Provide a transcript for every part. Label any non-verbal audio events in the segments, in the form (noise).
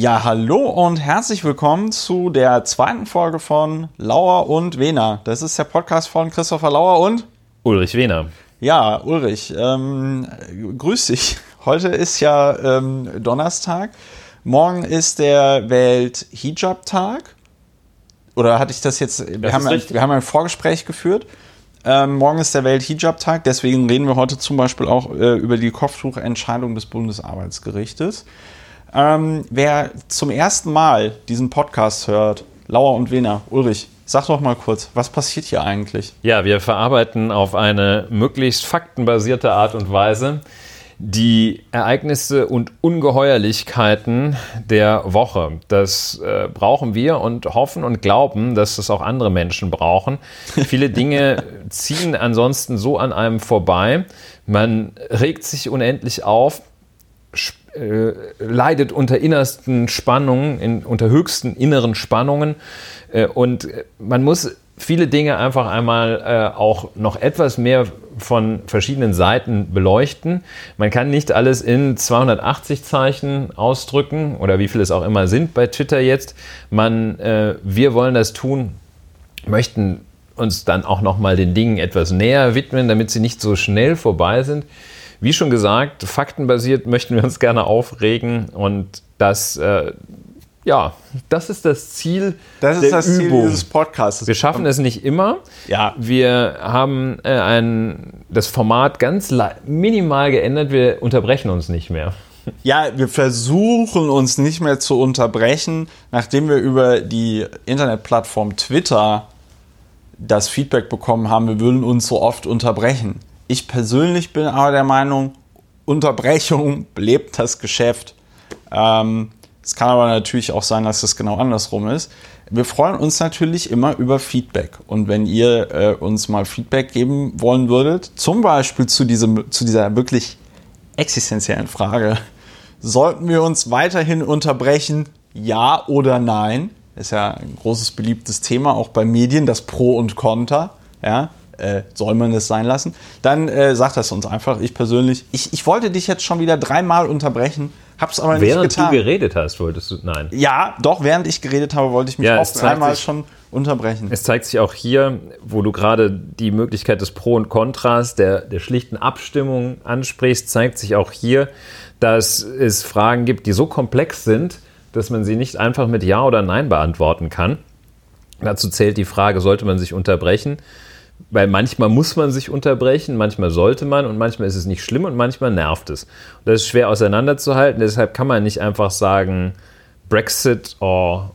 Ja, hallo und herzlich willkommen zu der zweiten Folge von Lauer und Wena. Das ist der Podcast von Christopher Lauer und Ulrich Wehner. Ja, Ulrich, ähm, grüß dich. Heute ist ja ähm, Donnerstag. Morgen ist der Welt-Hijab-Tag. Oder hatte ich das jetzt? Wir, Das haben, ein, wir haben ein Vorgespräch geführt. Ähm, morgen ist der Welt-Hijab-Tag, deswegen reden wir heute zum Beispiel auch äh, über die Kopftuchentscheidung des Bundesarbeitsgerichtes. Ähm, wer zum ersten Mal diesen Podcast hört, Lauer und Wehner, Ulrich, sag doch mal kurz, was passiert hier eigentlich? Ja, wir verarbeiten auf eine möglichst faktenbasierte Art und Weise die Ereignisse und Ungeheuerlichkeiten der Woche. Das äh, brauchen wir und hoffen und glauben, dass das auch andere Menschen brauchen. (laughs) Viele Dinge ziehen ansonsten so an einem vorbei. Man regt sich unendlich auf, äh, leidet unter innersten Spannungen, in, unter höchsten inneren Spannungen. Äh, und äh, man muss viele Dinge einfach einmal äh, auch noch etwas mehr von verschiedenen Seiten beleuchten. Man kann nicht alles in 280 Zeichen ausdrücken oder wie viel es auch immer sind bei Twitter jetzt. Man, äh, wir wollen das tun, möchten uns dann auch noch mal den Dingen etwas näher widmen, damit sie nicht so schnell vorbei sind. Wie schon gesagt, faktenbasiert möchten wir uns gerne aufregen und das, äh, ja, das ist das Ziel Das ist der das Ziel Übung. dieses Podcasts. Wir schaffen es nicht immer. Ja. Wir haben äh, ein, das Format ganz minimal geändert. Wir unterbrechen uns nicht mehr. Ja, wir versuchen uns nicht mehr zu unterbrechen, nachdem wir über die Internetplattform Twitter das Feedback bekommen haben, wir würden uns so oft unterbrechen. Ich persönlich bin aber der Meinung, Unterbrechung belebt das Geschäft. Ähm, es kann aber natürlich auch sein, dass es genau andersrum ist. Wir freuen uns natürlich immer über Feedback. Und wenn ihr äh, uns mal Feedback geben wollen würdet, zum Beispiel zu, diesem, zu dieser wirklich existenziellen Frage, sollten wir uns weiterhin unterbrechen, ja oder nein? Ist ja ein großes beliebtes Thema, auch bei Medien, das Pro und Contra. Ja, äh, soll man das sein lassen? Dann äh, sagt das uns einfach. Ich persönlich, ich, ich wollte dich jetzt schon wieder dreimal unterbrechen, hab's aber nicht Während getan. du geredet hast, wolltest du. Nein. ja, doch, während ich geredet habe, wollte ich mich Ja, auch es dreimal sich- schon unterbrechen. Es zeigt sich auch hier, wo du gerade die Möglichkeit des Pro und Kontras, der, der schlichten Abstimmung ansprichst, zeigt sich auch hier, dass es Fragen gibt, die so komplex sind, dass man sie nicht einfach mit Ja oder Nein beantworten kann. Dazu zählt die Frage, sollte man sich unterbrechen? Weil manchmal muss man sich unterbrechen, manchmal sollte man und manchmal ist es nicht schlimm und manchmal nervt es. Und das ist schwer auseinanderzuhalten, deshalb kann man nicht einfach sagen Brexit or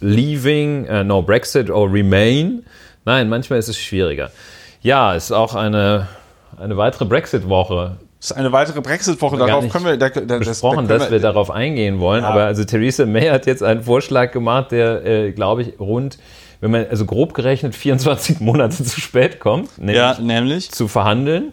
leaving, äh, no Brexit or remain. Nein, manchmal ist es schwieriger. Ja, es ist auch eine, eine weitere Brexit-Woche Das ist eine weitere Brexit-Woche. Darauf können wir, da, da, das, besprochen, da können dass wir darauf eingehen wollen. Aber also Theresa May hat jetzt einen Vorschlag gemacht, der, äh, glaube ich, rund, wenn man also grob gerechnet 24 (laughs) Monate zu spät kommt, nämlich Ja, nämlich. zu verhandeln.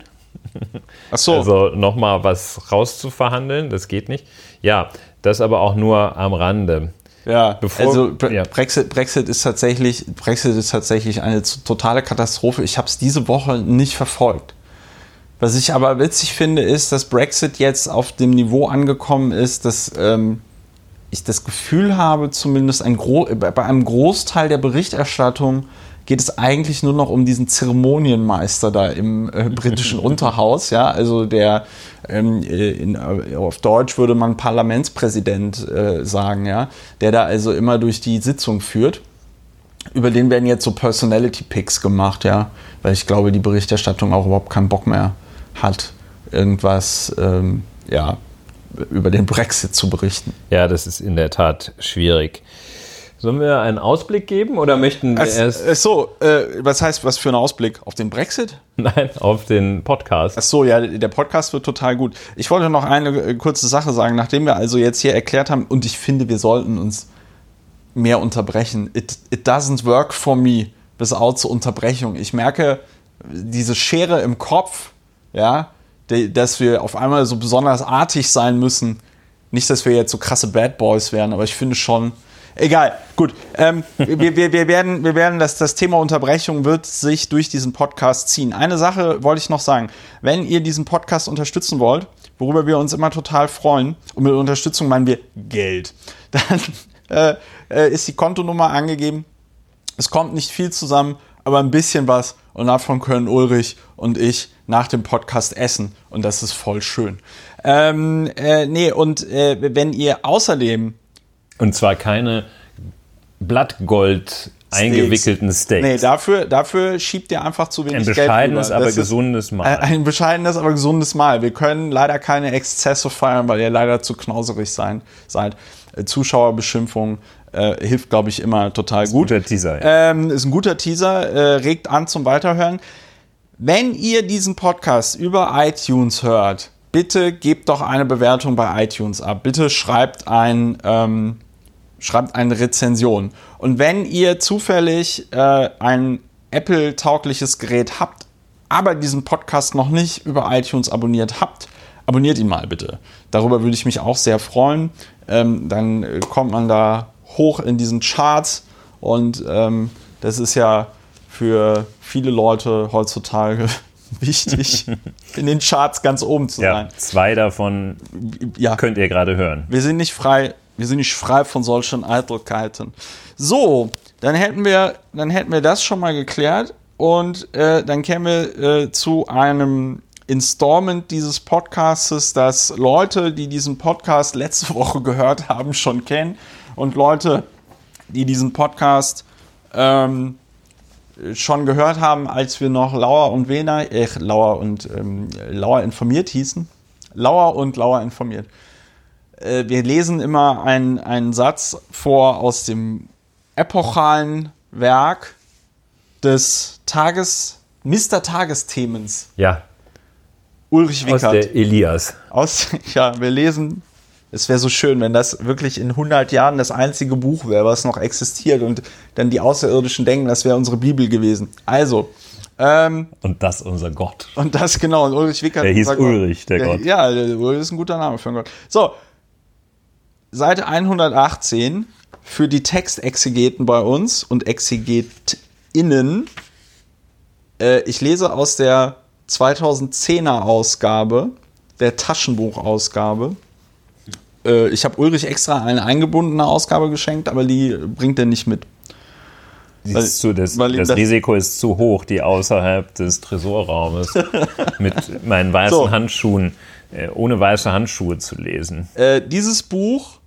Ach so. Also nochmal was rauszuverhandeln, das geht nicht. Ja, das aber auch nur am Rande. Ja, Bevor- also Bre ja. Brexit, Brexit ist tatsächlich, Brexit ist tatsächlich eine totale Katastrophe. Ich habe es diese Woche nicht verfolgt. Was ich aber witzig finde, ist, dass Brexit jetzt auf dem Niveau angekommen ist, dass ähm, ich das Gefühl habe, zumindest ein bei einem Großteil der Berichterstattung geht es eigentlich nur noch um diesen Zeremonienmeister da im äh, britischen (laughs) Unterhaus, ja, also der ähm, äh, in, äh, auf Deutsch würde man Parlamentspräsident äh, sagen, ja, der da also immer durch die Sitzung führt. Über den werden jetzt so Personality Picks gemacht, ja, weil ich glaube, die Berichterstattung auch überhaupt keinen Bock mehr hat, irgendwas, ähm, ja, über den Brexit zu berichten. Ja, das ist in der Tat schwierig. Sollen wir einen Ausblick geben oder möchten wir Ach, erst ach so, äh, was heißt, was für ein Ausblick? Auf den Brexit? (laughs) nein, auf den Podcast? Ach so, ja, der Podcast wird total gut. Ich wollte noch eine äh, kurze Sache sagen, nachdem wir also jetzt hier erklärt haben, und ich finde, wir sollten uns mehr unterbrechen. It, it doesn't work for me without zur Unterbrechung. Ich merke diese Schere im Kopf, ja, dass wir auf einmal so besonders artig sein müssen. Nicht, dass wir jetzt so krasse Bad Boys werden, aber ich finde schon. Egal, gut. Ähm, wir, wir, wir werden, wir werden das, das Thema Unterbrechung wird sich durch diesen Podcast ziehen. Eine Sache wollte ich noch sagen. Wenn ihr diesen Podcast unterstützen wollt, worüber wir uns immer total freuen. Und mit Unterstützung meinen wir Geld. (laughs) Dann äh, äh, ist die Kontonummer angegeben. Es kommt nicht viel zusammen, aber ein bisschen was. Und davon können Ulrich und ich nach dem Podcast essen. Und das ist voll schön. Ähm, äh, nee, und äh, wenn ihr außerdem. Und zwar keine Blattgold eingewickelten Steaks. Nee, dafür, dafür schiebt ihr einfach zu wenig ein Geld bescheidenes, rüber. aber ist gesundes Mahl. Ein, ein bescheidenes, aber gesundes Mahl. Wir können leider keine Exzesse feiern, weil ihr leider zu knauserig sein, seid. Äh, Zuschauerbeschimpfung äh, hilft, glaube ich, immer total gut. Guter Teaser, ja. Ähm, ist ein guter Teaser, äh, regt an zum Weiterhören. Wenn ihr diesen Podcast über iTunes hört, bitte gebt doch eine Bewertung bei iTunes ab. Bitte schreibt ein, ähm, schreibt eine Rezension. Und wenn ihr zufällig äh, ein Apple-taugliches Gerät habt, aber diesen Podcast noch nicht über iTunes abonniert habt, abonniert ihn mal bitte. Darüber würde ich mich auch sehr freuen. Ähm, dann äh, kommt man da hoch in diesen Charts und ähm, das ist ja für viele Leute heutzutage (laughs) wichtig, in den Charts ganz oben zu ja, sein. zwei davon Ja, könnt ihr gerade hören. wir sind nicht frei, wir sind nicht frei von solchen Eitelkeiten. So, dann hätten wir, dann hätten wir das schon mal geklärt und äh, dann kämen wir äh, zu einem Installment dieses Podcastes, das Leute, die diesen Podcast letzte Woche gehört haben, schon kennen und Leute, die diesen Podcast ähm, schon gehört haben, als wir noch Lauer und Wena, äh, Lauer und ähm, Lauer informiert hießen. Lauer und Lauer informiert. Äh, wir lesen immer einen, einen Satz vor aus dem epochalen Werk des Tages, Mr. Tagesthemens, Ja, Ulrich aus Wickert. der Elias. Aus, (laughs) ja, wir lesen. Es wäre so schön, wenn das wirklich in 100 Jahren das einzige Buch wäre, was noch existiert und dann die Außerirdischen denken, das wäre unsere Bibel gewesen. Also, ähm, Und das unser Gott. und das genau, und Ulrich Wickert. Der hieß. Ulrich, der Gott. Ja, der Ulrich ist ein guter Name für einen Gott. So, Seite 118 für die Textexegeten bei uns und ExegetInnen. Äh, ich lese aus der 2010er Ausgabe, der Taschenbuchausgabe. Äh, ich habe Ulrich extra eine eingebundene Ausgabe geschenkt, aber die bringt er nicht mit. Weil- zu, das weil das das- Risiko ist zu hoch, die außerhalb des Tresorraumes (laughs) mit meinen weißen So. Handschuhen, äh, ohne weiße Handschuhe zu lesen. Äh, dieses Buch,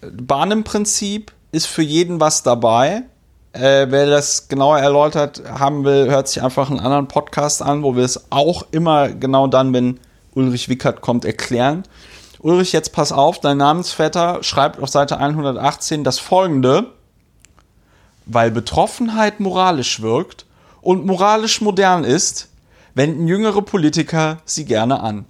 äh, Bahn-im-Prinzip, ist für jeden was dabei. Äh, wer das genauer erläutert haben will, hört sich einfach einen anderen Podcast an, wo wir es auch immer genau dann, wenn Ulrich Wickert kommt, erklären. Ulrich, jetzt pass auf, dein Namensvetter schreibt auf Seite 118 das folgende. Weil Betroffenheit moralisch wirkt und moralisch modern ist, wenden jüngere Politiker sie gerne an.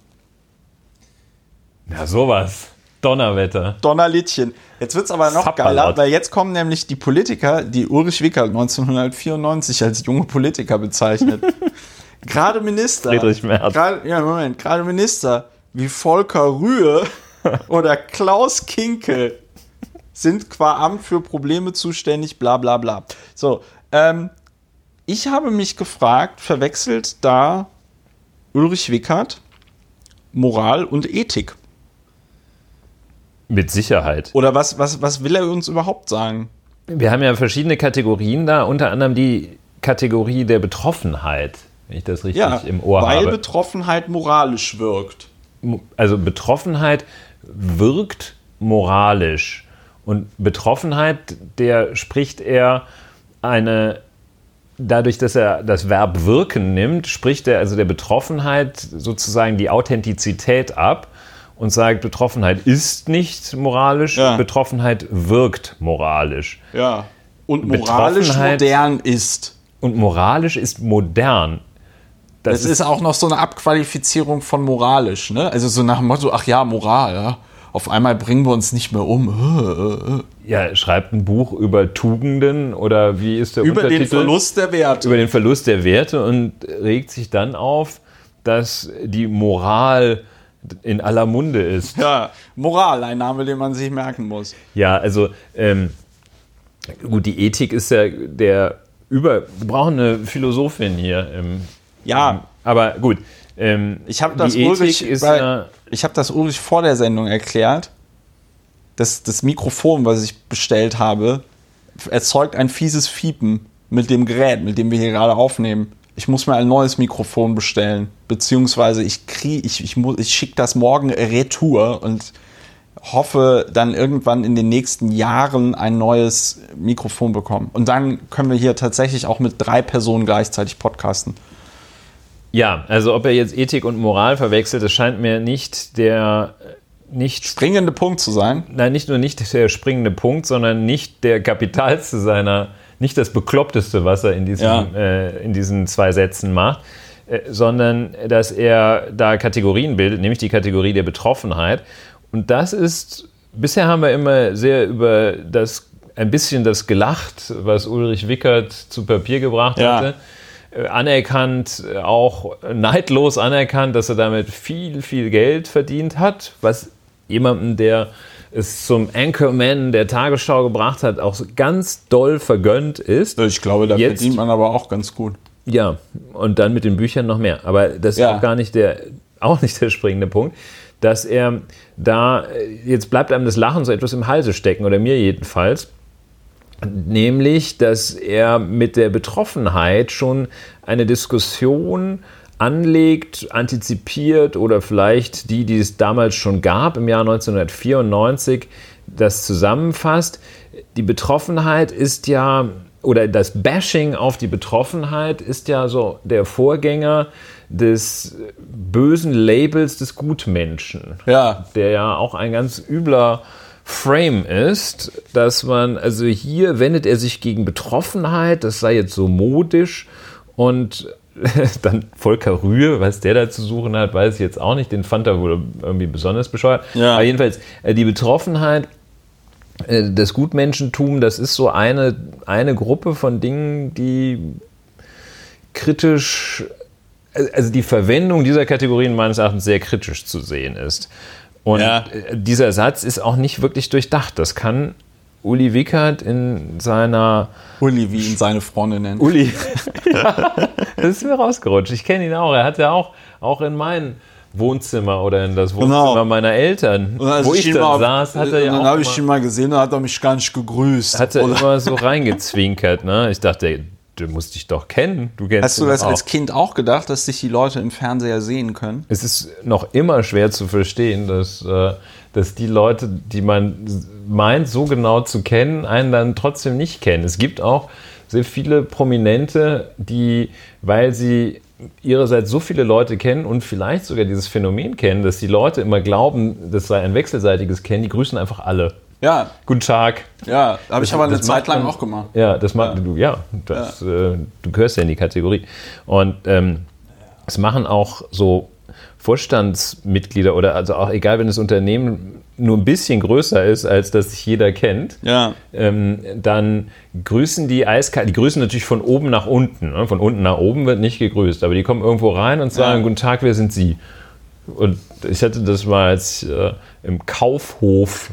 Ja, sowas. Donnerwetter. Donnerlittchen. Jetzt wird's aber noch Zapperlot. geiler, weil jetzt kommen nämlich die Politiker, die Ulrich Wickert 1994 als junge Politiker bezeichnet. (laughs) gerade Minister. Friedrich Merz. Gerade, ja, Moment. Gerade Minister wie Volker Rühe (laughs) oder Klaus Kinkel sind qua Amt für Probleme zuständig, bla bla bla. So, ähm, ich habe mich gefragt, verwechselt da Ulrich Wickert Moral und Ethik? Mit Sicherheit. Oder was, was, was will er uns überhaupt sagen? Wir haben ja verschiedene Kategorien da, unter anderem die Kategorie der Betroffenheit, wenn ich das richtig Ja, im Ohr weil habe. Betroffenheit moralisch wirkt. Also Betroffenheit wirkt moralisch. Und Betroffenheit, der spricht er eine, dadurch, dass er das Verb wirken nimmt, spricht er also der Betroffenheit sozusagen die Authentizität ab und sagt, Betroffenheit ist nicht moralisch, Ja. Betroffenheit wirkt moralisch. Ja. Und moralisch modern ist. Und moralisch ist modern. Das Das ist auch noch so eine Abqualifizierung von moralisch, ne? Also so nach dem Motto, ach ja, Moral, ja. Auf einmal bringen wir uns nicht mehr um. (laughs) ja, schreibt ein Buch über Tugenden oder wie ist der Über den Untertitel? Verlust der Werte. über den Verlust der Werte und regt sich dann auf, dass die Moral in aller Munde ist. Ja, Moral, ein Name, den man sich merken muss. Ja, also ähm, gut, die Ethik ist ja der über. Wir brauchen eine Philosophin hier im, Ja, Aber gut. Ähm, Ich habe das, Ulrich, ist ich hab das Ulrich vor der Sendung erklärt. Das, das Mikrofon, was ich bestellt habe, erzeugt ein fieses Fiepen mit dem Gerät, mit dem wir hier gerade aufnehmen. Ich muss mir ein neues Mikrofon bestellen. Beziehungsweise ich krieg, ich, ich, muss- ich schicke das morgen retour und hoffe dann irgendwann in den nächsten Jahren ein neues Mikrofon bekommen. Und dann können wir hier tatsächlich auch mit drei Personen gleichzeitig podcasten. Ja, also ob er jetzt Ethik und Moral verwechselt, das scheint mir nicht der nicht Springende Punkt zu sein. nein, nicht nur nicht der springende Punkt, sondern nicht der kapitalste seiner, nicht das bekloppteste, was er in diesen, Ja. äh, in diesen zwei Sätzen macht, äh, sondern dass er da Kategorien bildet, nämlich die Kategorie der Betroffenheit. Und das ist, bisher haben wir immer sehr über das, ein bisschen das gelacht, was Ulrich Wickert zu Papier gebracht Ja. hatte äh, anerkannt, äh, auch neidlos anerkannt, dass er damit viel, viel Geld verdient hat, was jemandem, der es zum Anchorman der Tagesschau gebracht hat, auch ganz doll vergönnt ist. Ich glaube, da Jetzt- verdient man aber auch ganz gut. Ja, und dann mit den Büchern noch mehr. Aber das Ja. ist auch gar nicht der, auch nicht der springende Punkt, dass er da, äh, jetzt bleibt einem das Lachen so etwas im Halse stecken, oder mir jedenfalls. Nämlich, dass er mit der Betroffenheit schon eine Diskussion anlegt, antizipiert oder vielleicht die, die es damals schon gab im Jahr 1994, das zusammenfasst. Die Betroffenheit ist ja, oder das Bashing auf die Betroffenheit ist ja so der Vorgänger des bösen Labels des Gutmenschen Ja, der ja auch ein ganz übler Frame ist, dass man, also hier wendet er sich gegen Betroffenheit, das sei jetzt so modisch und (laughs) dann Volker Rühe, was der da zu suchen hat, weiß ich jetzt auch nicht, den fand er wohl irgendwie besonders bescheuert. Ja. Aber jedenfalls, äh, die Betroffenheit äh, das Gutmenschentum, das ist so eine, eine Gruppe von Dingen, die kritisch, also die Verwendung dieser Kategorien meines Erachtens sehr kritisch zu sehen ist. Und Ja. äh, dieser Satz ist auch nicht wirklich durchdacht. Das kann Uli Wickert in seiner Uli, wie ihn seine Freunde nennen. Uli. ja, (laughs) das ist mir rausgerutscht. Ich kenne ihn auch. Er hat ja auch, auch in mein Wohnzimmer oder in das Wohnzimmer Genau. meiner Eltern, wo ich ihn dann mal- saß, hat er ja dann habe ich ihn mal gesehen, da hat er mich gar nicht gegrüßt. hat er Oder- immer so reingezwinkert. Ne? Ich dachte, du musst dich doch kennen. Du kennst Hast du das auch. als Kind auch gedacht, dass sich die Leute im Fernseher sehen können? es ist noch immer schwer zu verstehen, dass, äh, dass die Leute, die man meint, so genau zu kennen, einen dann trotzdem nicht kennen. Es gibt auch sehr viele Prominente, die, weil sie ihrerseits so viele Leute kennen und vielleicht sogar dieses Phänomen kennen, dass die Leute immer glauben, das sei ein wechselseitiges Kennen, die grüßen einfach alle. Ja, Guten Tag. ja, habe ich aber eine Zeit lang man- auch gemacht. Ja, das macht du, ja, das, Äh, du gehörst ja in die Kategorie. Und ähm, das machen auch so Vorstandsmitglieder oder also auch egal, wenn das Unternehmen nur ein bisschen größer ist, als das sich jeder kennt, Ja, ähm, dann grüßen die eiskalt. Die grüßen natürlich von oben nach unten. Ne? Von unten nach oben wird nicht gegrüßt, aber die kommen irgendwo rein und sagen: Ja. Guten Tag, wer sind Sie? Und ich hatte das mal als äh, im Kaufhof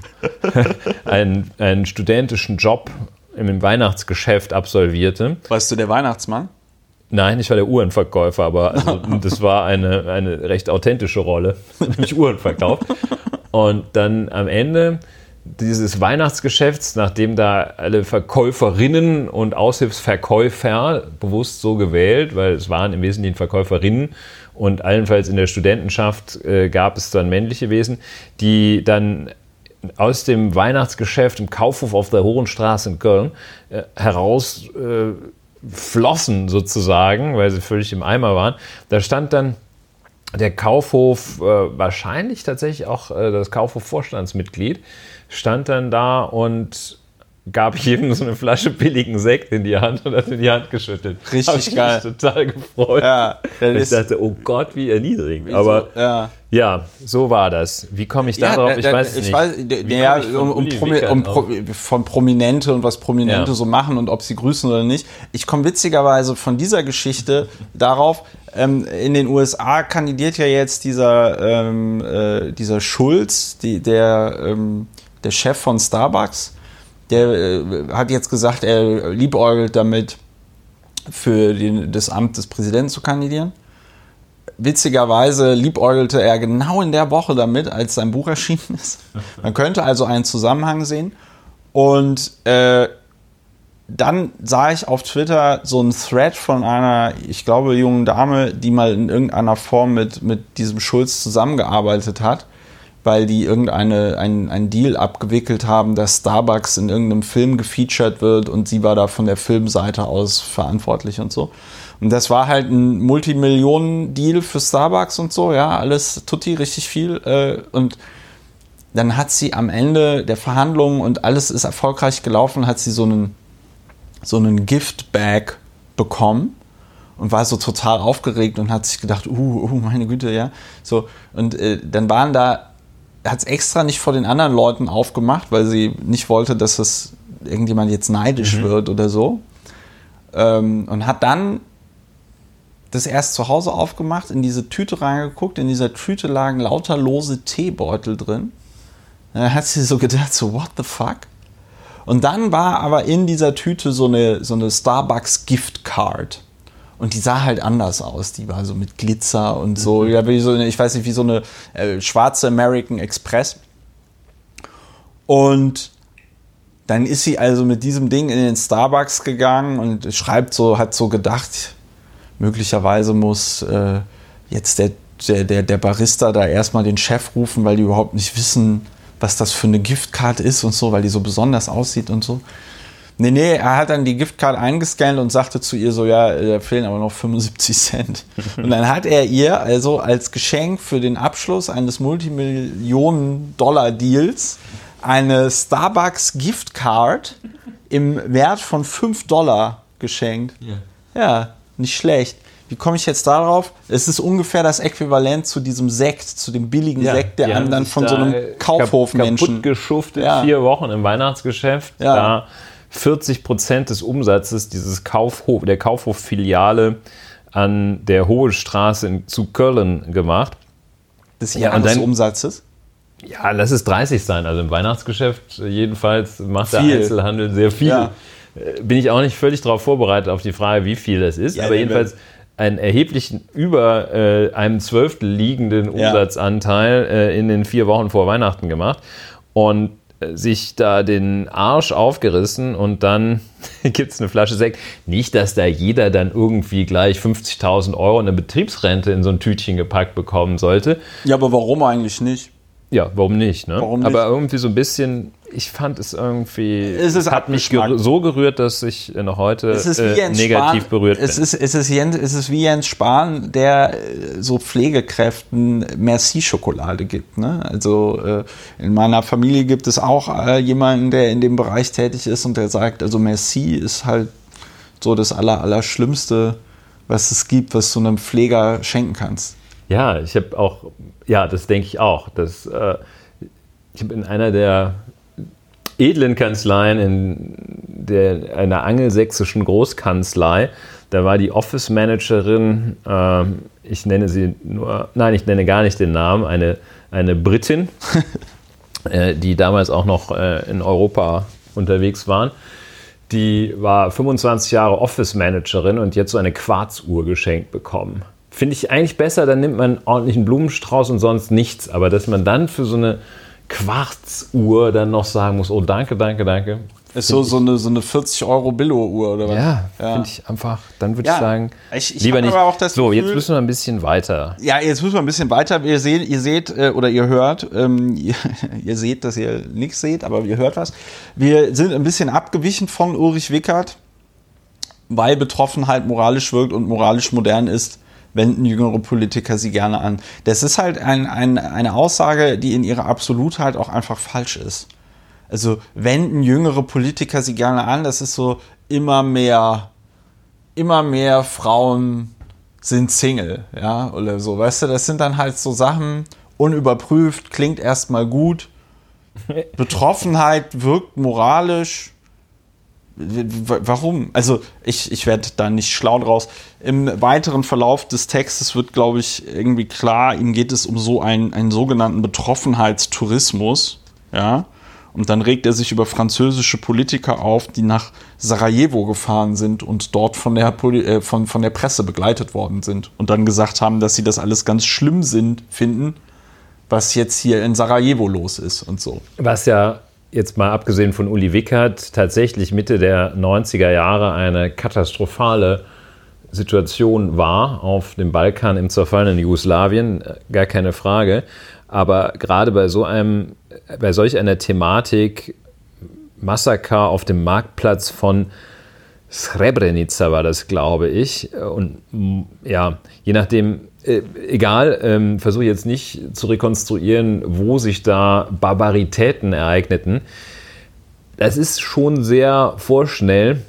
(laughs) einen, einen studentischen Job im Weihnachtsgeschäft absolvierte. weißt du, der Weihnachtsmann? Nein, ich war der Uhrenverkäufer, aber (laughs) also, das war eine, eine recht authentische Rolle, (laughs) nämlich Uhrenverkauf. Und dann am Ende dieses Weihnachtsgeschäfts, nachdem da alle Verkäuferinnen und Aushilfsverkäufer bewusst so gewählt, weil es waren im Wesentlichen Verkäuferinnen und allenfalls in der Studentenschaft äh, gab es dann männliche Wesen, die dann aus dem Weihnachtsgeschäft im Kaufhof auf der Hohenstraße in Köln äh, heraus äh, flossen sozusagen, weil sie völlig im Eimer waren. Da stand dann der Kaufhof, äh, wahrscheinlich tatsächlich auch äh, das Kaufhof-Vorstandsmitglied, stand dann da und gab jedem so eine Flasche billigen Sekt in die Hand und hat in die Hand geschüttelt. Richtig Hab ich geil. Mich total gefreut. Ja, ich dachte, oh Gott, wie erniedrigend. Aber so, ja. ja, so war das. Wie komme ich da drauf? der- Ich der- weiß ich nicht. Weiß, ja, ich um, um, Promi, um? Pro, von Prominente und was Prominente Ja. so machen und ob sie grüßen oder nicht. Ich komme witzigerweise von dieser Geschichte darauf, ähm, in den USA kandidiert ja jetzt dieser, ähm, äh, dieser Schulz, die, der, ähm, der Chef von Starbucks, der äh, hat jetzt gesagt, er liebäugelt damit, für den, das Amt des Präsidenten zu kandidieren. witzigerweise liebäugelte er genau in der Woche damit, als sein Buch erschienen ist. Man könnte also einen Zusammenhang sehen. Und äh, dann sah ich auf Twitter so einen Thread von einer, ich glaube, jungen Dame, die mal in irgendeiner Form mit, mit diesem Schulz zusammengearbeitet hat, weil die irgendeine einen, einen Deal abgewickelt haben, dass Starbucks in irgendeinem Film gefeatured wird und sie war da von der Filmseite aus verantwortlich und so. Und das war halt ein Multimillionen-Deal für Starbucks und so, ja, alles tutti, richtig viel. Äh, und dann hat sie am Ende der Verhandlungen und alles ist erfolgreich gelaufen, hat sie so einen, so einen Gift-Bag bekommen und war so total aufgeregt und hat sich gedacht, uh, uh meine Güte, ja. So, und äh, dann waren da, hat es extra nicht vor den anderen Leuten aufgemacht, weil sie nicht wollte, dass es irgendjemand jetzt neidisch mhm. wird oder so. Ähm, und hat dann das erst zu Hause aufgemacht, in diese Tüte reingeguckt, in dieser Tüte lagen lauter lose Teebeutel drin dann hat sie so gedacht, so, what the fuck? Und dann war aber in dieser Tüte so eine, so eine Starbucks Gift Card. Und die sah halt anders aus. Die war so mit Glitzer und so. Mhm. Ja, wie so eine, ich weiß nicht, wie so eine äh, schwarze American Express. Und dann ist sie also mit diesem Ding in den Starbucks gegangen und schreibt so, hat so gedacht, möglicherweise muss äh, jetzt der, der, der Barista da erstmal den Chef rufen, weil die überhaupt nicht wissen, was das für eine Giftcard ist und so, weil die so besonders aussieht und so. Nee, nee, er hat dann die Giftcard eingescannt und sagte zu ihr so, ja, da fehlen aber noch 75 Cent. Und dann hat er ihr also als Geschenk für den Abschluss eines Multimillionen-Dollar-Deals eine Starbucks Giftcard im Wert von 5 Dollar geschenkt. Ja. ja, nicht schlecht. Wie komme ich jetzt darauf? Es ist ungefähr das Äquivalent zu diesem Sekt, zu dem billigen ja, Sekt, der einem dann von so einem Kaufhofmenschen kaputt geschuftet ja. vier Wochen im Weihnachtsgeschäft. Ja. Da 40 Prozent des Umsatzes dieses Kaufhof, der Kaufhof-Filiale an der Hohe Straße in, zu Köln gemacht. Des Jahresumsatzes? Ja, lass es 30 sein. Also im Weihnachtsgeschäft jedenfalls macht viel. der Einzelhandel sehr viel. Ja. Äh, bin ich auch nicht völlig darauf vorbereitet auf die Frage, wie viel das ist. Ja, aber jedenfalls einen erheblichen über äh, einem Zwölftel liegenden Umsatzanteil äh, in den vier Wochen vor Weihnachten gemacht und äh, sich da den Arsch aufgerissen und dann (laughs) gibt es eine Flasche Sekt. Nicht, dass da jeder dann irgendwie gleich 50.000 Euro eine Betriebsrente in so ein Tütchen gepackt bekommen sollte. Ja, aber warum eigentlich nicht? Ja, warum nicht? Ne? Warum nicht? Aber irgendwie so ein bisschen, ich fand es irgendwie, es ist hat mich ger so gerührt, dass ich noch heute äh, negativ Spahn, berührt es bin. Ist, es, ist Jens, es ist wie Jens Spahn, der äh, so Pflegekräften Merci-Schokolade gibt. Ne? Also äh, in meiner Familie gibt es auch äh, jemanden, der in dem Bereich tätig ist und der sagt, also Merci ist halt so das Aller, Allerschlimmste, was es gibt, was du einem Pfleger schenken kannst. Ja, ich habe auch, ja, das denke ich auch. Dass, äh, ich habe in einer der edlen Kanzleien, in der, einer angelsächsischen Großkanzlei, da war die Office Managerin, äh, ich nenne sie nur, nein, ich nenne gar nicht den Namen, eine, eine Britin, (laughs) äh, die damals auch noch äh, in Europa unterwegs waren. Die war 25 Jahre Office Managerin und jetzt so eine Quarzuhr geschenkt bekommen finde ich eigentlich besser, dann nimmt man einen ordentlichen Blumenstrauß und sonst nichts. Aber dass man dann für so eine Quarzuhr dann noch sagen muss, oh danke, danke, danke. Ist so, so, eine, so eine 40 Euro Billo-Uhr oder was? Ja, ja. finde ich einfach, dann würde ja, ich sagen, ich, ich lieber nicht. so, Gefühl, jetzt müssen wir ein bisschen weiter. Ja, jetzt müssen wir ein bisschen weiter. Ihr seht, ihr seht äh, oder ihr hört, ähm, ihr, (laughs) ihr, seht, dass ihr nichts seht, aber ihr hört was. Wir sind ein bisschen abgewichen von Ulrich Wickert, weil Betroffenheit moralisch wirkt und moralisch modern ist wenden jüngere Politiker sie gerne an. Das ist halt ein, ein, eine Aussage, die in ihrer Absolutheit auch einfach falsch ist. Also wenden jüngere Politiker sie gerne an, das ist so immer mehr, immer mehr Frauen sind Single, ja, oder so, weißt du, das sind dann halt so Sachen, unüberprüft, klingt erstmal gut, (laughs) Betroffenheit wirkt moralisch, Warum? Also ich, ich werde da nicht schlau draus. Im weiteren Verlauf des Textes wird, glaube ich, irgendwie klar, ihm geht es um so einen, einen sogenannten Betroffenheitstourismus. Ja. Und dann regt er sich über französische Politiker auf, die nach Sarajevo gefahren sind und dort von der, äh, von, von der Presse begleitet worden sind. Und dann gesagt haben, dass sie das alles ganz schlimm sind, finden, was jetzt hier in Sarajevo los ist und so. Was ja jetzt mal abgesehen von Uli Wickert tatsächlich Mitte der 90er Jahre eine katastrophale Situation war auf dem Balkan im zerfallenen Jugoslawien, gar keine Frage. Aber gerade bei so einem, bei solch einer Thematik, Massaker auf dem Marktplatz von Srebrenica war das, glaube ich. Und ja, je nachdem, äh, egal, ähm, versuche jetzt nicht zu rekonstruieren, wo sich da Barbaritäten ereigneten. Das ist schon sehr vorschnell,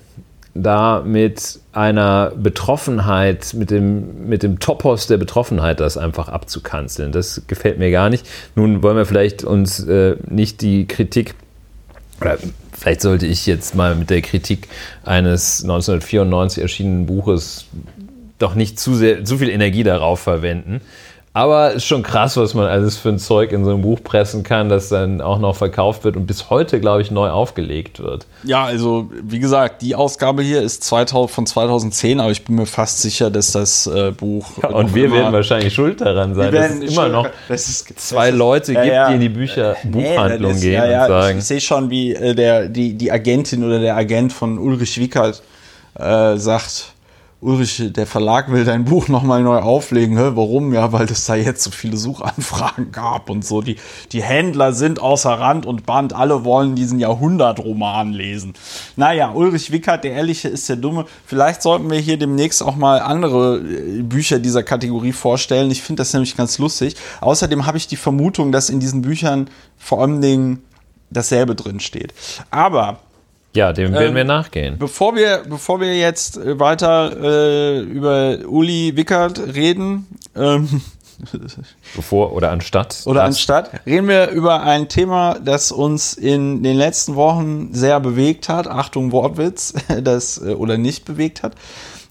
da mit einer Betroffenheit, mit dem, mit dem Topos der Betroffenheit das einfach abzukanzeln. Das gefällt mir gar nicht. Nun wollen wir vielleicht uns äh, nicht die Kritik, oder vielleicht sollte ich jetzt mal mit der Kritik eines 1994 erschienenen Buches doch nicht zu, sehr, zu viel Energie darauf verwenden. Aber ist schon krass, was man alles für ein Zeug in so einem Buch pressen kann, das dann auch noch verkauft wird und bis heute, glaube ich, neu aufgelegt wird. Ja, also wie gesagt, die Ausgabe hier ist 2000, von 2010, aber ich bin mir fast sicher, dass das äh, Buch. Ja, und wir werden wahrscheinlich schuld daran sein, dass es immer noch zwei Leute gibt, ja, die in die Bücher Buchhandlung nee, gehen und sagen. Ich, ich sehe schon, wie äh, der, die, die Agentin oder der Agent von Ulrich Wickert äh, sagt Ulrich, der Verlag will dein Buch nochmal neu auflegen. Hä? Warum? Ja, weil es da jetzt so viele Suchanfragen gab und so. Die, die Händler sind außer Rand und Band. Alle wollen diesen Jahrhundertroman lesen. Naja, Ulrich Wickert, der Ehrliche ist der Dumme. Vielleicht sollten wir hier demnächst auch mal andere äh, Bücher dieser Kategorie vorstellen. Ich finde das nämlich ganz lustig. Außerdem habe ich die Vermutung, dass in diesen Büchern vor allem Dingen dasselbe drin steht. Aber ja, dem werden ähm, wir nachgehen. Bevor wir, bevor wir jetzt äh, weiter äh, über Uli Wickert reden, ähm, (laughs) bevor oder anstatt oder anstatt reden wir über ein Thema, das uns in den letzten Wochen sehr bewegt hat. Achtung Wortwitz, (laughs) das äh, oder nicht bewegt hat.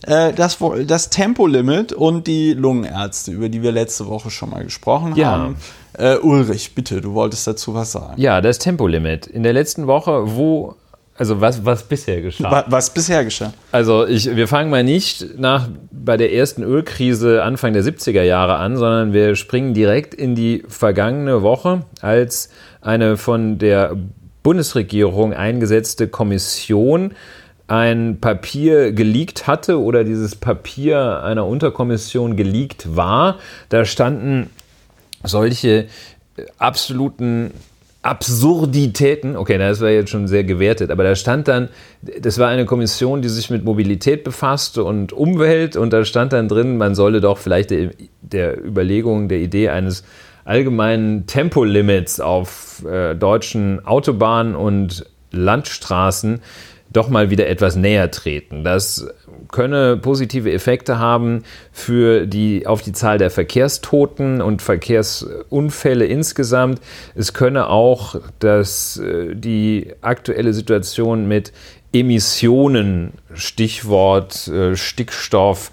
Äh, das, das Tempolimit und die Lungenärzte, über die wir letzte Woche schon mal gesprochen ja. haben. Äh, Ulrich, bitte, du wolltest dazu was sagen. Ja, das Tempolimit. In der letzten Woche, wo also was, was bisher geschah. Was, was bisher geschah. Also ich, wir fangen mal nicht nach bei der ersten Ölkrise Anfang der 70er Jahre an, sondern wir springen direkt in die vergangene Woche, als eine von der Bundesregierung eingesetzte Kommission ein Papier geleakt hatte oder dieses Papier einer Unterkommission geleakt war. Da standen solche absoluten Absurditäten, okay, das war jetzt schon sehr gewertet, aber da stand dann, das war eine Kommission, die sich mit Mobilität befasste und Umwelt und da stand dann drin, man solle doch vielleicht der, der Überlegung, der Idee eines allgemeinen Tempolimits auf äh, deutschen Autobahnen und Landstraßen doch mal wieder etwas näher treten. Das könne positive Effekte haben für die, auf die Zahl der Verkehrstoten und Verkehrsunfälle insgesamt. Es könne auch das, äh, die aktuelle Situation mit Emissionen, Stichwort äh, Stickstoff,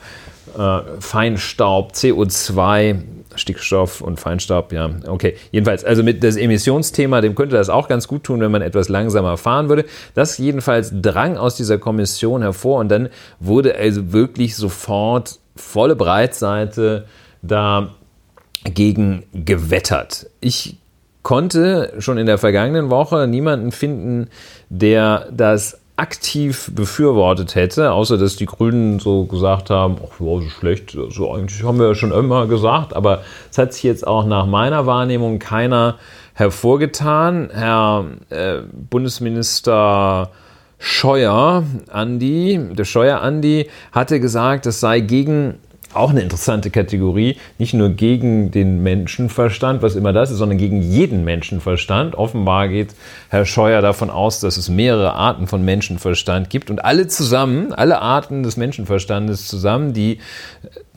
äh, Feinstaub, CO2, Stickstoff und Feinstaub, ja, okay. Jedenfalls, also mit das Emissionsthema, dem könnte das auch ganz gut tun, wenn man etwas langsamer fahren würde. Das jedenfalls drang aus dieser Kommission hervor und dann wurde also wirklich sofort volle Breitseite dagegen gewettert. Ich konnte schon in der vergangenen Woche niemanden finden, der das aktiv befürwortet hätte, außer dass die Grünen so gesagt haben, ach ja, so schlecht, so eigentlich haben wir ja schon immer gesagt, aber es hat sich jetzt auch nach meiner Wahrnehmung keiner hervorgetan. Herr äh, Bundesminister Scheuer, Andi, der Scheuer Andi, hatte gesagt, es sei gegen auch eine interessante Kategorie, nicht nur gegen den Menschenverstand, was immer das ist, sondern gegen jeden Menschenverstand. Offenbar geht Herr Scheuer davon aus, dass es mehrere Arten von Menschenverstand gibt und alle zusammen, alle Arten des Menschenverstandes zusammen, die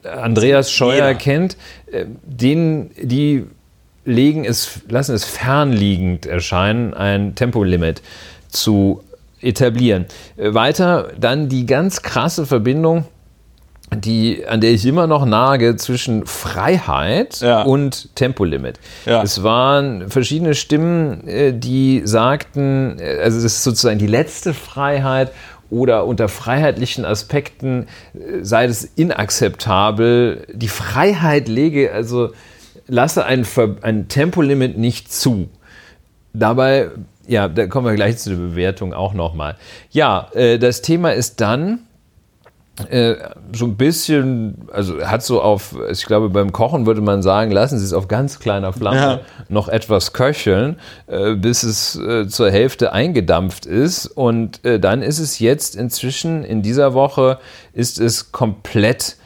Andreas Scheuer Jeder. kennt, äh, denen, die legen es, lassen es fernliegend erscheinen, ein Tempolimit zu etablieren. Weiter dann die ganz krasse Verbindung die, an der ich immer noch nage zwischen Freiheit Ja. und Tempolimit. Ja. Es waren verschiedene Stimmen, äh, die sagten, äh, also das ist sozusagen die letzte Freiheit oder unter freiheitlichen Aspekten äh, sei es inakzeptabel. Die Freiheit lege, also lasse ein, Ver- ein Tempolimit nicht zu. Dabei, ja, da kommen wir gleich zu der Bewertung auch nochmal. Ja, das Thema ist dann äh, so ein bisschen, also hat so auf, ich glaube, beim Kochen würde man sagen, lassen Sie es auf ganz kleiner Flamme Ja. noch etwas köcheln, äh, bis es äh, zur Hälfte eingedampft ist. Und äh, dann ist es jetzt inzwischen, in dieser Woche, ist es komplett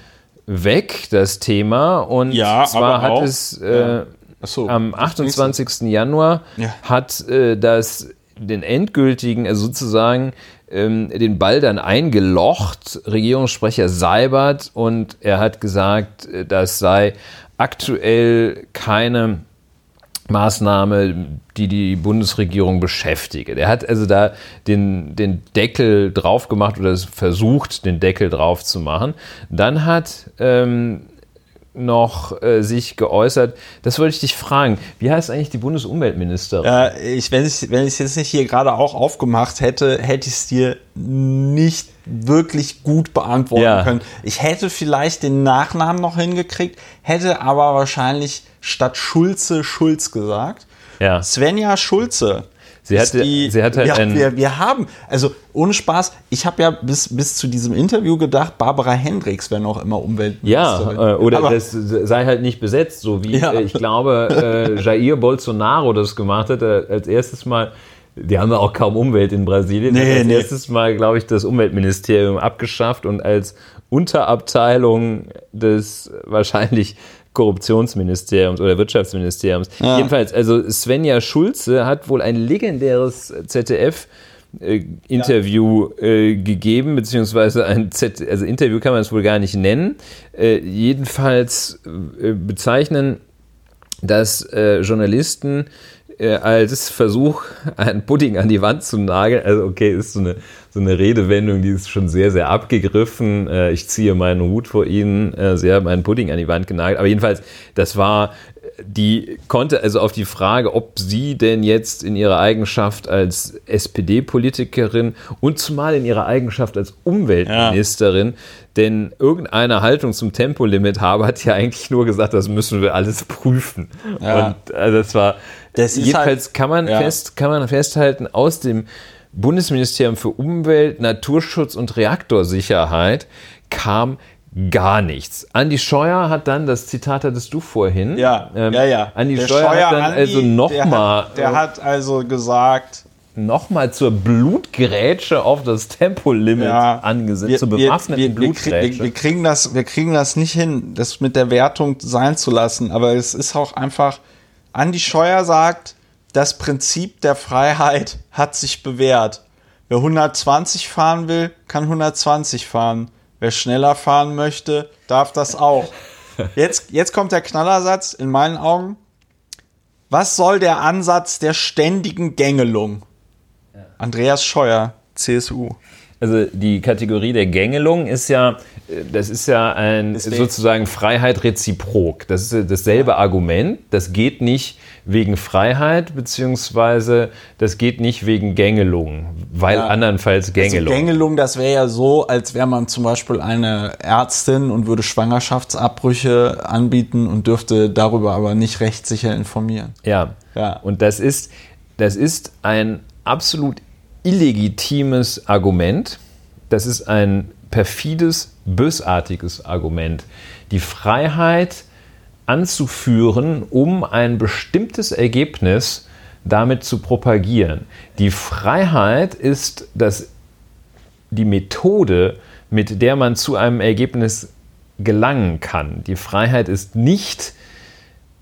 weg, das Thema. Und Ja, zwar aber hat auch- es äh, Ja. So. am 28. Januar Ja. hat das den endgültigen, also sozusagen ähm, den Ball dann eingelocht, Regierungssprecher Seibert, und er hat gesagt, äh, das sei aktuell keine Maßnahme, die die Bundesregierung beschäftige. Der hat also da den, den Deckel drauf gemacht oder versucht, den Deckel drauf zu machen. Dann hat ähm, noch äh, sich geäußert, das wollte ich dich fragen, wie heißt eigentlich die Bundesumweltministerin? Wenn ich wenn ich es jetzt nicht hier gerade auch aufgemacht hätte, hätte ich es dir nicht wirklich gut beantworten Ja. können. Ich hätte vielleicht den Nachnamen noch hingekriegt, hätte aber wahrscheinlich statt Schulze Schulz gesagt. Ja. Svenja Schulze. Sie hatte- sie hat halt ja, wir, wir haben, also ohne Spaß, ich habe ja bis, bis zu diesem Interview gedacht, Barbara Hendricks wäre noch immer Ja, Umweltministerin. äh, oder Aber- das sei halt nicht besetzt, so wie Ja. äh, ich glaube, äh, Jair (laughs) Bolsonaro das gemacht hat, äh, als erstes Mal. Die haben ja auch kaum Umwelt in Brasilien. Nee, hat als nee. erstes Mal, glaube ich, das Umweltministerium abgeschafft und als Unterabteilung des wahrscheinlich Korruptionsministeriums oder Wirtschaftsministeriums. Ja. Jedenfalls, also Svenja Schulze hat wohl ein legendäres ZDF äh, Interview äh, gegeben, beziehungsweise ein Z also Interview kann man es wohl gar nicht nennen. Äh, jedenfalls äh, bezeichnen das äh, Journalisten als Versuch, einen Pudding an die Wand zu nageln. Also okay, ist so eine, so eine Redewendung, die ist schon sehr, sehr abgegriffen. Äh, ich ziehe meinen Hut vor Ihnen. Äh, Sie haben einen Pudding an die Wand genagelt. Aber jedenfalls, das war, die konnte also auf die Frage, ob sie denn jetzt in ihrer Eigenschaft als SPD-Politikerin und zumal in ihrer Eigenschaft als Umweltministerin denn irgendeine Haltung zum Tempolimit habe, hat ja eigentlich nur gesagt, das müssen wir alles prüfen. Ja. Und äh, das war Das ist jedenfalls halt- kann man ja. fest kann man festhalten aus dem Bundesministerium für Umwelt, Naturschutz und Reaktorsicherheit kam gar nichts. Andi Scheuer hat dann, das Zitat hattest du vorhin. Ja, ähm, ja, ja. Andi Der Scheuer, hat dann Andi, also der nochmal hat- Der hat also gesagt, nochmal zur Blutgrätsche auf das Tempolimit ja, angesetzt, zur bewaffneten wir, wir, Blutgrätsche. wir, wir, kriegen das, wir kriegen das nicht hin, das mit der Wertung sein zu lassen. Aber es ist auch einfach, Andi Scheuer sagt, das Prinzip der Freiheit hat sich bewährt. Wer 120 fahren will, kann 120 fahren. Wer schneller fahren möchte, darf das auch. Jetzt, jetzt kommt der Knallersatz in meinen Augen. Was soll der Ansatz der ständigen Gängelung? Andreas Scheuer, CSU. Also die Kategorie der Gängelung ist ja, äh, das ist ja ein Deswegen- sozusagen Freiheit reziprok. Das ist ja dasselbe Argument. Das geht nicht wegen Freiheit, beziehungsweise das geht nicht wegen Gängelung, weil Ja. andernfalls Gängelung. Also Gängelung, das wäre ja so, als wäre man zum Beispiel eine Ärztin und würde Schwangerschaftsabbrüche anbieten und dürfte darüber aber nicht rechtssicher informieren. Ja. Ja. Und das ist, das ist ein absolut illegitimes Argument. Das ist ein perfides, bösartiges Argument. Die Freiheit anzuführen, um ein bestimmtes Ergebnis damit zu propagieren. Die Freiheit ist das, die Methode, mit der man zu einem Ergebnis gelangen kann. Die Freiheit ist nicht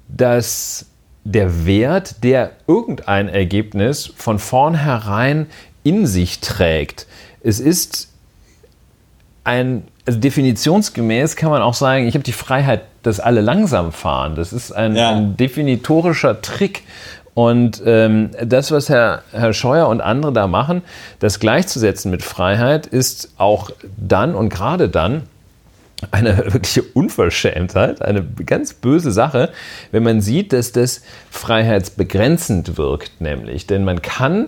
dass der Wert, der irgendein Ergebnis von vornherein in sich trägt. Es ist ein, also definitionsgemäß kann man auch sagen, ich habe die Freiheit, dass alle langsam fahren. Das ist ein, Ja. ein definitorischer Trick. Und ähm, das, was Herr, Herr Scheuer und andere da machen, das gleichzusetzen mit Freiheit, ist auch dann und gerade dann eine (laughs) wirkliche Unverschämtheit, eine ganz böse Sache, wenn man sieht, dass das freiheitsbegrenzend wirkt, nämlich. Denn man kann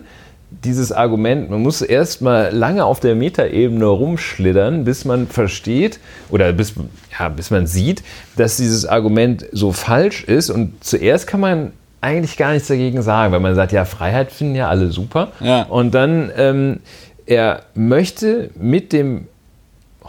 dieses Argument, man muss erst mal lange auf der Metaebene rumschlittern, bis man versteht oder bis, ja, bis man sieht, dass dieses Argument so falsch ist. Und zuerst kann man eigentlich gar nichts dagegen sagen, weil man sagt, ja, Freiheit finden ja alle super. Ja. Und dann, ähm, er möchte mit dem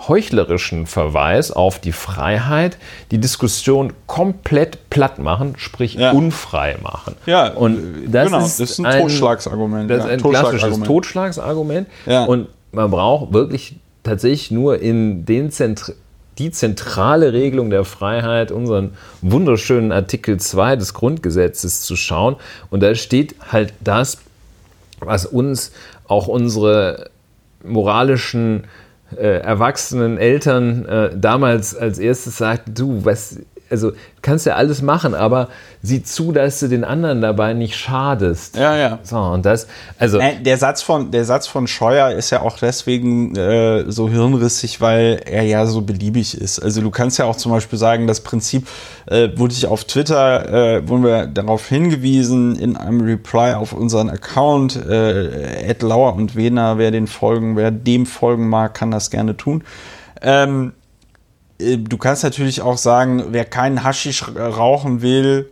heuchlerischen Verweis auf die Freiheit die Diskussion komplett platt machen, sprich Ja. unfrei machen. Ja, und das, genau, ist, das ist ein Totschlagsargument, Das ist ein klassisches Totschlagargument. Totschlagsargument. Ja. Und man braucht wirklich tatsächlich nur in den Zentr die zentrale Regelung der Freiheit, unseren wunderschönen Artikel 2 des Grundgesetzes zu schauen. Und da steht halt das, was uns auch unsere moralischen äh, erwachsenen Eltern äh, damals als erstes sagten, du, was, also kannst ja alles machen, aber sieh zu, dass du den anderen dabei nicht schadest. Ja, ja. So, und das, also Äh, Der Satz von, der Satz von Scheuer ist ja auch deswegen äh, so hirnrissig, weil er ja so beliebig ist. Also du kannst ja auch zum Beispiel sagen, das Prinzip äh, wurde ich auf Twitter, äh, wurden wir darauf hingewiesen in einem Reply auf unseren Account, äh, Lauer und Wehner, wer den folgen, wer dem folgen mag, kann das gerne tun. Ähm, äh, du kannst natürlich auch sagen, wer keinen Haschisch rauchen will,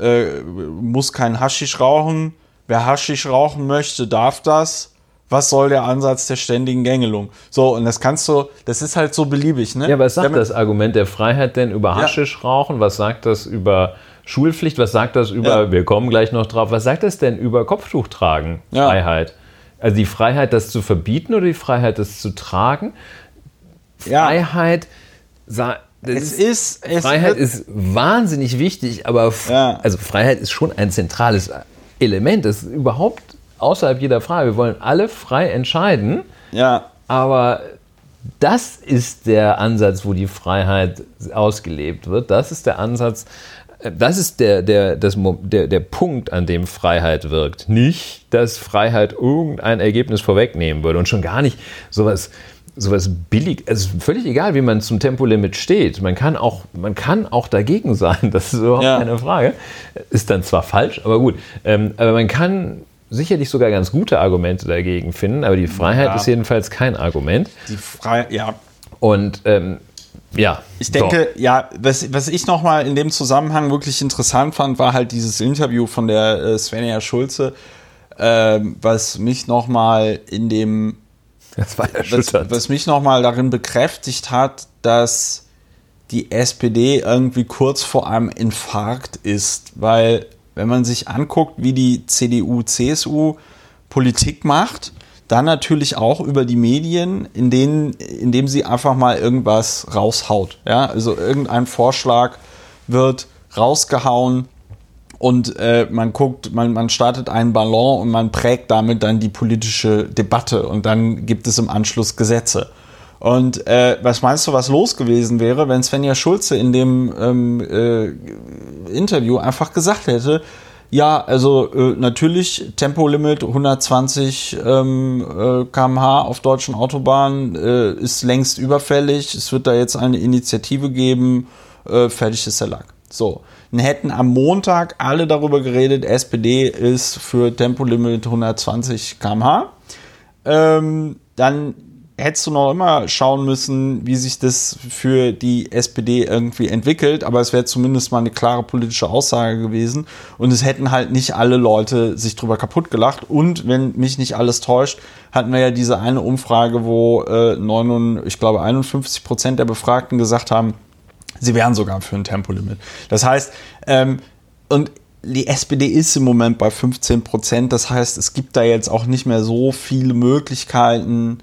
äh, muss kein Haschisch rauchen. Wer Haschisch rauchen möchte, darf das. Was soll der Ansatz der ständigen Gängelung? So, und das kannst du, das ist halt so beliebig, ne? Ja, was sagt Damit- das Argument der Freiheit denn über Ja. Haschischrauchen? Was sagt das über Schulpflicht? Was sagt das über, Ja. wir kommen gleich noch drauf, was sagt das denn über Kopftuchtragen? Ja. Freiheit. Also die Freiheit, das zu verbieten oder die Freiheit, das zu tragen? Ja. Freiheit, Es ist, es Freiheit ist wahnsinnig wichtig, aber Ja. also Freiheit ist schon ein zentrales Element. Das ist überhaupt außerhalb jeder Frage. Wir wollen alle frei entscheiden. ja, Aber das ist der Ansatz, wo die Freiheit ausgelebt wird. Das ist der Ansatz, äh, das ist der, der, das, der, der Punkt, an dem Freiheit wirkt. Nicht, dass Freiheit irgendein Ergebnis vorwegnehmen würde und schon gar nicht sowas, sowas billig. Es ist völlig egal, wie man zum Tempolimit steht. Man kann auch, man kann auch dagegen sein. (laughs) Das ist überhaupt Ja. keine Frage. Ist dann zwar falsch, aber gut. Ähm, aber man kann sicherlich sogar ganz gute Argumente dagegen finden, aber die Freiheit Ja. ist jedenfalls kein Argument. die Freiheit, ja. Und ähm, ja, Ich denke, ja, was, was ich nochmal in dem Zusammenhang wirklich interessant fand, war halt dieses Interview von der äh, Svenja Schulze, ähm, was mich nochmal in dem so, das war was, erschütternd. was mich nochmal darin bekräftigt hat, dass die SPD irgendwie kurz vor einem Infarkt ist, weil wenn man sich anguckt, wie die CDU, CSU Politik macht, dann natürlich auch über die Medien, in denen, indem sie einfach mal irgendwas raushaut. Ja, also irgendein Vorschlag wird rausgehauen, und äh, man guckt, man, man startet einen Ballon und man prägt damit dann die politische Debatte und dann gibt es im Anschluss Gesetze. Und äh, was meinst du, was los gewesen wäre, wenn Svenja Schulze in dem ähm, äh, Interview einfach gesagt hätte, ja, also äh, natürlich Tempolimit 120 ähm, äh, km/h auf deutschen Autobahnen äh, ist längst überfällig. Es wird da jetzt eine Initiative geben. Äh, fertig ist der Lack. So, dann hätten am Montag alle darüber geredet, SPD ist für Tempolimit 120 km/h. Ähm, dann hättest du noch immer schauen müssen, wie sich das für die SPD irgendwie entwickelt, aber es wäre zumindest mal eine klare politische Aussage gewesen und es hätten halt nicht alle Leute sich drüber kaputt gelacht und wenn mich nicht alles täuscht, hatten wir ja diese eine Umfrage, wo äh, 9, ich glaube 51 Prozent der Befragten gesagt haben, sie wären sogar für ein Tempolimit. Das heißt, ähm, und die SPD ist im Moment bei 15 Prozent. Das heißt, es gibt da jetzt auch nicht mehr so viele Möglichkeiten,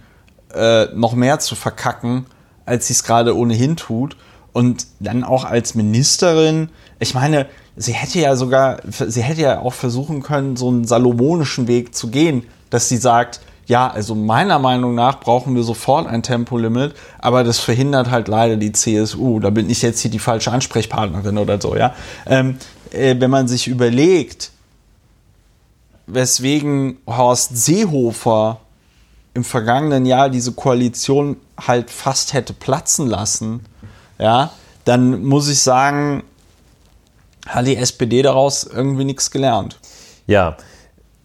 äh, noch mehr zu verkacken, als sie es gerade ohnehin tut. Und dann auch als Ministerin, ich meine, sie hätte ja sogar, sie hätte ja auch versuchen können, so einen salomonischen Weg zu gehen, dass sie sagt, ja, also meiner Meinung nach brauchen wir sofort ein Tempolimit, aber das verhindert halt leider die CSU. Da bin ich jetzt hier die falsche Ansprechpartnerin oder so, ja. Ähm, äh, wenn man sich überlegt, weswegen Horst Seehofer im vergangenen Jahr diese Koalition halt fast hätte platzen lassen, ja, dann muss ich sagen, hat die SPD daraus irgendwie nichts gelernt. Ja,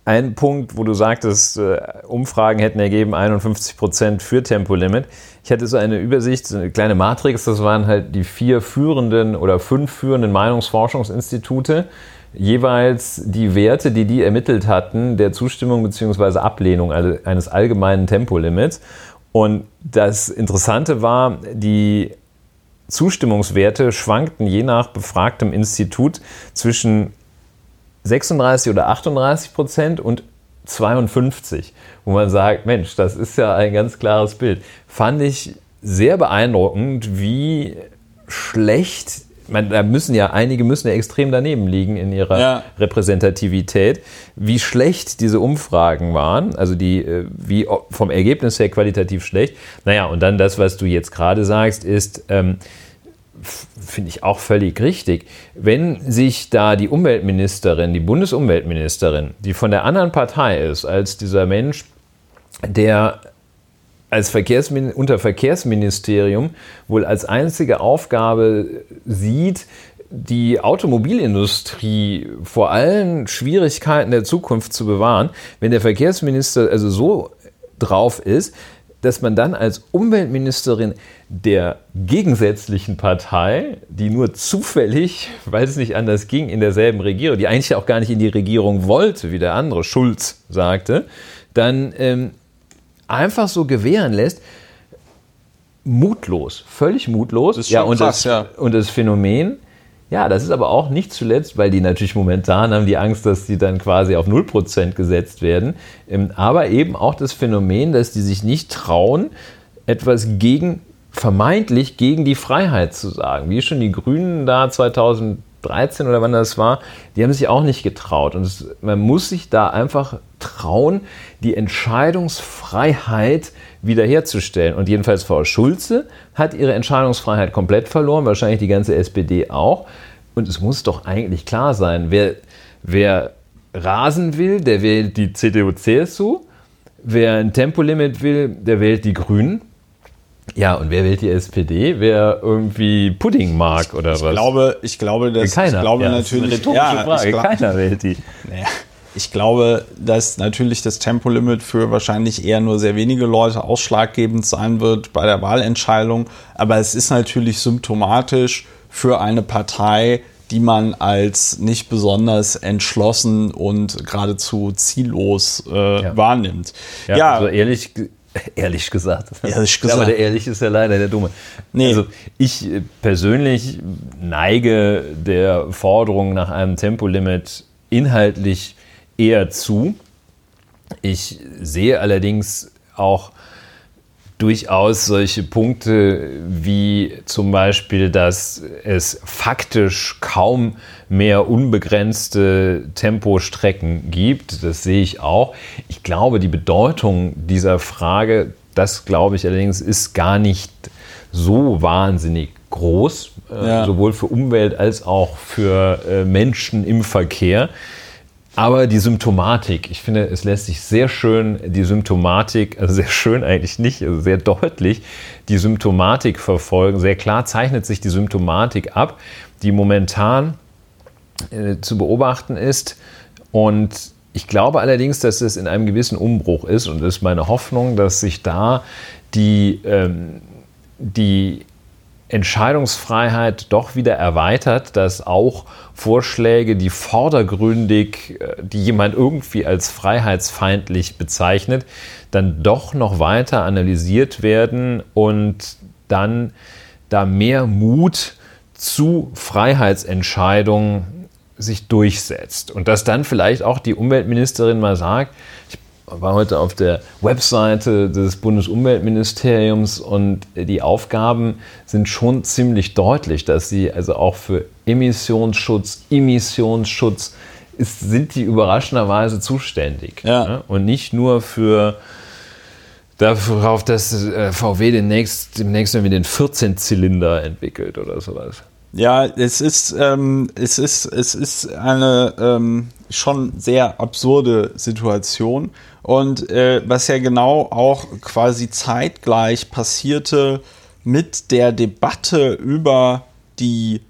ein Punkt, wo du sagtest, äh, Umfragen hätten ergeben 51 Prozent für Tempolimit. Ich hatte so eine Übersicht, eine kleine Matrix, das waren halt die vier führenden oder fünf führenden Meinungsforschungsinstitute, jeweils die Werte, die die ermittelt hatten, der Zustimmung bzw. Ablehnung eines allgemeinen Tempolimits. Und das Interessante war, die Zustimmungswerte schwankten je nach befragtem Institut zwischen 36 oder 38 Prozent und 52, wo man sagt, Mensch, das ist ja ein ganz klares Bild. Fand ich sehr beeindruckend, wie schlecht, man, da müssen ja, einige müssen ja extrem daneben liegen in ihrer ja. Repräsentativität, wie schlecht diese Umfragen waren, also die, äh, wie vom Ergebnis her qualitativ schlecht. Naja, und dann das, was du jetzt gerade sagst, ist, ähm, finde ich auch völlig richtig. Wenn sich da die Umweltministerin, die Bundesumweltministerin, die von der anderen Partei ist, als dieser Mensch, der als Verkehrsmin unter Verkehrsministerium wohl als einzige Aufgabe sieht, die Automobilindustrie vor allen Schwierigkeiten der Zukunft zu bewahren, wenn der Verkehrsminister also so drauf ist, dass man dann als Umweltministerin der gegensätzlichen Partei, die nur zufällig, weil es nicht anders ging, in derselben Regierung, die eigentlich auch gar nicht in die Regierung wollte, wie der andere Schulz sagte, dann ähm, einfach so gewähren lässt, mutlos, völlig mutlos. Ja, und, krass, das, ja. und das Phänomen, ja, das ist aber auch nicht zuletzt, weil die natürlich momentan haben die Angst, dass sie dann quasi auf 0% gesetzt werden. Ähm, aber eben auch das Phänomen, dass die sich nicht trauen, etwas gegen, vermeintlich gegen die Freiheit zu sagen. Wie schon die Grünen da 2013 oder wann das war, die haben sich auch nicht getraut. Und es, man muss sich da einfach trauen, die Entscheidungsfreiheit wiederherzustellen. Und jedenfalls Frau Schulze hat ihre Entscheidungsfreiheit komplett verloren, wahrscheinlich die ganze SPD auch. Und es muss doch eigentlich klar sein, wer, wer Rasen will, der wählt die CDU-CSU. Wer ein Tempolimit will, der wählt die Grünen. Ja, und wer wählt die SPD? Wer irgendwie Pudding mag oder ich was? Glaube, ich glaube, dass Keiner. ich glaube ja, natürlich. Das ist eine rhetorische Frage. glaub, Keiner wählt die. Naja, ich glaube, dass natürlich das Tempolimit für wahrscheinlich eher nur sehr wenige Leute ausschlaggebend sein wird bei der Wahlentscheidung. Aber es ist natürlich symptomatisch für eine Partei, die man als nicht besonders entschlossen und geradezu ziellos äh, ja. wahrnimmt. Ja, ja, also ehrlich, ehrlich gesagt. Ehrlich gesagt. aber der ehrlich ist ja leider der Dumme. Nee. Also ich persönlich neige der Forderung nach einem Tempolimit inhaltlich eher zu. Ich sehe allerdings auch durchaus solche Punkte wie zum Beispiel, dass es faktisch kaum mehr unbegrenzte Tempostrecken gibt. Das sehe ich auch. Ich glaube, die Bedeutung dieser Frage, das glaube ich allerdings, ist gar nicht so wahnsinnig groß, äh, ja. sowohl für Umwelt als auch für äh, Menschen im Verkehr. Aber die Symptomatik, ich finde, es lässt sich sehr schön die Symptomatik, also sehr schön eigentlich nicht, also sehr deutlich die Symptomatik verfolgen. Sehr klar zeichnet sich die Symptomatik ab, die momentan äh, zu beobachten ist. Und ich glaube allerdings, dass es in einem gewissen Umbruch ist und ist meine Hoffnung, dass sich da die, ähm, die Entscheidungsfreiheit doch wieder erweitert, dass auch Vorschläge, die vordergründig, äh, die jemand irgendwie als freiheitsfeindlich bezeichnet, dann doch noch weiter analysiert werden und dann da mehr Mut zu Freiheitsentscheidungen sich durchsetzt. Und dass dann vielleicht auch die Umweltministerin mal sagt, ich war heute auf der Webseite des Bundesumweltministeriums und die Aufgaben sind schon ziemlich deutlich, dass sie also auch für Emissionsschutz, Emissionsschutz ist, sind die überraschenderweise zuständig. Ja. Ne? Und nicht nur für darauf, dass äh, VW demnächst, demnächst irgendwie den 14-Zylinder entwickelt oder sowas. Ja, es ist, ähm, es ist, es ist eine ähm, schon sehr absurde Situation. Und äh, was ja genau auch quasi zeitgleich passierte mit der Debatte über die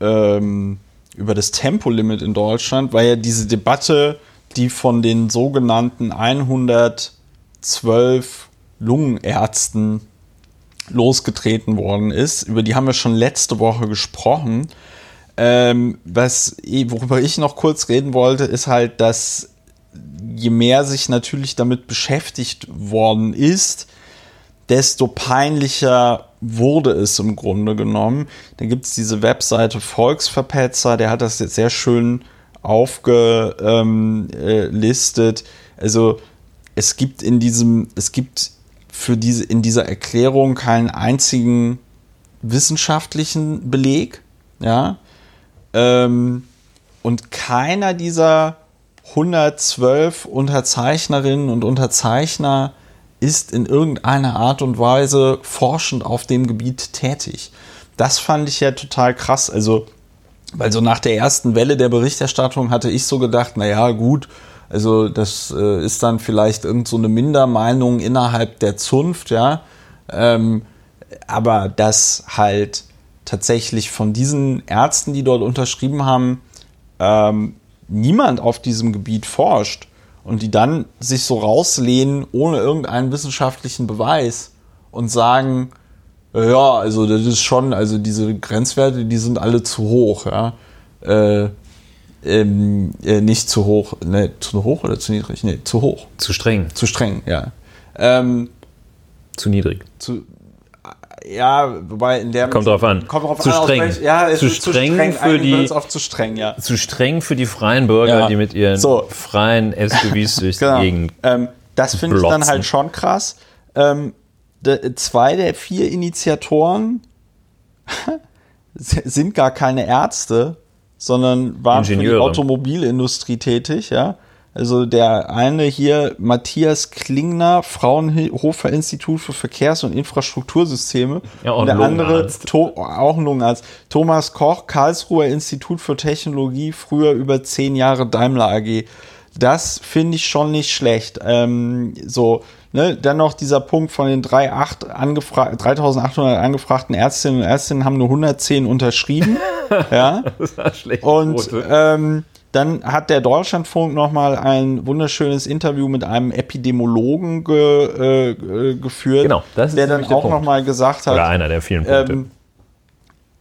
ähm, über das Tempolimit in Deutschland, war ja diese Debatte, die von den sogenannten 112 Lungenärzten losgetreten worden ist. Über die haben wir schon letzte Woche gesprochen. Ähm, was, worüber ich noch kurz reden wollte, ist halt, dass je mehr sich natürlich damit beschäftigt worden ist, desto peinlicher wurde es im Grunde genommen. Da gibt es diese Webseite Volksverpetzer, der hat das jetzt sehr schön aufgelistet. Also es gibt in diesem, es gibt für diese, in dieser Erklärung keinen einzigen wissenschaftlichen Beleg, ja. Ähm, und keiner dieser 112 Unterzeichnerinnen und Unterzeichner ist in irgendeiner Art und Weise forschend auf dem Gebiet tätig. Das fand ich ja total krass. Also, weil so nach der ersten Welle der Berichterstattung hatte ich so gedacht, naja, gut, also das äh, ist dann vielleicht irgend so eine Mindermeinung innerhalb der Zunft, ja. Ähm, aber dass halt tatsächlich von diesen Ärzten, die dort unterschrieben haben, ähm, niemand auf diesem Gebiet forscht und die dann sich so rauslehnen ohne irgendeinen wissenschaftlichen Beweis und sagen, ja, also das ist schon, also diese Grenzwerte, die sind alle zu hoch, ja. Äh, ähm, äh, nicht zu hoch, ne, zu hoch oder zu niedrig? Ne, zu hoch. Zu streng. Zu streng, ja. Ähm, zu niedrig. Zu, ja, wobei in der kommt drauf an. Kommt drauf zu an, streng. Welch, ja, zu, streng streng für die oft zu streng, ja. Zu streng für die freien Bürger, ja. die mit ihren so. freien SUVs (laughs) durch genau. die Gegend. Ähm, das finde ich dann halt schon krass. Ähm, de, zwei der vier Initiatoren (laughs) sind gar keine Ärzte, sondern waren Ingenieure. für die Automobilindustrie tätig, ja. Also der eine hier, Matthias Klingner, Fraunhofer Institut für Verkehrs- und Infrastruktursysteme. Ja, auch und der andere, Lungenarzt. to, auch ein Lungenarzt. Thomas Koch, Karlsruher Institut für Technologie, früher über zehn Jahre Daimler AG. Das finde ich schon nicht schlecht. Ähm, so, ne, dann noch dieser Punkt von den 3.8 angefra 3800 angefragten Ärztinnen und Ärztinnen haben nur 110 unterschrieben. (laughs) ja. Das war schlecht. Und ähm, dann hat der Deutschlandfunk nochmal ein wunderschönes Interview mit einem Epidemiologen ge, äh, geführt, Genau, das ist der dann auch nochmal gesagt hat, Oder einer der vielen Punkte. ähm,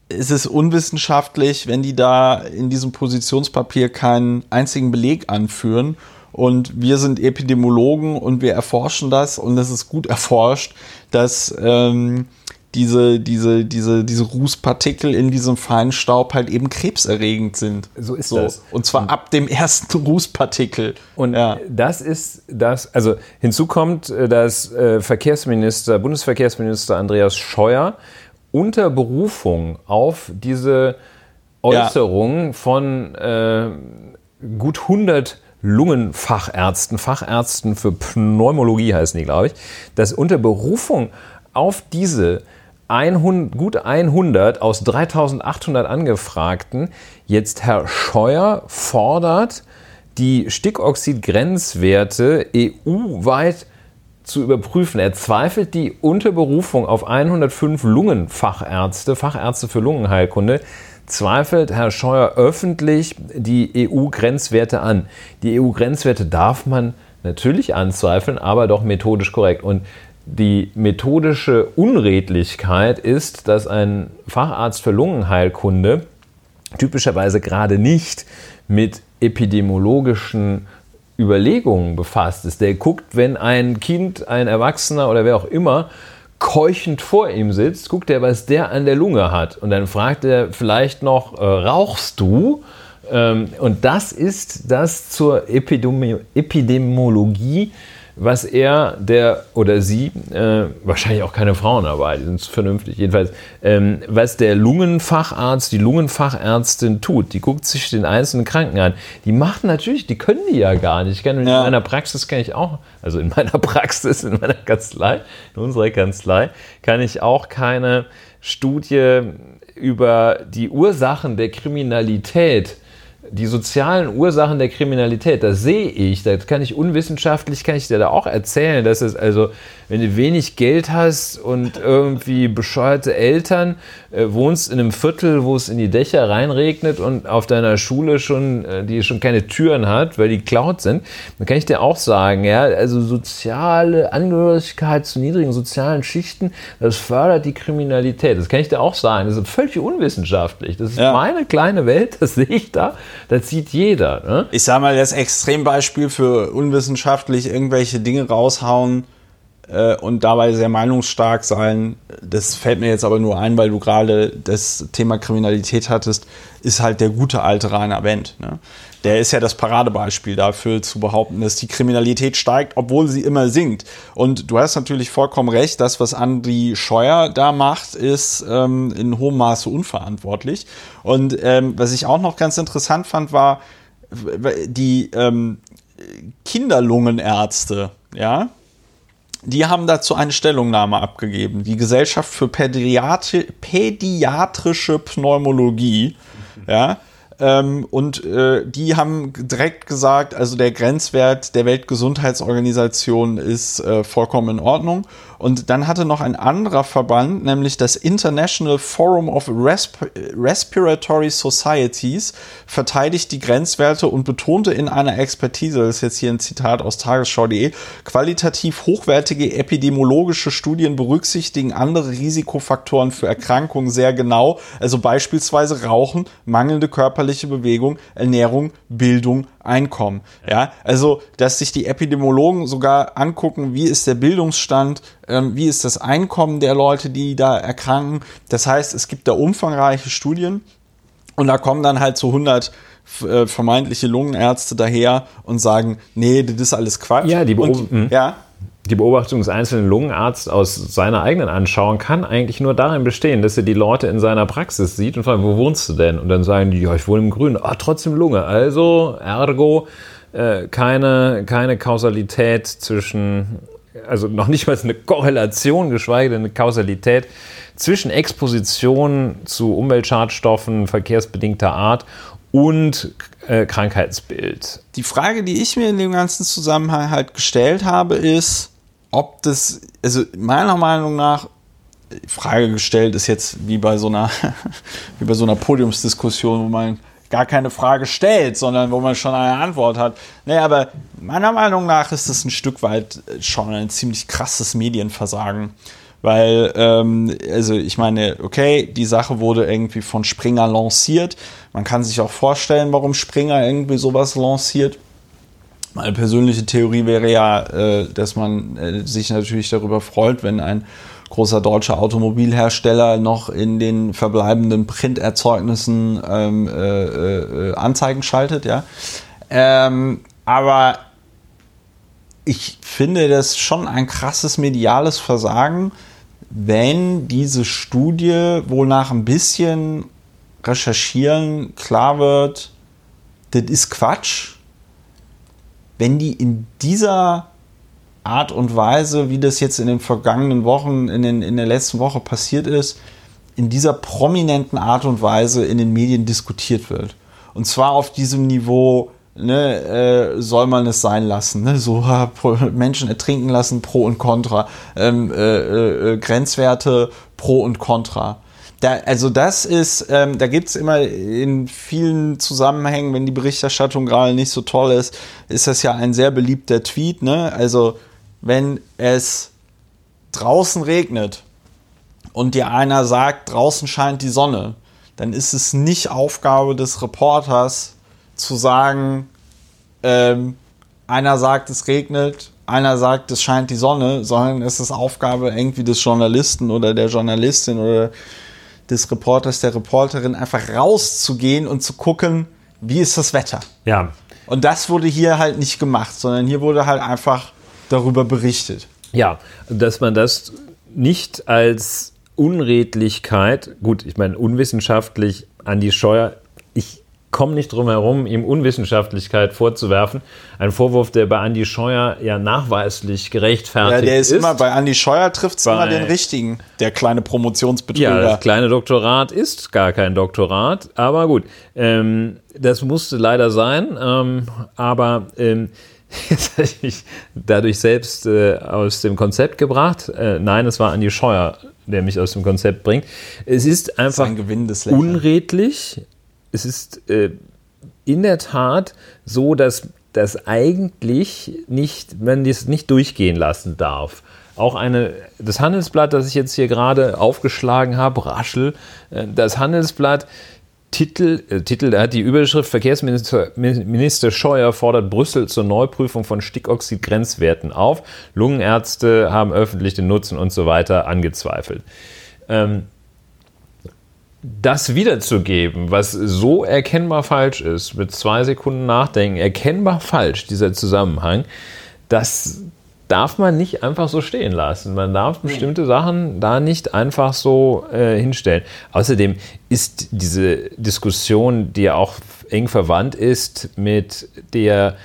es ist unwissenschaftlich, wenn die da in diesem Positionspapier keinen einzigen Beleg anführen. Und wir sind Epidemiologen und wir erforschen das und es ist gut erforscht, dass ähm, diese, diese, diese, diese Rußpartikel in diesem Feinstaub halt eben krebserregend sind. So ist das. Und zwar ab dem ersten Rußpartikel. Und ja. das ist das, also hinzu kommt, äh, dass äh, Verkehrsminister, Bundesverkehrsminister Andreas Scheuer unter Berufung auf diese Äußerung von äh, gut 100 Lungenfachärzten, Fachärzten für Pneumologie heißen die, glaube ich, dass unter Berufung auf diese 100, gut 100 aus 3800 Angefragten jetzt Herr Scheuer fordert, die Stickoxid-Grenzwerte EU-weit zu überprüfen. Er zweifelt die Unterberufung auf 105 Lungenfachärzte, Fachärzte für Lungenheilkunde, zweifelt Herr Scheuer öffentlich die EU-Grenzwerte an. Die EU-Grenzwerte darf man natürlich anzweifeln, aber doch methodisch korrekt. Und die methodische Unredlichkeit ist, dass ein Facharzt für Lungenheilkunde typischerweise gerade nicht mit epidemiologischen Überlegungen befasst ist. Der guckt, wenn ein Kind, ein Erwachsener oder wer auch immer keuchend vor ihm sitzt, guckt er, was der an der Lunge hat. Und dann fragt er vielleicht noch, äh, rauchst du? Ähm, und das ist das zur Epidemi Epidemiologie, was er, der oder sie, äh, wahrscheinlich auch keine Frauen dabei, die sind vernünftig, jedenfalls, ähm, was der Lungenfacharzt, die Lungenfachärztin tut, die guckt sich den einzelnen Kranken an. Die machen natürlich, die können die ja gar nicht. Ich kann, Ja. In meiner Praxis kann ich auch, also in meiner (laughs) Praxis, in meiner Kanzlei, in unserer Kanzlei, kann ich auch keine Studie über die Ursachen der Kriminalität die sozialen Ursachen der Kriminalität, das sehe ich, das kann ich unwissenschaftlich, kann ich dir da auch erzählen, dass es also, wenn du wenig Geld hast und irgendwie bescheuerte Eltern, äh, wohnst in einem Viertel, wo es in die Dächer reinregnet und auf deiner Schule schon, äh, die schon keine Türen hat, weil die klaut sind, dann kann ich dir auch sagen, ja, also soziale Angehörigkeit zu niedrigen sozialen Schichten, das fördert die Kriminalität. Das kann ich dir auch sagen. Das ist völlig unwissenschaftlich. Das ist ja. meine kleine Welt, das sehe ich da das sieht jeder. Ne? Ich sage mal, das Extrembeispiel für unwissenschaftlich irgendwelche Dinge raushauen äh, und dabei sehr meinungsstark sein, das fällt mir jetzt aber nur ein, weil du gerade das Thema Kriminalität hattest, ist halt der gute alte Rainer Wendt. Ne? der ist ja das Paradebeispiel dafür zu behaupten, dass die Kriminalität steigt, obwohl sie immer sinkt. Und du hast natürlich vollkommen recht, das, was Andi Scheuer da macht, ist ähm, in hohem Maße unverantwortlich. Und ähm, was ich auch noch ganz interessant fand, war die ähm, Kinderlungenärzte, ja, die haben dazu eine Stellungnahme abgegeben. Die Gesellschaft für Pädiatri pädiatrische Pneumologie, ja, ähm, und äh, die haben direkt gesagt, also der Grenzwert der Weltgesundheitsorganisation ist äh, vollkommen in Ordnung. Und dann hatte noch ein anderer Verband, nämlich das International Forum of Resp Respiratory Societies, verteidigt die Grenzwerte und betonte in einer Expertise, das ist jetzt hier ein Zitat aus tagesschau.de, qualitativ hochwertige epidemiologische Studien berücksichtigen andere Risikofaktoren für Erkrankungen sehr genau, also beispielsweise Rauchen, mangelnde körperliche Bewegung, Ernährung, Bildung, Einkommen. Ja, also, dass sich die Epidemiologen sogar angucken, wie ist der Bildungsstand, ähm, wie ist das Einkommen der Leute, die da erkranken. Das heißt, es gibt da umfangreiche Studien und da kommen dann halt so 100 äh, vermeintliche Lungenärzte daher und sagen, nee, das ist alles Quatsch. Ja, die hm. ja die Beobachtung des einzelnen Lungenarzt aus seiner eigenen Anschauung kann eigentlich nur darin bestehen, dass er die Leute in seiner Praxis sieht und fragt, wo wohnst du denn? Und dann sagen die, ja, ich wohne im Grünen. Ah, trotzdem Lunge. Also, ergo, äh, keine, keine Kausalität zwischen, also noch nicht mal eine Korrelation, geschweige denn eine Kausalität zwischen Exposition zu Umweltschadstoffen verkehrsbedingter Art und äh, Krankheitsbild. Die Frage, die ich mir in dem ganzen Zusammenhang halt gestellt habe, ist, ob das, also meiner Meinung nach, Frage gestellt ist jetzt wie bei so einer, (laughs) wie bei so einer Podiumsdiskussion, wo man gar keine Frage stellt, sondern wo man schon eine Antwort hat. Nee, aber meiner Meinung nach ist das ein Stück weit schon ein ziemlich krasses Medienversagen. Weil, ähm, also ich meine, okay, die Sache wurde irgendwie von Springer lanciert. Man kann sich auch vorstellen, warum Springer irgendwie sowas lanciert. Meine persönliche Theorie wäre ja, äh, dass man äh, sich natürlich darüber freut, wenn ein großer deutscher Automobilhersteller noch in den verbleibenden Printerzeugnissen ähm, äh, äh, Anzeigen schaltet, ja. Ähm, aber ich finde das schon ein krasses mediales Versagen, wenn diese Studie wohl nach ein bisschen recherchieren klar wird, das ist Quatsch wenn die in dieser Art und Weise, wie das jetzt in den vergangenen Wochen, in, den, in der letzten Woche passiert ist, in dieser prominenten Art und Weise in den Medien diskutiert wird. Und zwar auf diesem Niveau, ne, äh, soll man es sein lassen, ne? so (laughs) Menschen ertrinken lassen, pro und contra, ähm, äh, äh, äh, Grenzwerte, pro und contra. Da, also das ist, ähm, da gibt es immer in vielen Zusammenhängen, wenn die Berichterstattung gerade nicht so toll ist, ist das ja ein sehr beliebter Tweet. Ne? Also wenn es draußen regnet und dir einer sagt, draußen scheint die Sonne, dann ist es nicht Aufgabe des Reporters zu sagen, ähm, einer sagt, es regnet, einer sagt, es scheint die Sonne, sondern es ist Aufgabe irgendwie des Journalisten oder der Journalistin oder des Reporters, der Reporterin, einfach rauszugehen und zu gucken, wie ist das Wetter. Ja. Und das wurde hier halt nicht gemacht, sondern hier wurde halt einfach darüber berichtet. Ja, dass man das nicht als Unredlichkeit, gut, ich meine, unwissenschaftlich an die Scheuer, komme nicht drum herum, ihm Unwissenschaftlichkeit vorzuwerfen. Ein Vorwurf, der bei Andy Scheuer ja nachweislich gerechtfertigt ist. Ja, der ist, ist. immer, bei Andy Scheuer trifft es immer den richtigen, der kleine Promotionsbetrüger. Ja, das kleine Doktorat ist gar kein Doktorat, aber gut, ähm, das musste leider sein, ähm, aber ähm, (laughs) Jetzt habe ich mich dadurch selbst äh, aus dem Konzept gebracht. Äh, nein, es war Andi Scheuer, der mich aus dem Konzept bringt. Es ist einfach ein unredlich. Es ist äh, in der Tat so, dass das eigentlich nicht, man das nicht durchgehen lassen darf. Auch eine, das Handelsblatt, das ich jetzt hier gerade aufgeschlagen habe, Raschel, äh, das Handelsblatt Titel, äh, Titel, da hat die Überschrift Verkehrsminister Minister Scheuer fordert Brüssel zur Neuprüfung von Stickoxid-Grenzwerten auf. Lungenärzte haben öffentlich den Nutzen und so weiter angezweifelt. Ähm, das wiederzugeben, was so erkennbar falsch ist, mit zwei Sekunden Nachdenken, erkennbar falsch, dieser Zusammenhang, das, darf man nicht einfach so stehen lassen. Man darf bestimmte Sachen da nicht einfach so äh, hinstellen. Außerdem ist diese Diskussion, die ja auch eng verwandt ist mit der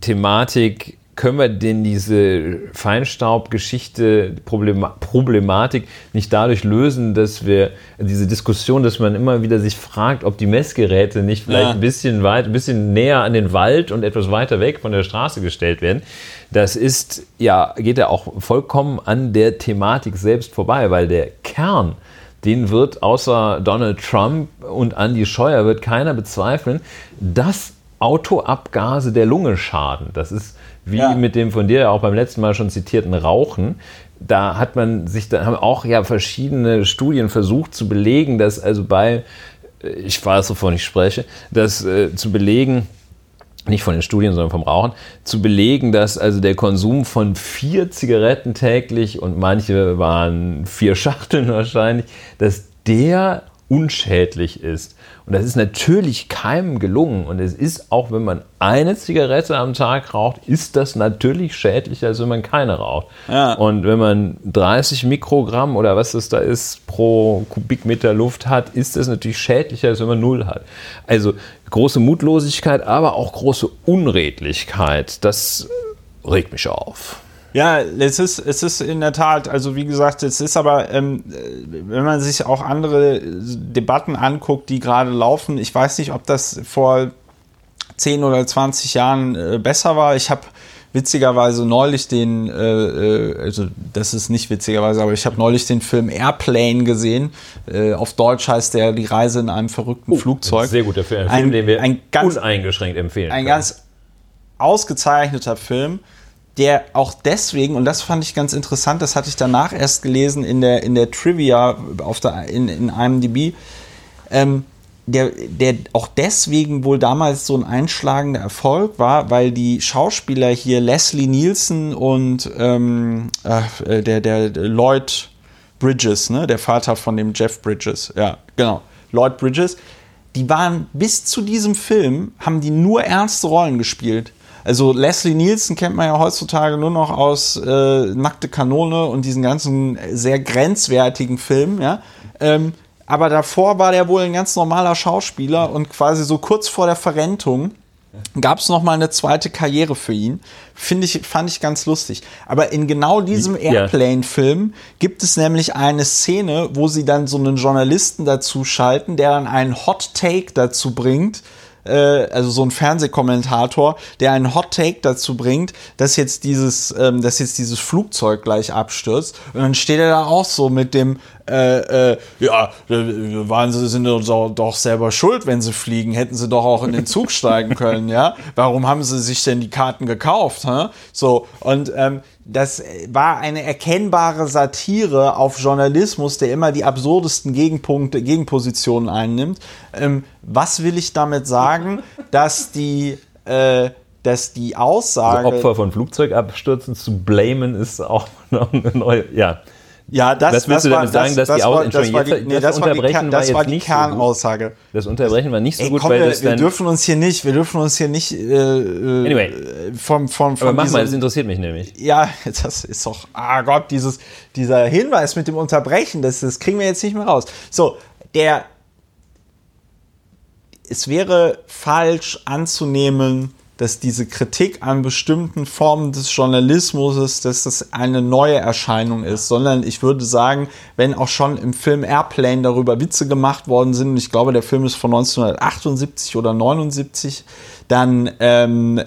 Thematik können wir denn diese Feinstaubgeschichte, Problematik nicht dadurch lösen, dass wir diese Diskussion, dass man immer wieder sich fragt, ob die Messgeräte nicht vielleicht ja. ein bisschen weit, ein bisschen näher an den Wald und etwas weiter weg von der Straße gestellt werden. Das ist ja, geht ja auch vollkommen an der Thematik selbst vorbei, weil der Kern, den wird außer Donald Trump und Andy Scheuer wird keiner bezweifeln, dass Autoabgase der Lunge schaden. Das ist wie ja. mit dem von dir auch beim letzten Mal schon zitierten Rauchen. Da hat man sich, da haben auch ja verschiedene Studien versucht zu belegen, dass also bei, ich weiß, wovon ich spreche, dass äh, zu belegen, nicht von den Studien, sondern vom Rauchen, zu belegen, dass also der Konsum von vier Zigaretten täglich und manche waren vier Schachteln wahrscheinlich, dass der unschädlich ist. Und das ist natürlich keinem gelungen. Und es ist, auch wenn man eine Zigarette am Tag raucht, ist das natürlich schädlicher, als wenn man keine raucht. Ja. Und wenn man 30 Mikrogramm oder was das da ist pro Kubikmeter Luft hat, ist das natürlich schädlicher, als wenn man null hat. Also große Mutlosigkeit, aber auch große Unredlichkeit. Das regt mich auf. Ja, es ist, es ist in der Tat, also wie gesagt, es ist aber, ähm, wenn man sich auch andere Debatten anguckt, die gerade laufen, ich weiß nicht, ob das vor 10 oder 20 Jahren äh, besser war. Ich habe witzigerweise neulich den, äh, äh, also das ist nicht witzigerweise, aber ich habe neulich den Film Airplane gesehen. Äh, auf Deutsch heißt der Die Reise in einem verrückten oh, Flugzeug. Sehr guter Film, ein, Film, den wir ein ganz, uneingeschränkt empfehlen. Ein können. ganz ausgezeichneter Film der auch deswegen, und das fand ich ganz interessant, das hatte ich danach erst gelesen in der, in der Trivia auf der, in, in IMDb, ähm, der, der auch deswegen wohl damals so ein einschlagender Erfolg war, weil die Schauspieler hier Leslie Nielsen und ähm, äh, der, der Lloyd Bridges, ne, der Vater von dem Jeff Bridges, ja, genau, Lloyd Bridges, die waren bis zu diesem Film, haben die nur ernste Rollen gespielt. Also Leslie Nielsen kennt man ja heutzutage nur noch aus äh, Nackte Kanone und diesen ganzen sehr grenzwertigen Filmen, ja. Ähm, aber davor war der wohl ein ganz normaler Schauspieler und quasi so kurz vor der Verrentung gab es noch mal eine zweite Karriere für ihn. Finde ich, fand ich ganz lustig. Aber in genau diesem Airplane-Film gibt es nämlich eine Szene, wo sie dann so einen Journalisten dazu schalten, der dann einen Hot Take dazu bringt, also so ein Fernsehkommentator, der einen Hot Take dazu bringt, dass jetzt dieses, ähm, dass jetzt dieses Flugzeug gleich abstürzt. Und dann steht er da auch so mit dem, äh, äh, ja, waren sie sind doch, selber schuld, wenn sie fliegen, hätten sie doch auch in den Zug steigen können, ja? Warum haben sie sich denn die Karten gekauft? Hä? So und ähm, das war eine erkennbare Satire auf Journalismus, der immer die absurdesten Gegenpunkte, Gegenpositionen einnimmt. Ähm, was will ich damit sagen? Dass die, äh, dass die Aussage. Also Opfer von Flugzeugabstürzen zu blamen ist auch noch eine neue. Ja. Ja, das, Was willst das du damit sagen, dass das die, war, das war die, nee, das, das war die, das war die Kernaussage. So das Unterbrechen war nicht so Ey, gut, komm, weil wir, das wir dürfen uns hier nicht, wir dürfen uns hier nicht äh, äh anyway. vom, vom, vom Aber mach diesem, mal, das interessiert mich nämlich. Ja, (laughs) das ist doch, ah Gott, dieses, dieser Hinweis mit dem Unterbrechen, das, das kriegen wir jetzt nicht mehr raus. So, der es wäre falsch anzunehmen, dass diese Kritik an bestimmten Formen des Journalismus, dass das eine neue Erscheinung ist, sondern ich würde sagen, wenn auch schon im Film Airplane darüber Witze gemacht worden sind, und ich glaube, der Film ist von 1978 oder 79, dann ähm,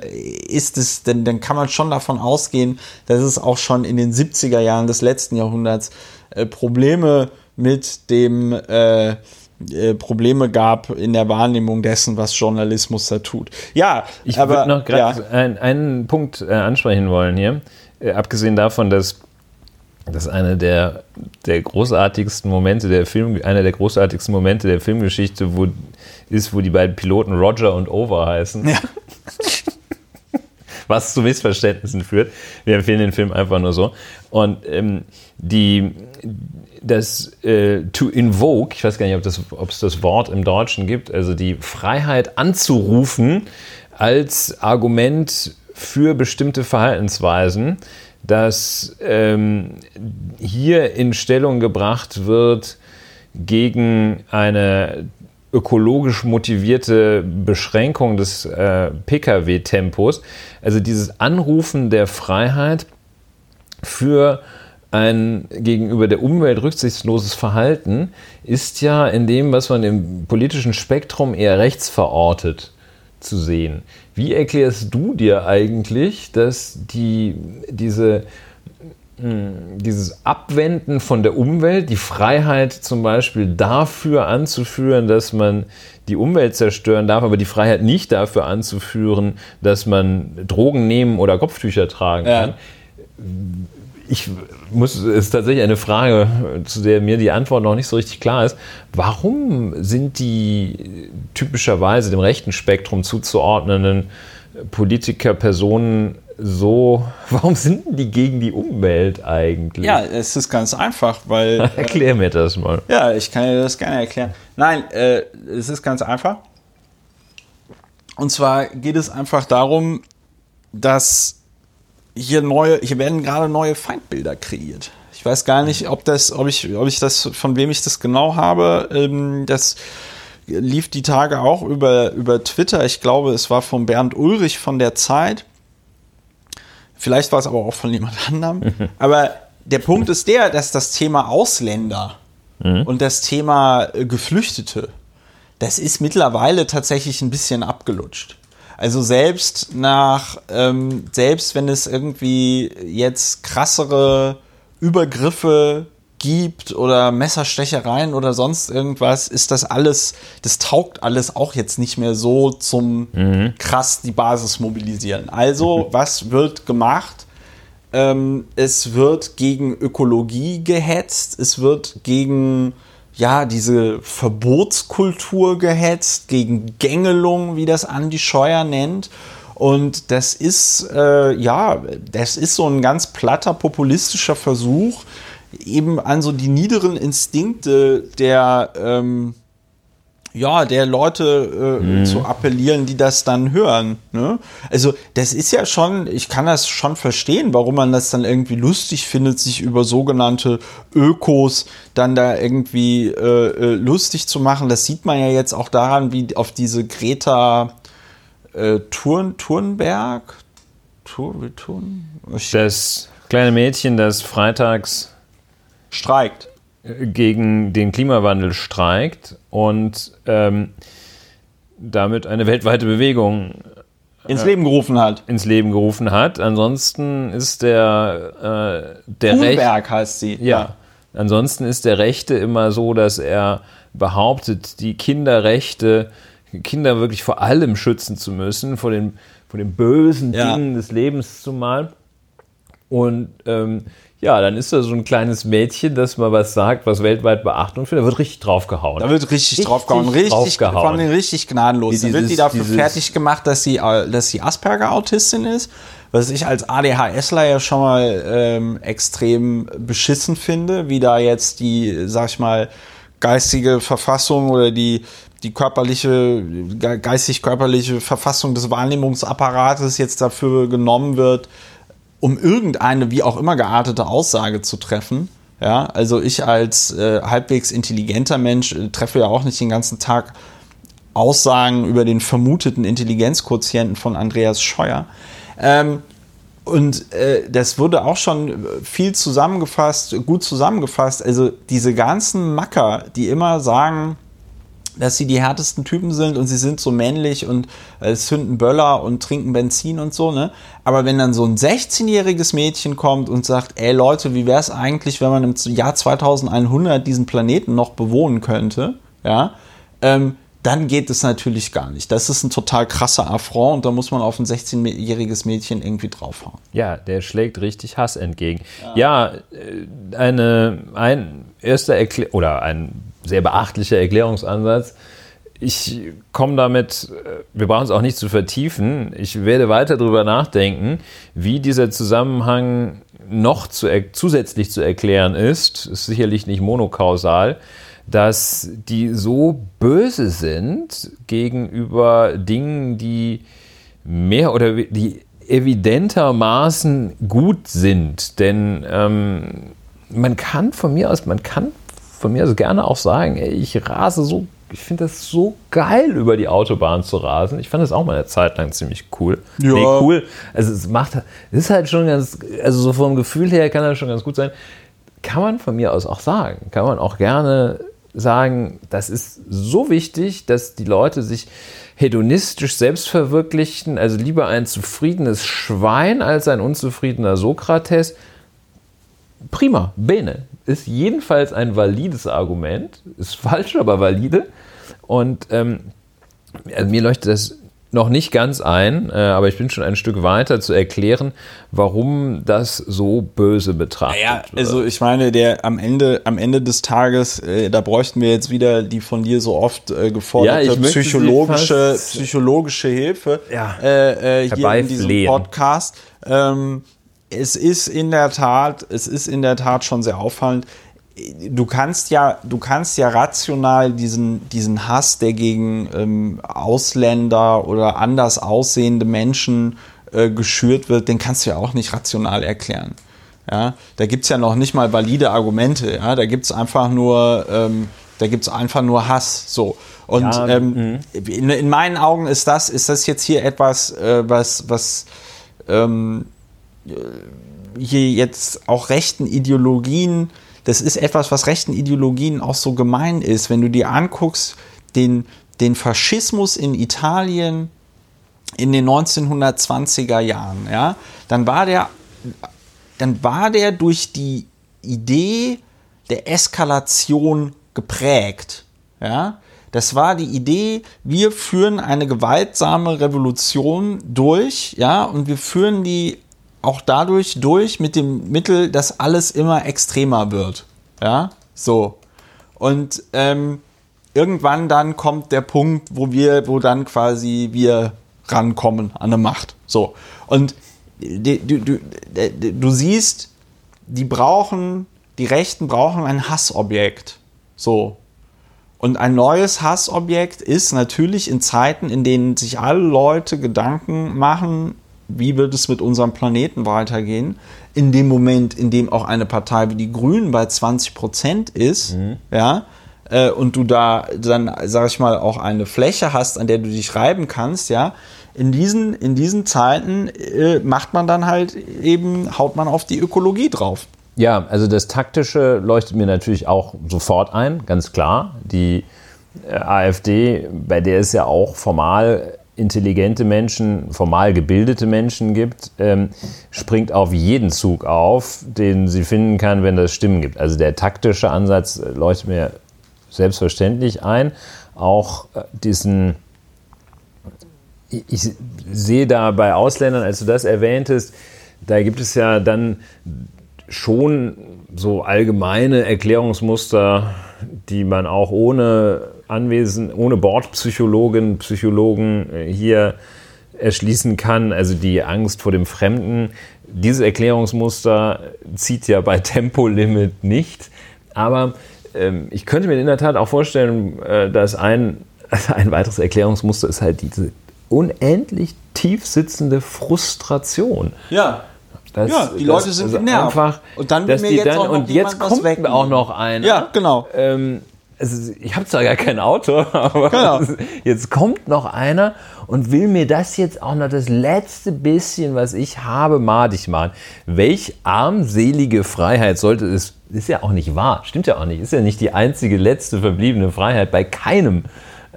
ist es, denn, dann kann man schon davon ausgehen, dass es auch schon in den 70er Jahren des letzten Jahrhunderts äh, Probleme mit dem äh, äh, Probleme gab in der Wahrnehmung dessen, was Journalismus da tut. Ja, ich würde noch gerade ja. einen, einen, Punkt äh, ansprechen wollen hier. Äh, abgesehen davon, dass das eine der, der großartigsten Momente der Film, einer der großartigsten Momente der Filmgeschichte wo, ist, wo die beiden Piloten Roger und Over heißen. Ja. (laughs) Was zu Missverständnissen führt. Wir empfehlen den Film einfach nur so. Und ähm, die, das äh, to invoke, ich weiß gar nicht, ob, das, es das Wort im Deutschen gibt, also die Freiheit anzurufen als Argument für bestimmte Verhaltensweisen, dass ähm, hier in Stellung gebracht wird gegen eine ökologisch motivierte Beschränkung des äh, Pkw-Tempos. Also dieses Anrufen der Freiheit für ein gegenüber der Umwelt rücksichtsloses Verhalten ist ja in dem, was man im politischen Spektrum eher rechts verortet, zu sehen. Wie erklärst du dir eigentlich, dass die, diese, hm, dieses Abwenden von der Umwelt, die Freiheit zum Beispiel dafür anzuführen, dass man die Umwelt zerstören darf, aber die Freiheit nicht dafür anzuführen, dass man Drogen nehmen oder Kopftücher tragen kann. Ja ich muss, es ist tatsächlich eine Frage, zu der mir die Antwort noch nicht so richtig klar ist. Warum sind die typischerweise dem rechten Spektrum zuzuordnenden Politiker, Personen so, (laughs) warum sind die gegen die Umwelt eigentlich? Ja, es ist ganz einfach, weil. (laughs) Erklär mir das mal. Ja, ich kann dir das gerne erklären. Nein, äh, es ist ganz einfach. Und zwar geht es einfach darum, dass hier neue, hier werden gerade neue Feindbilder kreiert. Ich weiß gar nicht, ob das, ob ich, ob ich das, von wem ich das genau habe. Ähm, das lief die Tage auch über, über Twitter. Ich glaube, es war von Bernd Ulrich von der Zeit. Vielleicht war es aber auch von jemand anderem. aber der Punkt ist der, dass das Thema Ausländer mhm. und das Thema äh, Geflüchtete, das ist mittlerweile tatsächlich ein bisschen abgelutscht. Also selbst nach, ähm, selbst wenn es irgendwie jetzt krassere Übergriffe gibt oder Messerstechereien oder sonst irgendwas, ist das alles, das taugt alles auch jetzt nicht mehr so zum mhm. krass die Basis mobilisieren. Also, (laughs) was wird gemacht? Ähm, es wird gegen Ökologie gehetzt, es wird gegen ja, diese Verbotskultur gehetzt, gegen Gängelung, wie das Andi Scheuer nennt. Und das ist, äh, ja, das ist so ein ganz platter populistischer Versuch, eben an so die niederen Instinkte der, ähm, ja, der Leute äh, mhm. zu appellieren, die das dann hören. Ne? Also das ist ja schon, ich kann das schon verstehen, warum man das dann irgendwie lustig findet, sich über sogenannte Ökos dann da irgendwie äh, äh lustig zu machen. Das sieht man ja jetzt auch daran, wie auf diese Greta äh, Thurn, Thurnberg, Thur, Thurn? Das kleine Mädchen, das freitags streikt gegen den Klimawandel streikt und ähm, damit eine weltweite Bewegung äh, ins Leben gerufen hat. Ins Leben gerufen hat. Ansonsten ist der äh, der Thunberg heißt sie. Ja. ja. Ansonsten ist der Rechte immer so, dass er behauptet, die Kinderrechte, Kinder wirklich vor allem schützen zu müssen, vor den, vor den bösen ja. Dingen des Lebens zumal. Und ähm, ja, dann ist da so ein kleines Mädchen, das mal was sagt, was weltweit Beachtung findet, da wird richtig draufgehauen. Da wird richtig, richtig draufgehauen, richtig, draufgehauen. vor allem richtig gnadenlos. Dieses, da wird die dafür fertig gemacht, dass sie, äh, dass sie Asperger-Autistin ist, was ich als ADHSler ja schon mal ähm, extrem beschissen finde, wie da jetzt die, sag ich mal, geistige Verfassung oder die, die körperliche, geistig-körperliche Verfassung des Wahrnehmungsapparates jetzt dafür genommen wird, um irgendeine wie auch immer geartete Aussage zu treffen. Ja, also ich als äh, halbwegs intelligenter Mensch äh, treffe ja auch nicht den ganzen Tag Aussagen über den vermuteten Intelligenzquotienten von Andreas Scheuer. Ähm, und äh, das wurde auch schon viel zusammengefasst, gut zusammengefasst. Also diese ganzen Macker, die immer sagen, dass sie die härtesten Typen sind und sie sind so männlich und äh, zünden Böller und trinken Benzin und so, ne? Aber wenn dann so ein 16-jähriges Mädchen kommt und sagt, ey Leute, wie wäre es eigentlich, wenn man im Jahr 2100 diesen Planeten noch bewohnen könnte, ja? Ähm, dann geht es natürlich gar nicht. Das ist ein total krasser Affront und da muss man auf ein 16-jähriges Mädchen irgendwie draufhauen. Ja, der schlägt richtig Hass entgegen. Ja, ja äh, eine, ein erster Erklär oder ein sehr beachtlicher Erklärungsansatz. Ich komme damit, äh, wir brauchen es auch nicht zu vertiefen. Ich werde weiter darüber nachdenken, wie dieser Zusammenhang noch zu, zusätzlich zu erklären ist. Ist sicherlich nicht monokausal dass die so böse sind gegenüber Dingen, die mehr oder die evidentermaßen gut sind. Denn ähm, man kann von mir aus, man kann von mir aus gerne auch sagen, ey, ich rase so, ich finde das so geil, über die Autobahn zu rasen. Ich fand das auch mal eine Zeit lang ziemlich cool. Ja. Nee, cool. Also es macht, es ist halt schon ganz, also so vom Gefühl her kann das schon ganz gut sein. Kann man von mir aus auch sagen. Kann man auch gerne sagen, das ist so wichtig, dass die Leute sich hedonistisch selbst verwirklichen, also lieber ein zufriedenes Schwein als ein unzufriedener Sokrates. Prima, bene. Ist jedenfalls ein valides Argument, ist falsch, aber valide. Und ähm, also mir leuchtet das noch nicht ganz ein, äh, aber ich bin schon ein Stück weiter zu erklären, warum das so böse betrachtet naja, wird. Also ich meine, der am Ende, am Ende des Tages, äh, da bräuchten wir jetzt wieder die von dir so oft äh, geforderte ja, psychologische, psychologische Hilfe ja, äh, äh hier in diesem Podcast. Ähm, es ist in der Tat, es ist in der Tat schon sehr auffallend du kannst ja, du kannst ja rational diesen, diesen Hass, der gegen ähm, Ausländer oder anders aussehende Menschen äh, geschürt wird, den kannst du ja auch nicht rational erklären. Ja, da gibt es ja noch nicht mal valide Argumente, ja, da gibt es einfach nur, ähm, da gibt's einfach nur Hass. So. Und ja, ähm, mhm. in, in, meinen Augen ist das, ist das jetzt hier etwas, äh, was, was ähm, hier jetzt auch rechten Ideologien das ist etwas, was rechten Ideologien auch so gemein ist. Wenn du dir anguckst, den, den Faschismus in Italien in den 1920er Jahren, ja, dann war der, dann war der durch die Idee der Eskalation geprägt, ja. Das war die Idee, wir führen eine gewaltsame Revolution durch, ja, und wir führen die auch dadurch durch mit dem Mittel, dass alles immer extremer wird. Ja, so. Und ähm, irgendwann dann kommt der Punkt, wo wir, wo dann quasi wir rankommen an eine Macht. So. Und du, du, du siehst, die brauchen, die Rechten brauchen ein Hassobjekt. So. Und ein neues Hassobjekt ist natürlich in Zeiten, in denen sich alle Leute Gedanken machen, wie wird es mit unserem Planeten weitergehen? In dem Moment, in dem auch eine Partei wie die Grünen bei 20 Prozent ist, mhm. ja, äh, und du da dann, sag ich mal, auch eine Fläche hast, an der du dich reiben kannst, ja, in diesen, in diesen Zeiten äh, macht man dann halt eben, haut man auf die Ökologie drauf. Ja, also das Taktische leuchtet mir natürlich auch sofort ein, ganz klar. Die äh, AfD, bei der ist ja auch formal intelligente Menschen, formal gebildete Menschen gibt, ähm, springt auf jeden Zug auf, den sie finden kann, wenn das Stimmen gibt. Also der taktische Ansatz leuchtet mir selbstverständlich ein. Auch äh, diesen, ich sehe da bei Ausländern, als du das erwähntest, da gibt es ja dann schon so allgemeine Erklärungsmuster, die man auch ohne Anwesen, ohne Bordpsychologen, Psychologen äh, hier erschließen kann. Also die Angst vor dem Fremden. Dieses Erklärungsmuster zieht ja bei (laughs) Tempolimit nicht. Aber ähm, ich könnte mir in der Tat auch vorstellen, äh, dass ein, (laughs) ein weiteres Erklärungsmuster ist halt diese unendlich tief sitzende Frustration. Ja. Das, ja, die Leute sind also genervt. Einfach, und dann, dass die dann, und jetzt kommt auch noch einer. Ja, genau. Ähm, also ich habe zwar gar kein Auto, (laughs) aber genau. jetzt kommt noch einer und will mir das jetzt auch noch das letzte bisschen, was ich habe, madig machen. Welch armselige Freiheit sollte es, ist ja auch nicht wahr, stimmt ja auch nicht, ist ja nicht die einzige letzte verbliebene Freiheit bei keinem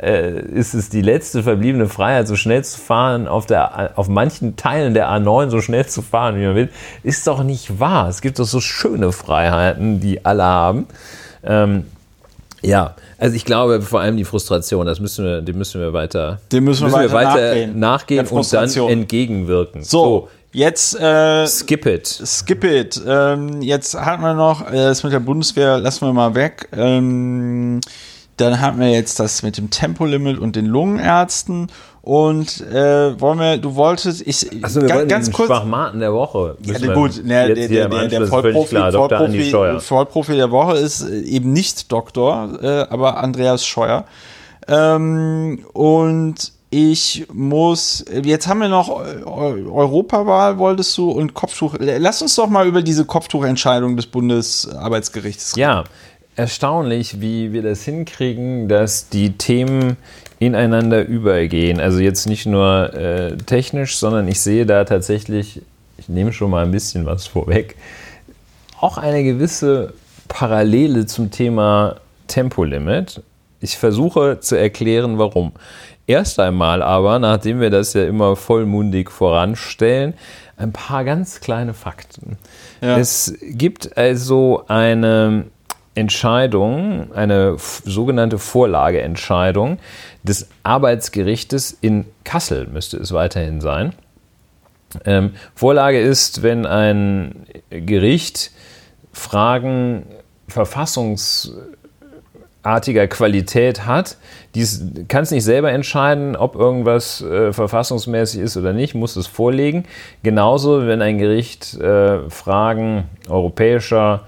äh, ist es die letzte verbliebene Freiheit, so schnell zu fahren, auf, der, auf manchen Teilen der A9 so schnell zu fahren, wie man will, ist doch nicht wahr. Es gibt doch so schöne Freiheiten, die alle haben. Ähm, ja, also ich glaube vor allem die Frustration, das müssen wir, dem müssen wir weiter, dem müssen wir, müssen weiter, weiter nachgehen, nachgehen und dann entgegenwirken. So, so jetzt äh, skip it. Skip it. Ähm, jetzt hatten wir noch äh, das mit der Bundeswehr, lassen wir mal weg. Ähm, dann hatten wir jetzt das mit dem Tempolimit und den Lungenärzten. Und äh, wollen wir, du wolltest, ich also wir ganz, ganz kurz. Schwachmaten der Woche. Ja, gut, ne, der, der, der, der Vollprofi, klar, Vollprofi, Vollprofi der Woche ist äh, eben nicht Doktor, äh, aber Andreas Scheuer. Ähm, und ich muss, jetzt haben wir noch Europawahl, wolltest du, und Kopftuch. Lass uns doch mal über diese Kopftuchentscheidung des Bundesarbeitsgerichts reden. Ja, erstaunlich, wie wir das hinkriegen, dass die Themen ineinander übergehen. Also jetzt nicht nur äh, technisch, sondern ich sehe da tatsächlich, ich nehme schon mal ein bisschen was vorweg, auch eine gewisse Parallele zum Thema Tempolimit. Ich versuche zu erklären, warum. Erst einmal aber, nachdem wir das ja immer vollmundig voranstellen, ein paar ganz kleine Fakten. Ja. Es gibt also eine Entscheidung, eine sogenannte Vorlageentscheidung des Arbeitsgerichtes in Kassel, müsste es weiterhin sein. Ähm, Vorlage ist, wenn ein Gericht Fragen verfassungsartiger Qualität hat, dies kann es nicht selber entscheiden, ob irgendwas äh, verfassungsmäßig ist oder nicht, muss es vorlegen. Genauso, wenn ein Gericht äh, Fragen europäischer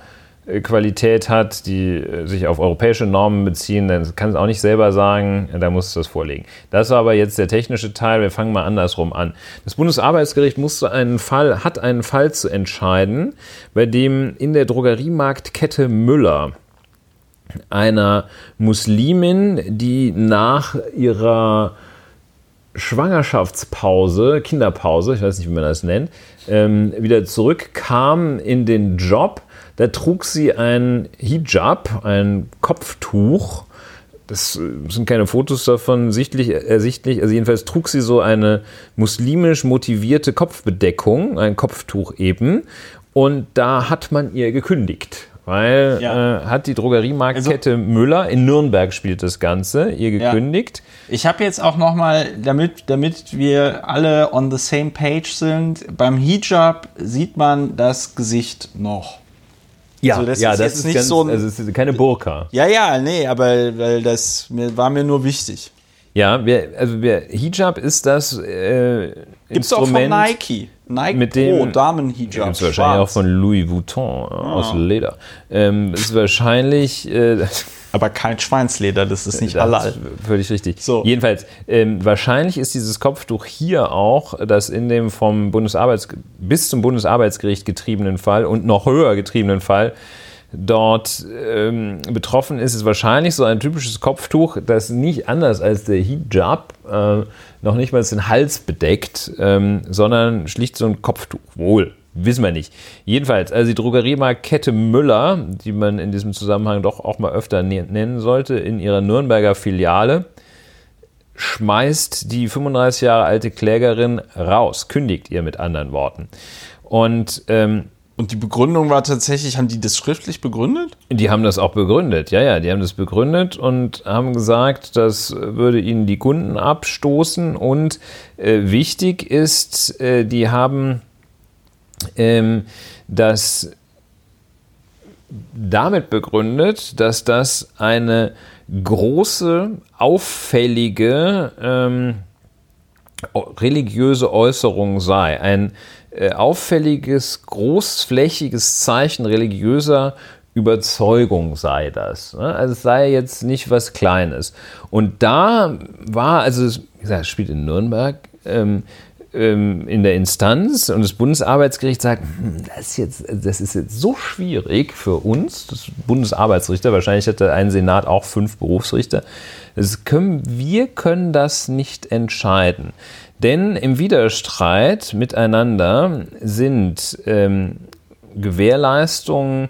Qualität hat, die äh, sich auf europäische Normen beziehen, dann kann es auch nicht selber sagen, da muss es das vorlegen. Das war aber jetzt der technische Teil. Wir fangen mal andersrum an. Das Bundesarbeitsgericht musste einen Fall, hat einen Fall zu entscheiden, bei dem in der Drogeriemarktkette Müller einer Muslimin, die nach ihrer Schwangerschaftspause, Kinderpause, ich weiß nicht, wie man das nennt, ähm, wieder zurückkam in den Job da trug sie ein Hijab, ein Kopftuch. Das äh, sind keine Fotos davon sichtlich, ersichtlich. Also jedenfalls trug sie so eine muslimisch motivierte Kopfbedeckung, ein Kopftuch eben. Und da hat man ihr gekündigt weil ja. äh, hat die Drogeriemarktkette also, Müller in Nürnberg spielt das Ganze ihr gekündigt. Ja. Ich habe jetzt auch noch mal, damit damit wir alle on the same page sind, beim Hijab sieht man das Gesicht noch. Ja, also das ja, ist das ist nicht ganz, so ein, also es ist keine Burka. Ja, ja, nee, aber weil das mir, war mir nur wichtig. Ja, wir, also wir, Hijab ist das äh, Gibt's Instrument. auch von Nike. Nike mit dem, Pro Damen-Hijab. Gibt es wahrscheinlich auch von Louis Vuitton äh, ah. aus Leder. Ähm, ist wahrscheinlich. Äh, (laughs) aber kein Schweinsleder, das ist nicht halal. Völlig richtig. So. Jedenfalls, ähm, wahrscheinlich ist dieses Kopftuch hier auch das in dem vom Bundesarbeits bis zum Bundesarbeitsgericht getriebenen Fall und noch höher getriebenen Fall dort ähm, betroffen ist, ist wahrscheinlich so ein typisches Kopftuch, das nicht anders als der Hijab äh, noch nicht mal den Hals bedeckt, ähm, sondern schlicht so ein Kopftuch. Wohl, wissen wir nicht. Jedenfalls, also die Drogeriemarktkette Müller, die man in diesem Zusammenhang doch auch mal öfter ne-, nennen sollte, in ihrer Nürnberger Filiale, schmeißt die 35 Jahre alte Klägerin raus, kündigt ihr mit anderen Worten. Und ähm, und die Begründung war tatsächlich, haben die das schriftlich begründet? Die haben das auch begründet, ja, ja, die haben das begründet und haben gesagt, das würde ihnen die Kunden abstoßen. Und äh, wichtig ist, äh, die haben ähm, das damit begründet, dass das eine große, auffällige ähm, religiöse Äußerung sei. Ein äh, auffälliges, großflächiges Zeichen religiöser Überzeugung sei das. Ne? Also es sei jetzt nicht was Kleines. Und da war, also wie gesagt, es spielt in Nürnberg, ähm, in der Instanz und das Bundesarbeitsgericht sagt, hm, das, ist jetzt, das ist jetzt so schwierig für uns, das Bundesarbeitsrichter, wahrscheinlich hätte ein Senat auch fünf Berufsrichter, das können, wir können das nicht entscheiden. Denn im Widerstreit miteinander sind ähm, Gewährleistungen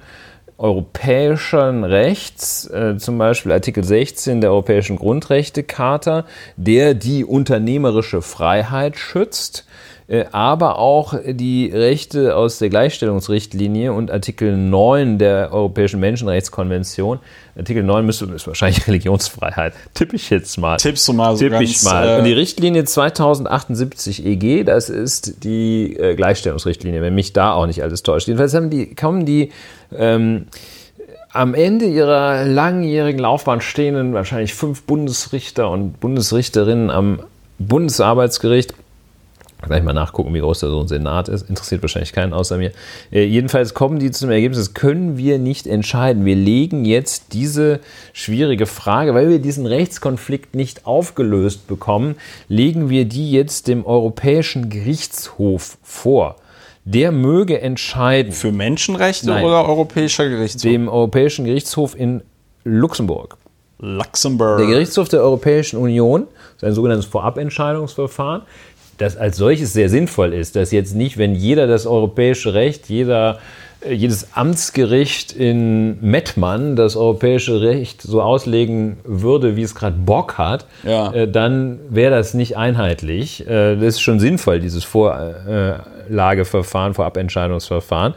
europäischen Rechts, äh, zum Beispiel Artikel 16 der Europäischen Grundrechtecharta, der die unternehmerische Freiheit schützt äh, aber auch die Rechte aus der Gleichstellungsrichtlinie und Artikel 9 der Europäischen Menschenrechtskonvention. Artikel 9 müsste, ist wahrscheinlich (laughs) Religionsfreiheit. Tipp ich jetzt mal. Tippst du mal so Tipp ich mal. äh, Und die Richtlinie 2078 EG, das ist die äh, Gleichstellungsrichtlinie, wenn mich da auch nicht alles täuscht. Jedenfalls haben die, kommen die ähm, am Ende ihrer langjährigen Laufbahn stehenden wahrscheinlich fünf Bundesrichter und Bundesrichterinnen am Bundesarbeitsgericht Gleich mal nachgucken, wie groß da so ein Senat ist. Interessiert wahrscheinlich keinen außer mir. Äh, jedenfalls kommen die zum Ergebnis, das können wir nicht entscheiden. Wir legen jetzt diese schwierige Frage, weil wir diesen Rechtskonflikt nicht aufgelöst bekommen, legen wir die jetzt dem Europäischen Gerichtshof vor. Der möge entscheiden. Für Menschenrechte Nein. oder Europäischer Gerichtshof? Dem Europäischen Gerichtshof in Luxemburg. Luxemburg. Der Gerichtshof der Europäischen Union, das ist ein sogenanntes Vorabentscheidungsverfahren, das als solches sehr sinnvoll ist, dass jetzt nicht, wenn jeder das europäische Recht, jeder, äh, jedes Amtsgericht in Mettmann das europäische Recht so auslegen würde, wie es gerade Bock hat, Ja. äh, dann wäre das nicht einheitlich. Äh, das ist schon sinnvoll, dieses Vorlageverfahren, Vorabentscheidungsverfahren.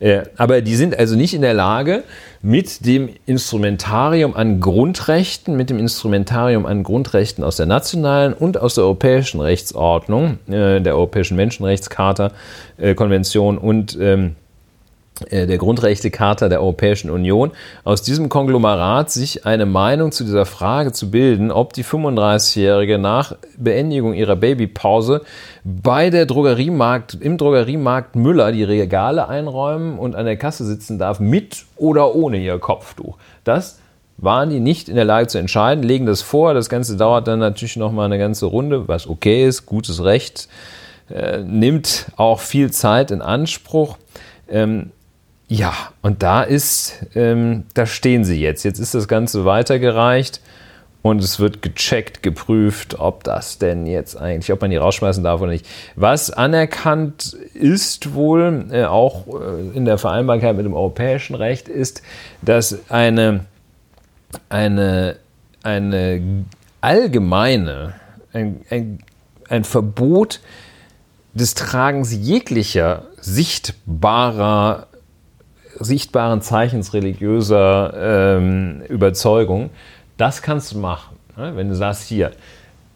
Äh, Aber die sind also nicht in der Lage, mit dem Instrumentarium an Grundrechten, mit dem Instrumentarium an Grundrechten aus der nationalen und aus der europäischen Rechtsordnung, äh, der Europäischen Menschenrechtscharta, äh, Konvention und ähm, äh, der Grundrechtecharta der Europäischen Union, aus diesem Konglomerat sich eine Meinung zu dieser Frage zu bilden, ob die 35-Jährige nach Beendigung ihrer Babypause bei der Drogeriemarkt, im Drogeriemarkt Müller die Regale einräumen und an der Kasse sitzen darf, mit oder ohne ihr Kopftuch. Das waren die nicht in der Lage zu entscheiden, legen das vor. Das Ganze dauert dann natürlich noch mal eine ganze Runde, was okay ist, gutes Recht, äh, nimmt auch viel Zeit in Anspruch. Ähm, ja, und da ist, ähm, da stehen sie jetzt. Jetzt ist das Ganze weitergereicht und es wird gecheckt, geprüft, ob das denn jetzt eigentlich, ob man die rausschmeißen darf oder nicht. Was anerkannt ist wohl, äh, auch äh, in der Vereinbarkeit mit dem europäischen Recht, ist, dass eine, eine, eine allgemeine, ein, ein, ein Verbot des Tragens jeglicher sichtbarer sichtbaren Zeichens religiöser ähm, Überzeugung, das kannst du machen. Ne? Wenn du sagst, hier,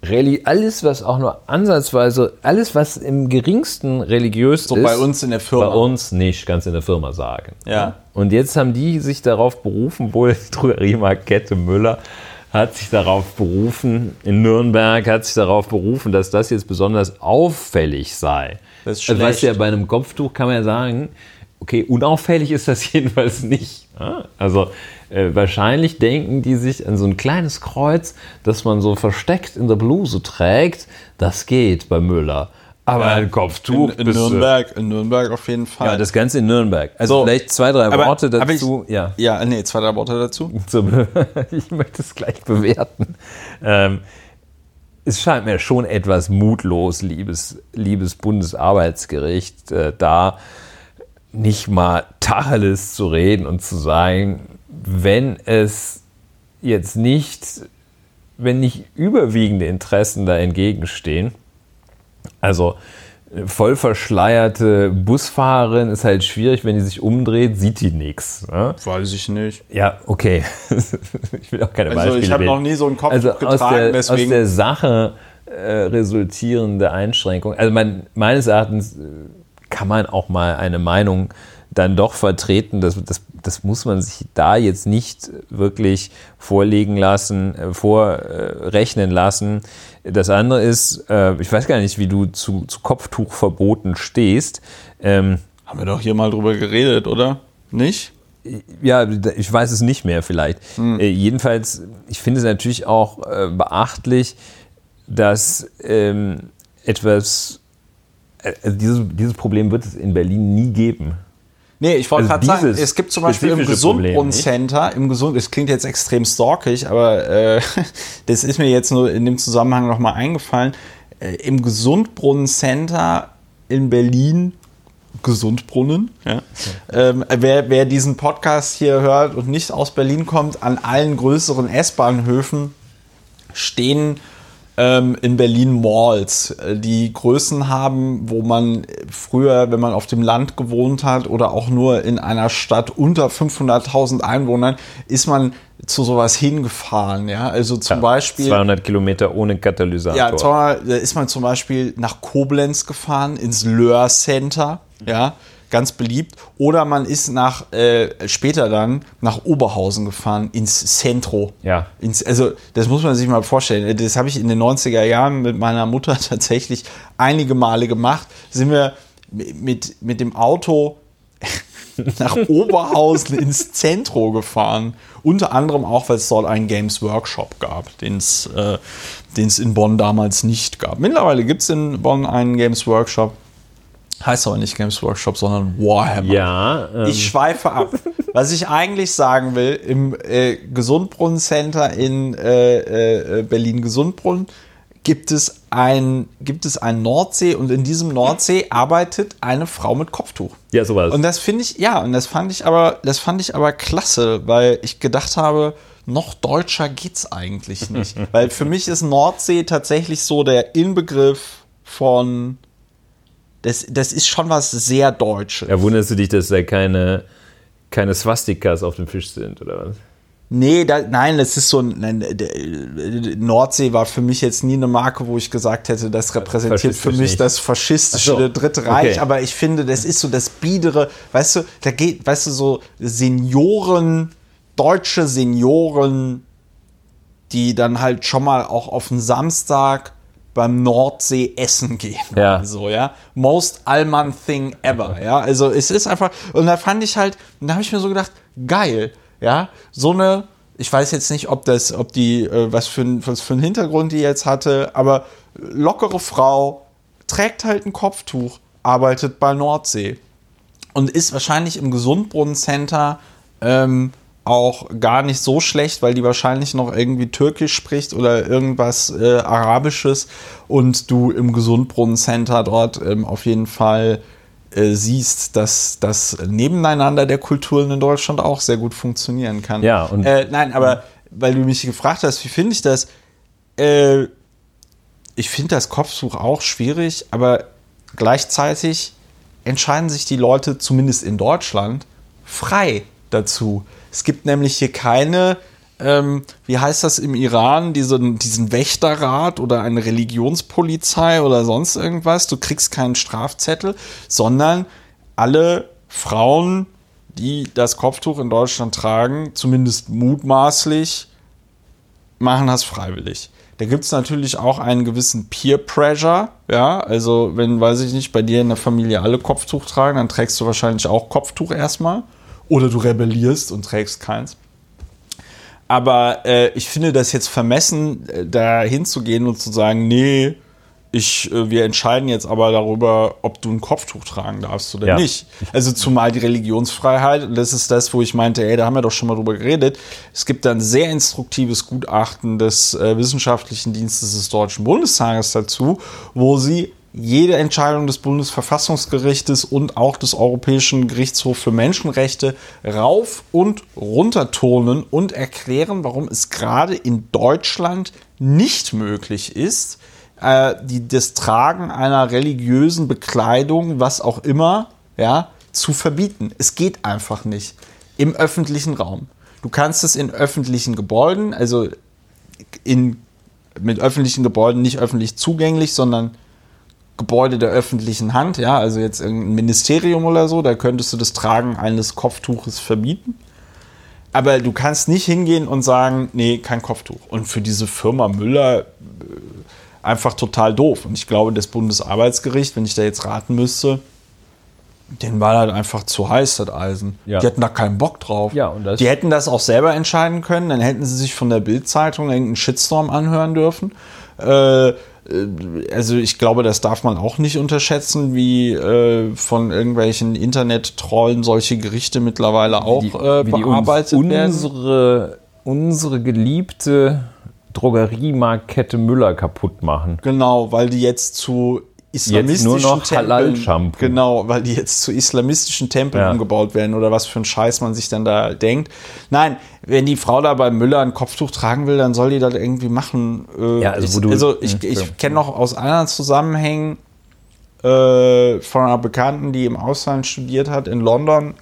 Reli alles, was auch nur ansatzweise, alles, was im geringsten religiös So ist, bei uns in der Firma. bei uns nicht, ganz in der Firma sagen. Ja. Und jetzt haben die sich darauf berufen, wohl (laughs) die Drogeriemarktkette Müller hat sich darauf berufen, in Nürnberg hat sich darauf berufen, dass das jetzt besonders auffällig sei. Das ist also weißt du ja, schlecht. bei einem Kopftuch kann man ja sagen, okay, unauffällig ist das (laughs) jedenfalls nicht. Also äh, wahrscheinlich denken die sich an so ein kleines Kreuz, das man so versteckt in der Bluse trägt. Das geht bei Müller. Aber ein Kopftuch in, in bist du- Nürnberg, in Nürnberg auf jeden Fall. Ja, das Ganze in Nürnberg. Also So. vielleicht zwei, drei Aber- Worte dazu. Ich, ja. ja, nee, zwei, drei Worte dazu. (laughs) Ich möchte es gleich bewerten. Ähm, es scheint mir schon etwas mutlos, liebes, liebes Bundesarbeitsgericht, äh, da nicht mal Tacheles zu reden und zu sagen, wenn es jetzt nicht, wenn nicht überwiegende Interessen da entgegenstehen, also äh, voll verschleierte Busfahrerin ist halt schwierig, wenn die sich umdreht, sieht die nichts. Ne? Weiß ich nicht. Ja, okay. (laughs) ich will auch keine Also Beispiele ich habe noch nie so einen Kopf also aus getragen, der, aus deswegen. der Sache äh, resultierende Einschränkung. Also man, meines Erachtens äh, kann man auch mal eine Meinung dann doch vertreten. Das, das, das muss man sich da jetzt nicht wirklich vorlegen lassen, äh, vorrechnen lassen. Das andere ist, äh, ich weiß gar nicht, wie du zu, zu Kopftuchverboten stehst. Ähm, Haben wir doch hier mal drüber geredet, oder? Nicht? ja, ich weiß es nicht mehr vielleicht. Äh, jedenfalls, ich finde es natürlich auch äh, beachtlich, dass ähm, etwas also dieses, dieses Problem wird es in Berlin nie geben. Nee, ich wollte Also gerade sagen, es gibt zum Beispiel im Gesundbrunnen-Center, im Gesund, es klingt jetzt extrem stalkig, aber äh, (laughs) das ist mir jetzt nur in dem Zusammenhang nochmal eingefallen. Äh, Im Gesundbrunnen-Center in Berlin, Gesundbrunnen, ja. Ähm, wer, wer diesen Podcast hier hört und nicht aus Berlin kommt, an allen größeren S-Bahnhöfen stehen ähm, in Berlin Malls, äh, die Größen haben, wo man früher, wenn man auf dem Land gewohnt hat oder auch nur in einer Stadt unter 500.000 Einwohnern, ist man zu sowas hingefahren. Ja, also zum Beispiel. 200 Kilometer ohne Katalysator. Ja, da ist man zum Beispiel nach Koblenz gefahren, ins Löhr Center, ja, ganz beliebt. Oder man ist nach, äh, später dann nach Oberhausen gefahren, ins Centro. Ja. Ins, also, das muss man sich mal vorstellen. Das habe ich in den 90er Jahren mit meiner Mutter (laughs) tatsächlich einige Male gemacht. Sind wir mit, mit dem Auto (laughs) nach Oberhausen ins Zentro gefahren. Unter anderem auch, weil es dort einen Games Workshop gab, den es äh, den's in Bonn damals nicht gab. Mittlerweile gibt es in Bonn einen Games Workshop. Heißt aber nicht Games Workshop, sondern Warhammer. Ja, ähm, Ich schweife ab. Was ich eigentlich sagen will, im äh, Gesundbrunnen-Center in äh, äh, Berlin-Gesundbrunnen gibt es ein, gibt es ein Nordsee und in diesem Nordsee arbeitet eine Frau mit Kopftuch. ja, sowas. Und das finde ich, ja, und das fand ich aber, das fand ich aber klasse, weil ich gedacht habe, noch deutscher geht's eigentlich nicht. (laughs) weil für mich ist Nordsee tatsächlich so der Inbegriff von, das, das ist schon was sehr Deutsches. ja, wunderst du dich, dass da keine, keine Swastikas auf dem Fisch sind, oder was? Nee, da, nein, das ist so ein. Nein, Nordsee war für mich jetzt nie eine Marke, wo ich gesagt hätte, das repräsentiert für mich nicht. das faschistische so, Dritte Reich. okay. Aber ich finde, das ist so das Biedere, weißt du, da geht, weißt du, so Senioren, deutsche Senioren, die dann halt schon mal auch auf den Samstag beim Nordsee essen gehen. Ja. So, ja. Most Allman thing ever, ja. Also es ist einfach, und da fand ich halt, da habe ich mir so gedacht, geil, ja. So eine, ich weiß jetzt nicht, ob das, ob die, äh, was für, ein, was für einen Hintergrund die jetzt hatte, aber lockere Frau, trägt halt ein Kopftuch, arbeitet bei Nordsee und ist wahrscheinlich im Gesundbrunnen-Center ähm, auch gar nicht so schlecht, weil die wahrscheinlich noch irgendwie Türkisch spricht oder irgendwas äh, Arabisches und du im Gesundbrunnen-Center dort ähm, auf jeden Fall äh, siehst, dass das Nebeneinander der Kulturen in Deutschland auch sehr gut funktionieren kann. Ja, und- äh, nein, aber weil du mich gefragt hast, wie finde ich das? Äh, ich finde das Kopftuch auch schwierig, aber gleichzeitig entscheiden sich die Leute, zumindest in Deutschland, frei dazu. Es gibt nämlich hier keine, ähm, wie heißt das im Iran, diesen, diesen Wächterrat oder eine Religionspolizei oder sonst irgendwas. Du kriegst keinen Strafzettel, sondern alle Frauen, die das Kopftuch in Deutschland tragen, zumindest mutmaßlich, machen das freiwillig. Da gibt es natürlich auch einen gewissen Peer Pressure, ja, also wenn, weiß ich nicht, bei dir in der Familie alle Kopftuch tragen, dann trägst du wahrscheinlich auch Kopftuch erstmal oder du rebellierst und trägst keins. Aber äh, ich finde das jetzt vermessen, äh, da hinzugehen und zu sagen, nee, ich, äh, wir entscheiden jetzt aber darüber, ob du ein Kopftuch tragen darfst oder Ja. nicht. Also zumal die Religionsfreiheit, und das ist das, wo ich meinte, ey, da haben wir doch schon mal drüber geredet. Es gibt da ein sehr instruktives Gutachten des äh, Wissenschaftlichen Dienstes des Deutschen Bundestages dazu, wo sie jede Entscheidung des Bundesverfassungsgerichtes und auch des Europäischen Gerichtshofs für Menschenrechte rauf und runtertonen und erklären, warum es gerade in Deutschland nicht möglich ist, äh, die, das Tragen einer religiösen Bekleidung, was auch immer, ja, zu verbieten. Es geht einfach nicht im öffentlichen Raum. Du kannst es in öffentlichen Gebäuden, also in, mit öffentlichen Gebäuden nicht öffentlich zugänglich, sondern Gebäude der öffentlichen Hand, ja, also jetzt irgendein Ministerium oder so, da könntest du das Tragen eines Kopftuches verbieten. Aber du kannst nicht hingehen und sagen, nee, kein Kopftuch. Und für diese Firma Müller äh, einfach total doof. Und ich glaube, das Bundesarbeitsgericht, wenn ich da jetzt raten müsste, denen war halt einfach zu heiß, das Eisen. Ja. Die hatten da keinen Bock drauf. Ja, die hätten das auch selber entscheiden können, dann hätten sie sich von der Bild-Zeitung irgendeinen Shitstorm anhören dürfen. Äh, äh, also ich glaube, das darf man auch nicht unterschätzen, wie äh, von irgendwelchen Internet-Trollen solche Gerichte mittlerweile auch äh, wie bearbeitet uns werden. Unsere, unsere geliebte Drogeriemarktkette Müller kaputt machen. Genau, weil die jetzt zu islamistischen nur noch Tempeln, Halal-Shampoo. genau, weil die jetzt zu islamistischen Tempeln Ja. umgebaut werden oder was für ein Scheiß man sich dann da denkt. Nein, wenn die Frau da bei Müller ein Kopftuch tragen will, dann soll die das irgendwie machen. Äh, Ja, also ich, also ich, ich kenne noch aus anderen Zusammenhängen äh, von einer Bekannten, die im Ausland studiert hat in London,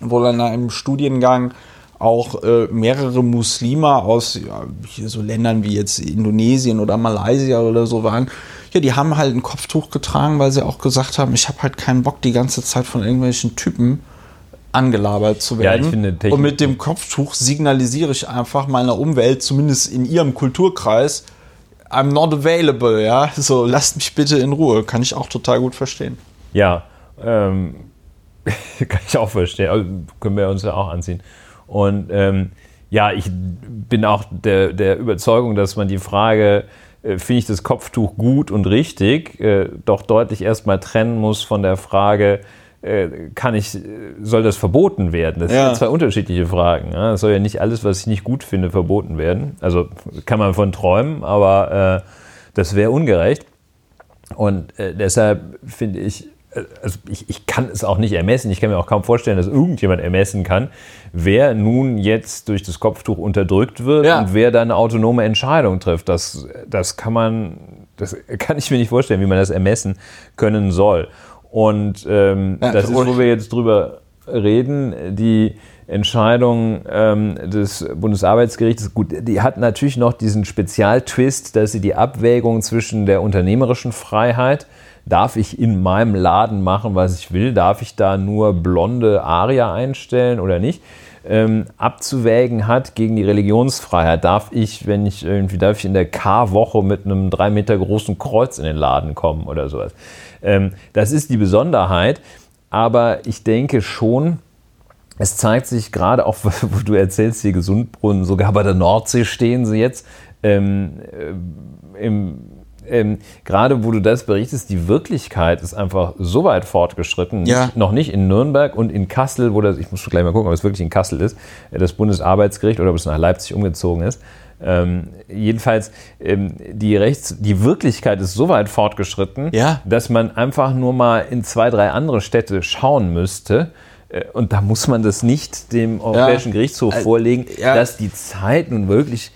wo dann da im Studiengang auch äh, mehrere Muslime aus ja, so Ländern wie jetzt Indonesien oder Malaysia oder so waren. Ja, die haben halt ein Kopftuch getragen, weil sie auch gesagt haben, ich habe halt keinen Bock, die ganze Zeit von irgendwelchen Typen angelabert zu Ja, werden. ich finde Technik- Und mit dem Kopftuch signalisiere ich einfach meiner Umwelt, zumindest in ihrem Kulturkreis, I'm not available, ja. So, lasst mich bitte in Ruhe. Kann ich auch total gut verstehen. Ja, ähm, (laughs) kann ich auch verstehen. Also, können wir uns ja auch anziehen. Und ähm, ja, ich bin auch der, der Überzeugung, dass man die Frage, äh, finde ich das Kopftuch gut und richtig, äh, doch deutlich erstmal trennen muss von der Frage, äh, kann ich, soll das verboten werden? Das Ja. sind zwei unterschiedliche Fragen. Es soll ja nicht alles, was ich nicht gut finde, verboten werden. Also kann man von träumen, aber äh, das wäre ungerecht. Und äh, deshalb finde ich, also ich, ich kann es auch nicht ermessen. Ich kann mir auch kaum vorstellen, dass irgendjemand ermessen kann, wer nun jetzt durch das Kopftuch unterdrückt wird Ja. und wer da eine autonome Entscheidung trifft. Das, das kann man, das kann ich mir nicht vorstellen, wie man das ermessen können soll. Und ähm, Ja, das ist, wo wir jetzt drüber reden, die Entscheidung ähm, des Bundesarbeitsgerichts, gut, die hat natürlich noch diesen Spezialtwist, dass sie die Abwägung zwischen der unternehmerischen Freiheit, darf ich in meinem Laden machen, was ich will, darf ich da nur blonde Aria einstellen oder nicht, ähm, abzuwägen hat gegen die Religionsfreiheit. Darf ich, wenn ich irgendwie, darf ich in der K-Woche mit einem drei Meter großen Kreuz in den Laden kommen oder sowas. Ähm, das ist die Besonderheit, aber ich denke schon, es zeigt sich gerade auch, (laughs) wo du erzählst, hier Gesundbrunnen, sogar bei der Nordsee stehen sie jetzt. Ähm, äh, im, ähm, gerade wo du das berichtest, die Wirklichkeit ist einfach so weit fortgeschritten. Ja. Nicht, noch nicht in Nürnberg und in Kassel, wo das, ich muss gleich mal gucken, ob es wirklich in Kassel ist, äh, das Bundesarbeitsgericht oder ob es nach Leipzig umgezogen ist. Ähm, jedenfalls, ähm, die, Rechts-, die Wirklichkeit ist so weit fortgeschritten, Ja. dass man einfach nur mal in zwei, drei andere Städte schauen müsste. Äh, Und da muss man das nicht dem Europäischen Gerichtshof Äh, vorlegen, ja. dass die Zeit nun wirklich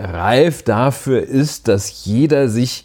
reif dafür ist, dass jeder sich,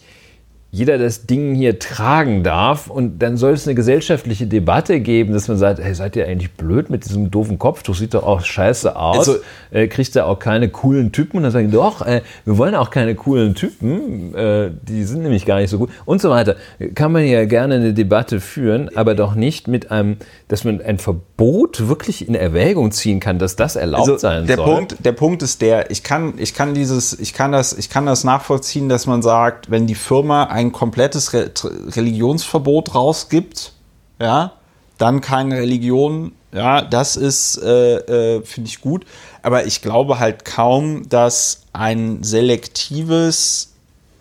jeder das Ding hier tragen darf. Und dann soll es eine gesellschaftliche Debatte geben, dass man sagt, hey, seid ihr eigentlich blöd mit diesem doofen Kopftuch? Sieht doch auch scheiße aus. Also- äh, kriegt ihr auch keine coolen Typen? Und dann sagen doch, äh, wir wollen auch keine coolen Typen. Äh, die sind nämlich gar nicht so gut. Und so weiter. Kann man ja gerne eine Debatte führen, aber doch nicht mit einem, dass man ein Verbot wirklich in Erwägung ziehen kann, dass das erlaubt sein Also der soll. Punkt, der Punkt ist der, ich kann, ich kann dieses, ich kann das, ich kann das nachvollziehen, dass man sagt, wenn die Firma ein komplettes Re Religionsverbot rausgibt, ja, dann keine Religion, ja, das ist, äh, äh, finde ich gut. Aber ich glaube halt kaum, dass ein selektives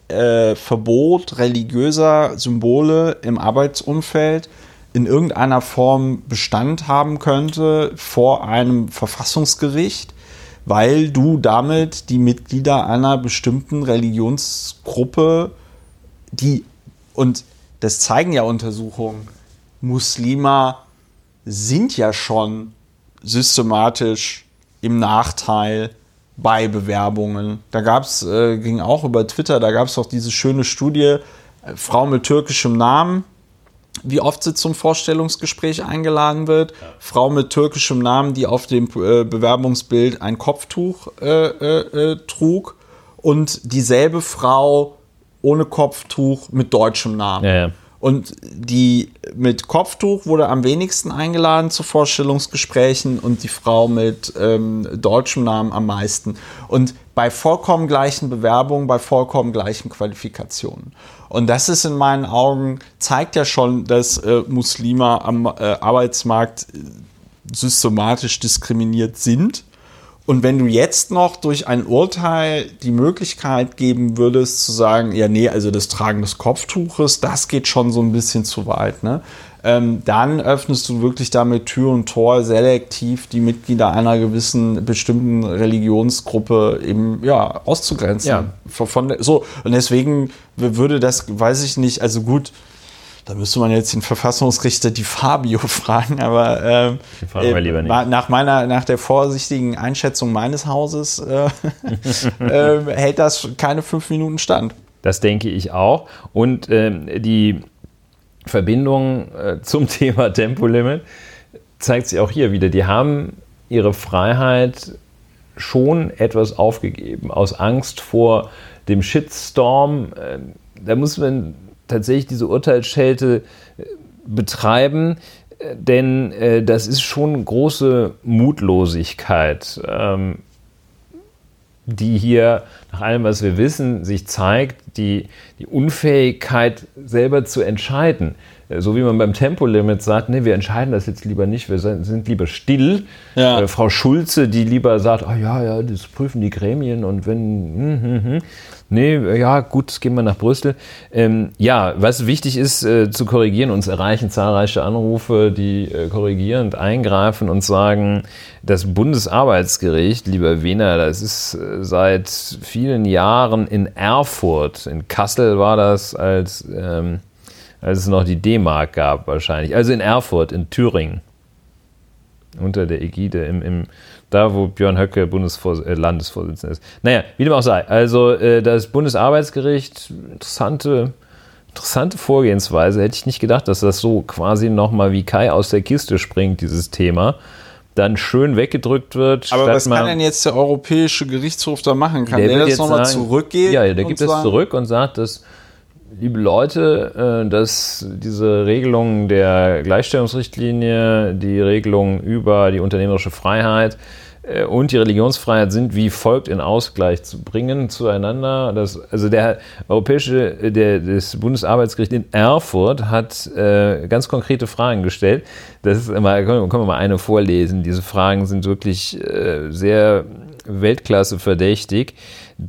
äh, Verbot religiöser Symbole im Arbeitsumfeld in irgendeiner Form Bestand haben könnte vor einem Verfassungsgericht, weil du damit die Mitglieder einer bestimmten Religionsgruppe, die, und das zeigen ja Untersuchungen, Muslime sind ja schon systematisch im Nachteil bei Bewerbungen. Da gab es, äh, ging auch über Twitter, da gab es auch diese schöne Studie, äh, Frau mit türkischem Namen, wie oft sie zum Vorstellungsgespräch eingeladen wird. Frau mit türkischem Namen, die auf dem äh, Bewerbungsbild ein Kopftuch äh, äh, äh, trug. Und dieselbe Frau ohne Kopftuch mit deutschem Namen. Ja, ja. Und die mit Kopftuch wurde am wenigsten eingeladen zu Vorstellungsgesprächen und die Frau mit ähm, deutschem Namen am meisten. Und bei vollkommen gleichen Bewerbungen, bei vollkommen gleichen Qualifikationen. Und das ist in meinen Augen, zeigt ja schon, dass äh, Muslime am äh, Arbeitsmarkt äh, systematisch diskriminiert sind. Und wenn du jetzt noch durch ein Urteil die Möglichkeit geben würdest, zu sagen, ja, nee, also das Tragen des Kopftuches, das geht schon so ein bisschen zu weit, ne? Ähm, dann öffnest du wirklich damit Tür und Tor selektiv die Mitglieder einer gewissen bestimmten Religionsgruppe eben ja auszugrenzen. Ja. Von, von, so und deswegen würde das, weiß ich nicht, also gut, da müsste man jetzt den Verfassungsrichter die Fabio (laughs) fragen, aber ähm, fragen nicht. nach meiner, nach der vorsichtigen Einschätzung meines Hauses äh, (laughs) äh, hält das keine fünf Minuten stand. Das denke ich auch. Und ähm, die Verbindung äh, zum (laughs) Thema Tempolimit zeigt sich auch hier wieder. Die haben ihre Freiheit schon etwas aufgegeben, aus Angst vor dem Shitstorm. Äh, da muss man tatsächlich diese Urteilsschelte äh, betreiben, äh, denn äh, das ist schon große Mutlosigkeit, ähm, die hier nach allem, was wir wissen, sich zeigt, die, die Unfähigkeit selber zu entscheiden. Äh, so wie man beim Tempolimit sagt, nee, wir entscheiden das jetzt lieber nicht, wir sind lieber still. Ja. Äh, Frau Schulze, die lieber sagt, oh ja, ja, das prüfen die Gremien und wenn, hm, hm, hm. Nee, ja, gut, gehen wir nach Brüssel. Ähm, ja, was wichtig ist äh, zu korrigieren, uns erreichen zahlreiche Anrufe, die äh, korrigierend eingreifen und sagen, das Bundesarbeitsgericht, lieber Wiener, das ist äh, seit vielen Jahren in Erfurt, in Kassel war das als... Ähm, als es noch die D-Mark gab wahrscheinlich. Also in Erfurt, in Thüringen. Unter der Ägide, im, im, da wo Björn Höcke Bundesvors äh, Landesvorsitzender ist. Naja, wie dem auch sei. Also äh, das Bundesarbeitsgericht, interessante, interessante Vorgehensweise. Hätte ich nicht gedacht, dass das so quasi nochmal wie Kai aus der Kiste springt, dieses Thema dann schön weggedrückt wird. Aber was kann denn jetzt der Europäische Gerichtshof da machen? Kann der, der das nochmal zurückgehen? Ja, der gibt es zurück und sagt, dass liebe Leute, äh, dass diese Regelungen der Gleichstellungsrichtlinie, die Regelungen über die unternehmerische Freiheit äh, und die Religionsfreiheit sind wie folgt in Ausgleich zu bringen zueinander. Das, also der europäische, der, das Bundesarbeitsgericht in Erfurt hat äh, ganz konkrete Fragen gestellt. Das ist immer, können wir mal eine vorlesen. Diese Fragen sind wirklich äh, sehr Weltklasse verdächtig,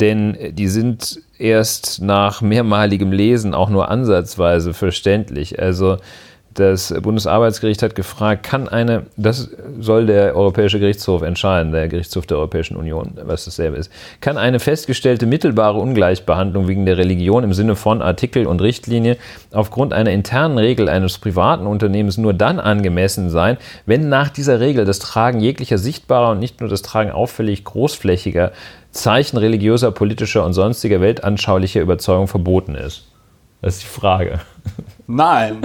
denn die sind erst nach mehrmaligem Lesen auch nur ansatzweise verständlich. Also das Bundesarbeitsgericht hat gefragt, kann eine, das soll der Europäische Gerichtshof entscheiden, der Gerichtshof der Europäischen Union, was dasselbe ist, kann eine festgestellte mittelbare Ungleichbehandlung wegen der Religion im Sinne von Artikel und Richtlinie aufgrund einer internen Regel eines privaten Unternehmens nur dann angemessen sein, wenn nach dieser Regel das Tragen jeglicher sichtbarer und nicht nur das Tragen auffällig großflächiger Zeichen religiöser, politischer und sonstiger weltanschaulicher Überzeugung verboten ist. Das ist die Frage. Nein,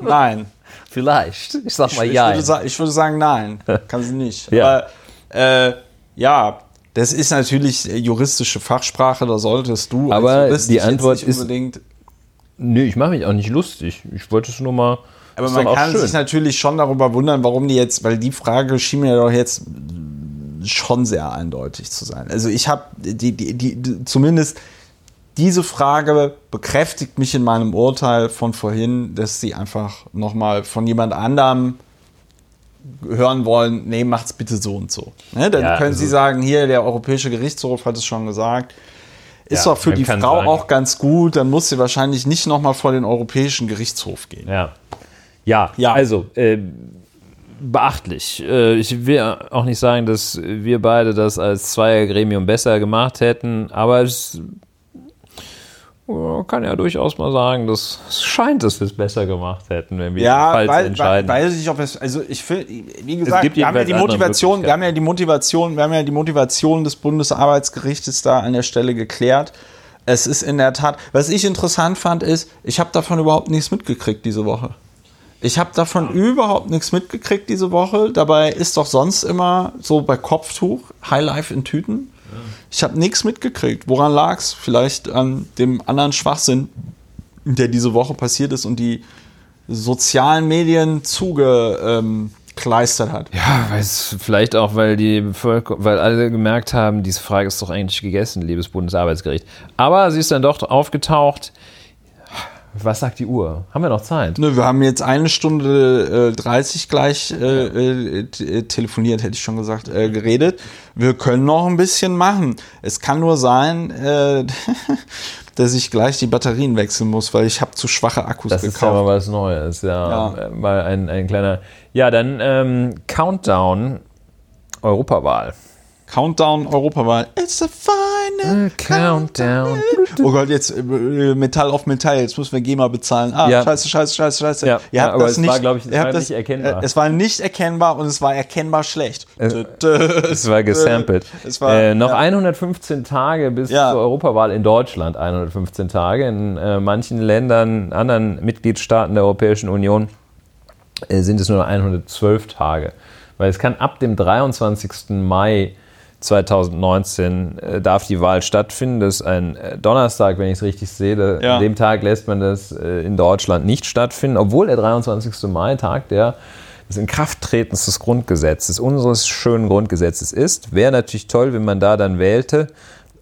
nein. Vielleicht. Ich sag mal ich, ja. Ich würde, ich würde, sagen, nein. (laughs) Kann sie nicht. Ja. Aber äh, ja, das ist natürlich juristische Fachsprache, da solltest du Aber die Antwort ist. Unbedingt Nö, ich mache mich auch nicht lustig. Ich wollte es nur mal. Aber man kann schön. sich natürlich schon darüber wundern, warum die jetzt, weil die Frage schien mir doch jetzt schon sehr eindeutig zu sein. Also ich habe die, die, die, zumindest diese Frage bekräftigt mich in meinem Urteil von vorhin, dass sie einfach nochmal von jemand anderem hören wollen, nee, macht's bitte so und so. Ne? Dann ja, können also sie sagen, hier, der Europäische Gerichtshof hat es schon gesagt. Ist ja, doch für die Frau sagen. auch ganz gut, dann muss sie wahrscheinlich nicht nochmal vor den Europäischen Gerichtshof gehen. Ja. Ja, ja. also äh, beachtlich. Äh, ich will auch nicht sagen, dass wir beide das als Zweiergremium besser gemacht hätten, aber es kann ja durchaus mal sagen, dass es scheint, dass wir es besser gemacht hätten, wenn wir ja, falls weil, entscheiden. Ja, weiß ich, ob es, also ich finde, wie gesagt, wir haben ja die Motivation, wir haben ja die Motivation, wir haben ja die Motivation des Bundesarbeitsgerichtes da an der Stelle geklärt. Es ist in der Tat, was ich interessant fand, ist, ich habe davon überhaupt nichts mitgekriegt diese Woche. Ich habe davon überhaupt nichts mitgekriegt diese Woche. Dabei ist doch sonst immer so bei Kopftuch Highlife in Tüten. Ich habe nichts mitgekriegt. Woran lag es? Vielleicht an dem anderen Schwachsinn, der diese Woche passiert ist und die sozialen Medien zugekleistert ähm, hat. Ja, vielleicht auch, weil die weil alle gemerkt haben, diese Frage ist doch eigentlich gegessen, liebes Bundesarbeitsgericht. Aber sie ist dann doch aufgetaucht. Was sagt die Uhr? Haben wir noch Zeit? Nö, wir haben jetzt eine Stunde äh, 30 gleich äh, äh, telefoniert, hätte ich schon gesagt, äh, geredet. Wir können noch ein bisschen machen. Es kann nur sein, äh, (laughs) dass ich gleich die Batterien wechseln muss, weil ich habe zu schwache Akkus das gekauft. ist ja mal was Neues, ja. Ja. Mal ein, ein kleiner. Ja, dann ähm, Countdown Europawahl. Countdown Europawahl. It's a final Countdown. Oh Gott, jetzt äh, Metall auf Metall, jetzt müssen wir GEMA bezahlen. Ah, Ja. scheiße, scheiße, scheiße, scheiße. Ja, Ihr habt aber das es war, glaub ich, es war nicht erkennbar. Äh, es war nicht erkennbar und es war erkennbar schlecht. Es war gesampelt. (laughs) Es war, äh, noch ja. 115 Tage bis zur Europawahl in Deutschland. 115 Tage. In äh, manchen Ländern, anderen Mitgliedstaaten der Europäischen Union äh, sind es nur noch 112 Tage. Weil es kann ab dem 23. Mai 2019 äh, darf die Wahl stattfinden. Das ist ein äh, Donnerstag, wenn ich es richtig sehe. Ja. An dem Tag lässt man das äh, in Deutschland nicht stattfinden, obwohl der 23. Mai Tag der des Inkrafttretens des Grundgesetzes, unseres schönen Grundgesetzes ist. Wäre natürlich toll, wenn man da dann wählte,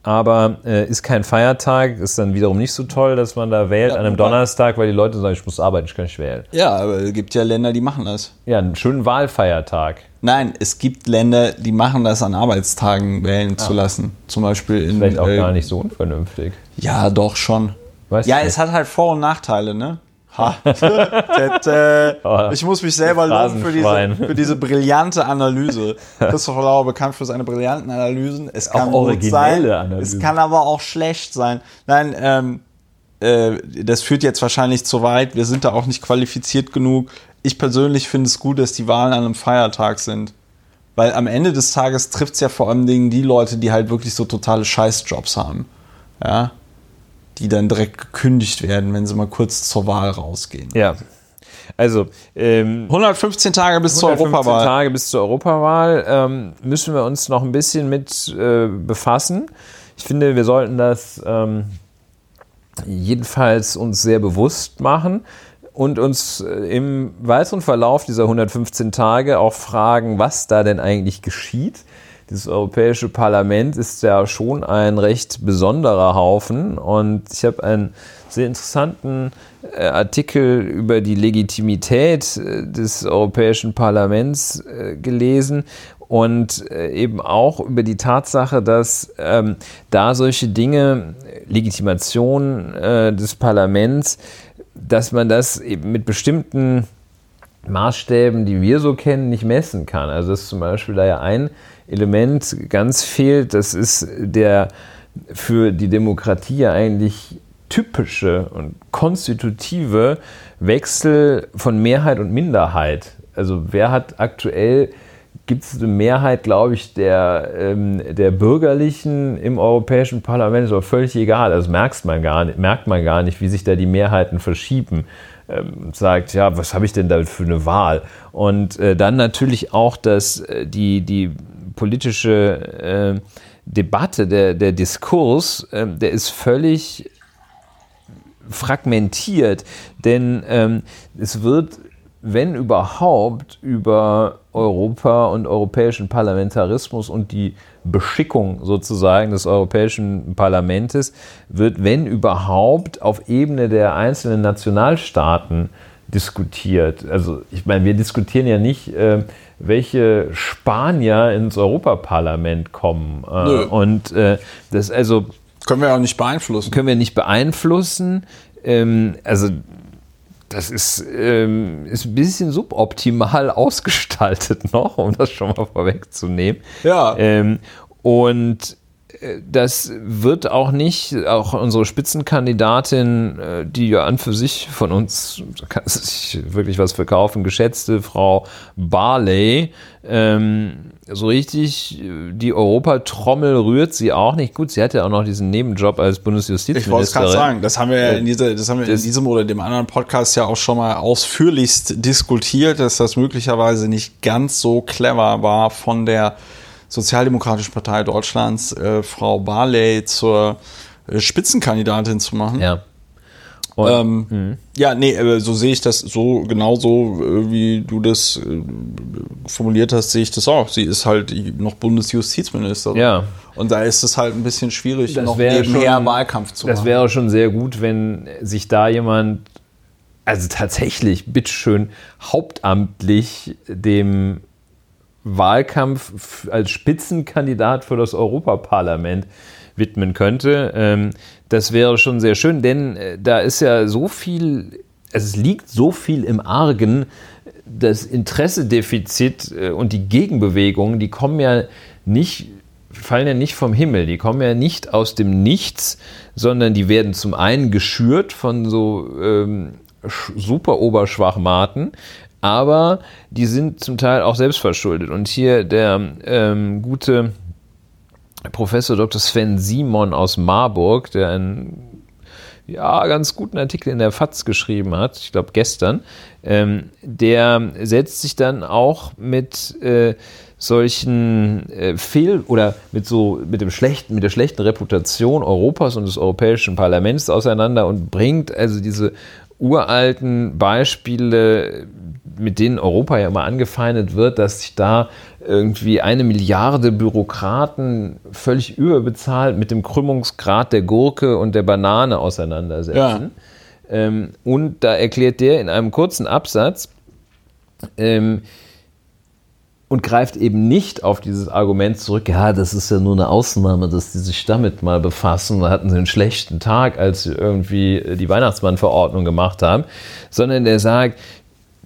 aber äh, ist kein Feiertag, ist dann wiederum nicht so toll, dass man da wählt Ja, an einem Donnerstag, weil die Leute sagen, ich muss arbeiten, ich kann nicht wählen. Ja, aber es gibt ja Länder, die machen das. Ja, einen schönen Wahlfeiertag. Nein, es gibt Länder, die machen das an Arbeitstagen wählen zu lassen. Zum Beispiel in. Vielleicht auch äh, gar nicht so unvernünftig. Ja, doch schon. Weißt ja, es hat halt Vor- und Nachteile, ne? Ha. (laughs) das, äh, Oh, ich muss mich selber loben für diese, für diese brillante Analyse. (laughs) Christopher Lauer bekannt für seine brillanten Analysen. Es kann Auch gut sein, Analysen. es kann aber auch schlecht sein. Nein, ähm, äh, das führt jetzt wahrscheinlich zu weit. Wir sind da auch nicht qualifiziert genug. Ich persönlich finde es gut, dass die Wahlen an einem Feiertag sind. Weil am Ende des Tages trifft es ja vor allem Dingen die Leute, die halt wirklich so totale Scheißjobs haben. Ja. Die dann direkt gekündigt werden, wenn sie mal kurz zur Wahl rausgehen. Ja. Also, ähm, 115 Tage bis zur 115 Europawahl. Tage bis zur Europawahl ähm, müssen wir uns noch ein bisschen mit äh, befassen. Ich finde, wir sollten das ähm, jedenfalls uns sehr bewusst machen und uns äh, im weiteren Verlauf dieser 115 Tage auch fragen, was da denn eigentlich geschieht. Dieses Europäische Parlament ist ja schon ein recht besonderer Haufen und ich habe einen sehr interessanten äh, Artikel über die Legitimität äh, des Europäischen Parlaments gelesen und eben auch über die Tatsache, dass ähm, da solche Dinge, Legitimation äh, des Parlaments, dass man das eben mit bestimmten Maßstäben, die wir so kennen, nicht messen kann. Also dass zum Beispiel da ja ein Element ganz fehlt, das ist der für die Demokratie ja eigentlich typische und konstitutive Wechsel von Mehrheit und Minderheit. Also wer hat aktuell, gibt es eine Mehrheit, glaube ich, der, ähm, der Bürgerlichen im Europäischen Parlament, ist aber völlig egal. Also merkt man gar nicht, merkt man gar nicht, wie sich da die Mehrheiten verschieben ähm, sagt, ja, was habe ich denn da für eine Wahl? Und äh, dann natürlich auch, dass äh, die, die politische äh, Debatte, der, der Diskurs, äh, der ist völlig fragmentiert, denn ähm, es wird, wenn überhaupt, über Europa und europäischen Parlamentarismus und die Beschickung sozusagen des Europäischen Parlaments wird, wenn überhaupt, auf Ebene der einzelnen Nationalstaaten diskutiert. Also ich meine, wir diskutieren ja nicht, äh, welche Spanier ins Europaparlament kommen. Äh, Nö. und äh, das also Können wir auch nicht beeinflussen. können wir nicht beeinflussen. Ähm, also das ist, ähm, ist ein bisschen suboptimal (laughs) ausgestaltet noch, um das schon mal vorwegzunehmen. Ja. Ähm, und das wird auch nicht, auch unsere Spitzenkandidatin, äh, die ja an für sich von uns, da kann sich wirklich was verkaufen, geschätzte Frau Barley, ähm, so richtig äh, die Europatrommel rührt sie auch nicht. Gut, sie hat ja auch noch diesen Nebenjob als Ich wollte es Bundesjustizministerin. gerade sagen, das haben wir ja in, diese, das haben wir in Das- diesem oder dem anderen Podcast ja auch schon mal ausführlichst diskutiert, dass das möglicherweise nicht ganz so clever war von der Sozialdemokratischen Partei Deutschlands, äh, Frau Barley zur äh, Spitzenkandidatin zu machen. Ja. ähm, mhm. ja, nee, so sehe ich das so genauso, äh, wie du das äh, formuliert hast, sehe ich das auch. Sie ist halt noch Bundesjustizministerin. Ja. Und da ist es halt ein bisschen schwierig, das noch nebenher schon, Wahlkampf zu das machen. Das wäre schon sehr gut, wenn sich da jemand, also tatsächlich, bitteschön, hauptamtlich dem Wahlkampf als Spitzenkandidat für das Europaparlament widmen könnte. Ähm, das wäre schon sehr schön, denn äh, da ist ja so viel, es liegt so viel im Argen, das Interessedefizit äh, und die Gegenbewegungen, die kommen ja nicht, fallen ja nicht vom Himmel, die kommen ja nicht aus dem Nichts, sondern die werden zum einen geschürt von so ähm, super Oberschwachmaten, aber die sind zum Teil auch selbstverschuldet. Und hier der ähm, gute Professor Dr. Sven Simon aus Marburg, der einen ja, ganz guten Artikel in der FAZ geschrieben hat, ich glaube gestern, ähm, der setzt sich dann auch mit äh, solchen äh, Fehl- oder mit so mit dem schlechten, mit der schlechten Reputation Europas und des Europäischen Parlaments auseinander und bringt also diese uralten Beispiele, mit denen Europa ja immer angefeindet wird, dass sich da irgendwie eine Milliarde Bürokraten völlig überbezahlt mit dem Krümmungsgrad der Gurke und der Banane auseinandersetzen. Ja. Ähm, und da erklärt der in einem kurzen Absatz, ähm, und greift eben nicht auf dieses Argument zurück, ja, das ist ja nur eine Ausnahme, dass die sich damit mal befassen, da hatten sie einen schlechten Tag, als sie irgendwie die Weihnachtsmannverordnung gemacht haben, sondern der sagt,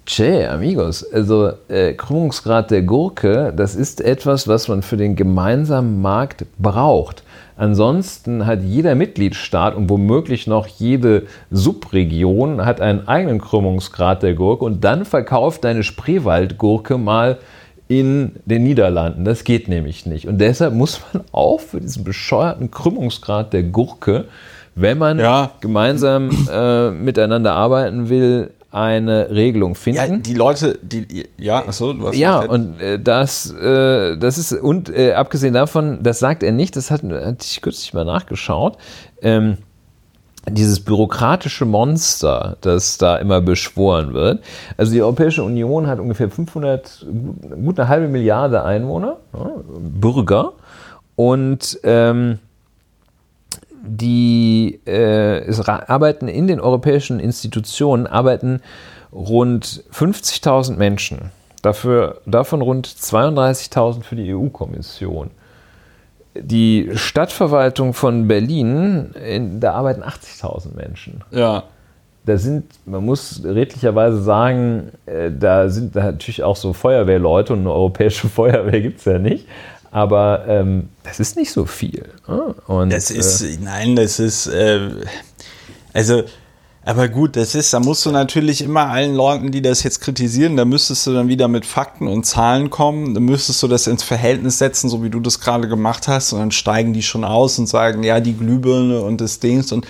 Che, amigos, also äh, Krümmungsgrad der Gurke, das ist etwas, was man für den gemeinsamen Markt braucht. Ansonsten hat jeder Mitgliedstaat und womöglich noch jede Subregion hat einen eigenen Krümmungsgrad der Gurke. Und dann verkauft deine Spreewaldgurke mal in den Niederlanden. Das geht nämlich nicht. Und deshalb muss man (laughs) auch für diesen bescheuerten Krümmungsgrad der Gurke, wenn man ja. gemeinsam äh, miteinander arbeiten will, eine Regelung finden. Ja, die Leute, die, ja, achso, hast Ja, und äh, das, äh, das ist, und äh, abgesehen davon, das sagt er nicht, das hat, hatte ich kürzlich mal nachgeschaut, ähm, dieses bürokratische Monster, das da immer beschworen wird. Also die Europäische Union hat ungefähr 500, gut eine halbe Milliarde Einwohner, ja, Bürger und ähm, die äh, arbeiten in den europäischen Institutionen arbeiten rund 50.000 Menschen. Dafür, davon rund 32.000 für die EU-Kommission. Die Stadtverwaltung von Berlin, in, da arbeiten 80.000 Menschen. Ja. Da sind, man muss redlicherweise sagen, äh, da sind natürlich auch so Feuerwehrleute und eine europäische (laughs) Feuerwehr gibt es ja nicht. Aber ähm, das ist nicht so viel. Ne? Und, das ist, äh, nein, das ist, äh, also, aber gut, das ist, da musst du natürlich immer allen Leuten, die das jetzt kritisieren, da müsstest du dann wieder mit Fakten und Zahlen kommen, da müsstest du das ins Verhältnis setzen, so wie du das gerade gemacht hast, und dann steigen die schon aus und sagen, ja, die Glühbirne und das Dings. Und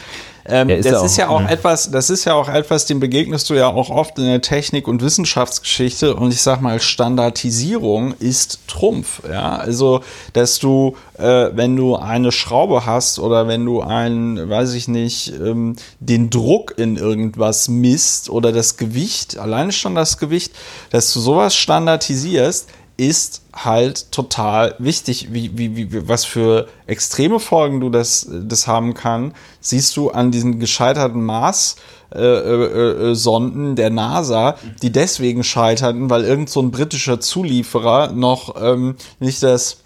ähm, ja, ist das ist ja auch ne? etwas, das ist ja auch etwas, dem begegnest du ja auch oft in der Technik- und Wissenschaftsgeschichte. Und ich sag mal, Standardisierung ist Trumpf. Ja, also, dass du, äh, wenn du eine Schraube hast oder wenn du einen, weiß ich nicht, ähm, den Druck in irgendwas misst oder das Gewicht, alleine schon das Gewicht, dass du sowas standardisierst, ist halt total wichtig, wie, wie, wie, was für extreme Folgen du das, das haben kann, siehst du an diesen gescheiterten Mars-Sonden äh, äh, äh der NASA, die deswegen scheiterten, weil irgend so ein britischer Zulieferer noch ähm, nicht das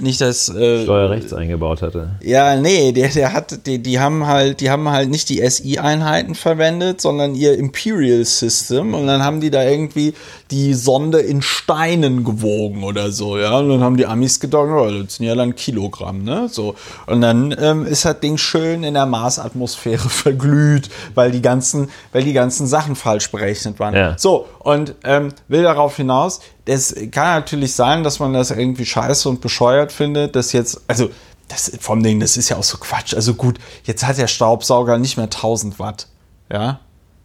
nicht das äh, Steuerrechts eingebaut hatte. Ja, nee, der, der hat, die, die haben halt, die haben halt nicht die SI-Einheiten verwendet, sondern ihr Imperial System und dann haben die da irgendwie die Sonde in Steinen gewogen oder so, ja. Und dann haben die Amis gedacht, oh, das sind ja dann Kilogramm, ne? So. Und dann ähm, ist das Ding schön in der Marsatmosphäre (laughs) verglüht, weil die ganzen, weil die ganzen Sachen falsch berechnet waren. Ja. So, und ähm, will darauf hinaus, es kann natürlich sein, dass man das irgendwie scheiße und bescheuert findet, dass jetzt, also das vom Ding, das ist ja auch so Quatsch. Also gut, jetzt hat der Staubsauger nicht mehr 1000 Watt. Ja,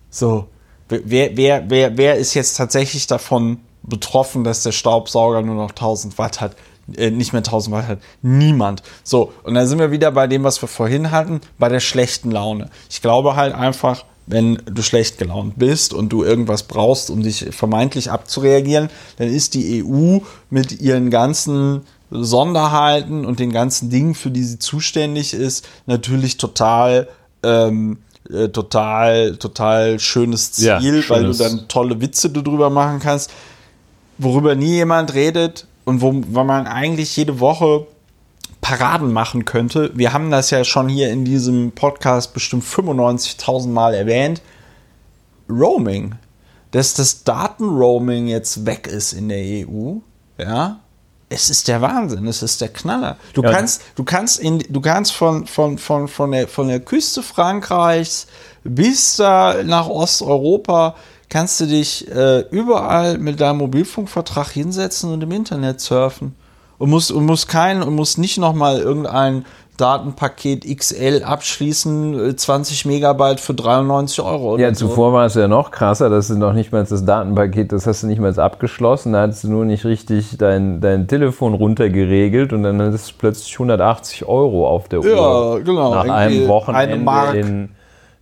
so. Wer, wer, wer, wer ist jetzt tatsächlich davon betroffen, dass der Staubsauger nur noch 1000 Watt hat? Äh, nicht mehr 1000 Watt hat. Niemand. So, und dann sind wir wieder bei dem, was wir vorhin hatten, bei der schlechten Laune. Ich glaube halt einfach, wenn du schlecht gelaunt bist und du irgendwas brauchst, um dich vermeintlich abzureagieren, dann ist die EU mit ihren ganzen Sonderhalten und den ganzen Dingen, für die sie zuständig ist, natürlich total ähm, äh, total, total schönes Ziel, ja, schönes. weil du dann tolle Witze darüber machen kannst, worüber nie jemand redet und wo, wo man eigentlich jede Woche Paraden machen könnte. Wir haben das ja schon hier in diesem Podcast bestimmt 95.000 Mal erwähnt. Roaming. Dass das Datenroaming jetzt weg ist in der EU, ja, es ist der Wahnsinn, es ist der Knaller. Du ja. kannst, du kannst in, du kannst von, von, von, von, der, von der Küste Frankreichs bis da nach Osteuropa kannst du dich äh, überall mit deinem Mobilfunkvertrag hinsetzen und im Internet surfen und musst und musst kein und musst nicht noch mal irgendein Datenpaket XL abschließen, 20 äh, Megabyte für 93 Euro. Ja, zuvor war es ja noch krasser, das ist noch nicht mal das Datenpaket, das hast du nicht mal abgeschlossen, da hattest du nur nicht richtig dein, dein Telefon runtergeregelt und dann ist es plötzlich 180 Euro auf der Uhr. Ja, genau. Nach einem Wochenende in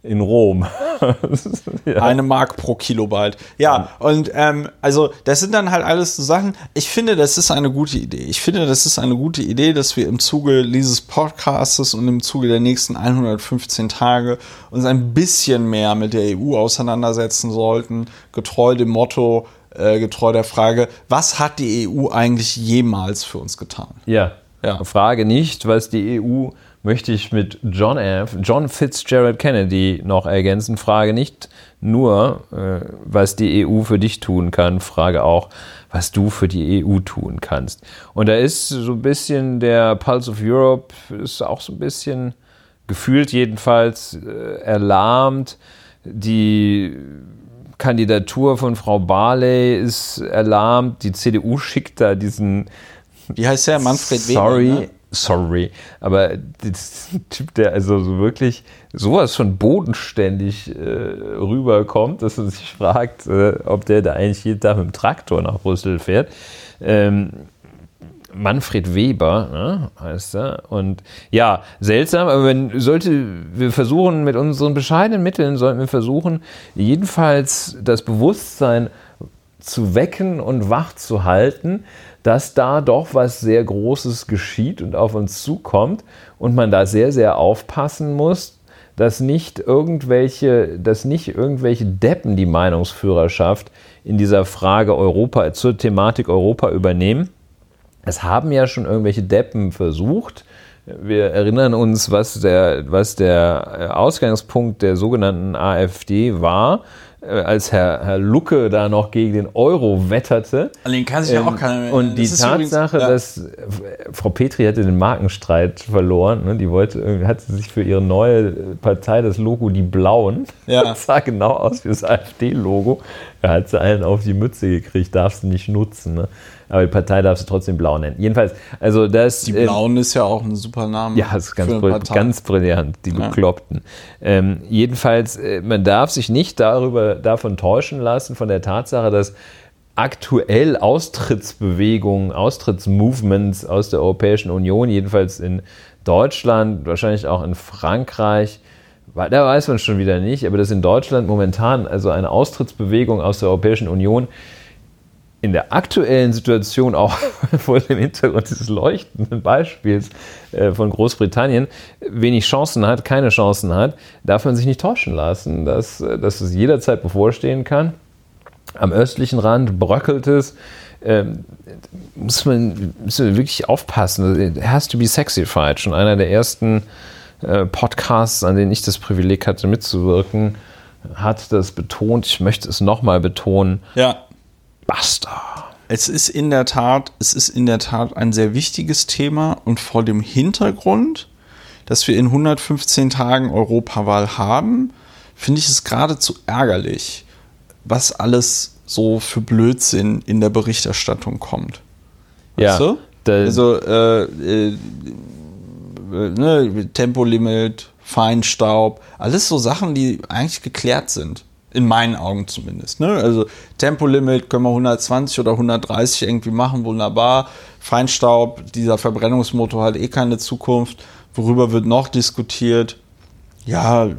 in Rom. (laughs) ja. Eine Mark pro Kilobyte. Ja, und ähm, also das sind dann halt alles so Sachen. Ich finde, das ist eine gute Idee. Ich finde, das ist eine gute Idee, dass wir im Zuge dieses Podcasts und im Zuge der nächsten 115 Tage uns ein bisschen mehr mit der EU auseinandersetzen sollten, getreu dem Motto, äh, getreu der Frage, was hat die EU eigentlich jemals für uns getan? Ja. ja. Frage nicht, was die EU möchte ich mit John F., John Fitzgerald Kennedy noch ergänzen. Frage nicht nur, äh, was die EU für dich tun kann, frage auch, was du für die EU tun kannst. Und da ist so ein bisschen der Pulse of Europe, ist auch so ein bisschen gefühlt jedenfalls äh, erlahmt. Die Kandidatur von Frau Barley ist erlahmt. Die CDU schickt da diesen. Wie heißt der? Manfred Weber. Sorry. Ne? Sorry, aber das Typ, der also so wirklich sowas von bodenständig äh, rüberkommt, dass man sich fragt, äh, ob der da eigentlich jeden Tag mit dem Traktor nach Brüssel fährt. Ähm, Manfred Weber ne, heißt er. Und ja, seltsam, aber wenn sollte, wir versuchen mit unseren bescheidenen Mitteln, sollten wir versuchen, jedenfalls das Bewusstsein zu wecken und wach zu halten, dass da doch was sehr Großes geschieht und auf uns zukommt und man da sehr, sehr aufpassen muss, dass nicht irgendwelche, dass nicht irgendwelche Deppen die Meinungsführerschaft in dieser Frage Europa zur Thematik Europa übernehmen. Es haben ja schon irgendwelche Deppen versucht. Wir erinnern uns, was der, was der Ausgangspunkt der sogenannten AfD war als Herr, Herr Lucke da noch gegen den Euro wetterte. An den kann sich ja auch ähm, keiner mehr. Und die Tatsache, übrigens, ja. dass Frau Petri hatte den Markenstreit verloren, ne? die wollte, hatte sich für ihre neue Partei das Logo die Blauen. Ja. (laughs) Das sah genau aus wie das (laughs) AfD-Logo. Da hat sie einen auf die Mütze gekriegt, darfst du nicht nutzen. Ne? Aber die Partei darfst du trotzdem blau nennen. Jedenfalls, also das. Die ähm, Blauen äh, ist ja auch ein super Name. Ja, das ist ganz, brill ganz brillant, die ja. Bekloppten. Ähm, jedenfalls, äh, man darf sich nicht darüber, davon täuschen lassen, von der Tatsache, dass aktuell Austrittsbewegungen, Austrittsmovements aus der Europäischen Union, jedenfalls in Deutschland, wahrscheinlich auch in Frankreich, da weiß man schon wieder nicht, aber dass in Deutschland momentan also eine Austrittsbewegung aus der Europäischen Union in der aktuellen Situation auch (laughs) vor dem Hintergrund dieses leuchtenden Beispiels äh, von Großbritannien wenig Chancen hat, keine Chancen hat, darf man sich nicht täuschen lassen, dass, äh, dass es jederzeit bevorstehen kann. Am östlichen Rand bröckelt es. Ähm, muss, man, muss man wirklich aufpassen. It has to be sexified. Schon einer der ersten äh, Podcasts, an denen ich das Privileg hatte, mitzuwirken, hat das betont. Ich möchte es nochmal betonen. Ja. Basta. Es ist in der Tat, es ist in der Tat ein sehr wichtiges Thema und vor dem Hintergrund, dass wir in 115 Tagen Europawahl haben, finde ich es geradezu ärgerlich, was alles so für Blödsinn in der Berichterstattung kommt. Weißt ja. Du? Also äh, äh, ne, Tempolimit, Feinstaub, alles so Sachen, die eigentlich geklärt sind. In meinen Augen zumindest. Ne? Also Tempolimit können wir 120 oder 130 irgendwie machen, wunderbar. Feinstaub, dieser Verbrennungsmotor hat eh keine Zukunft. Worüber wird noch diskutiert? Ja,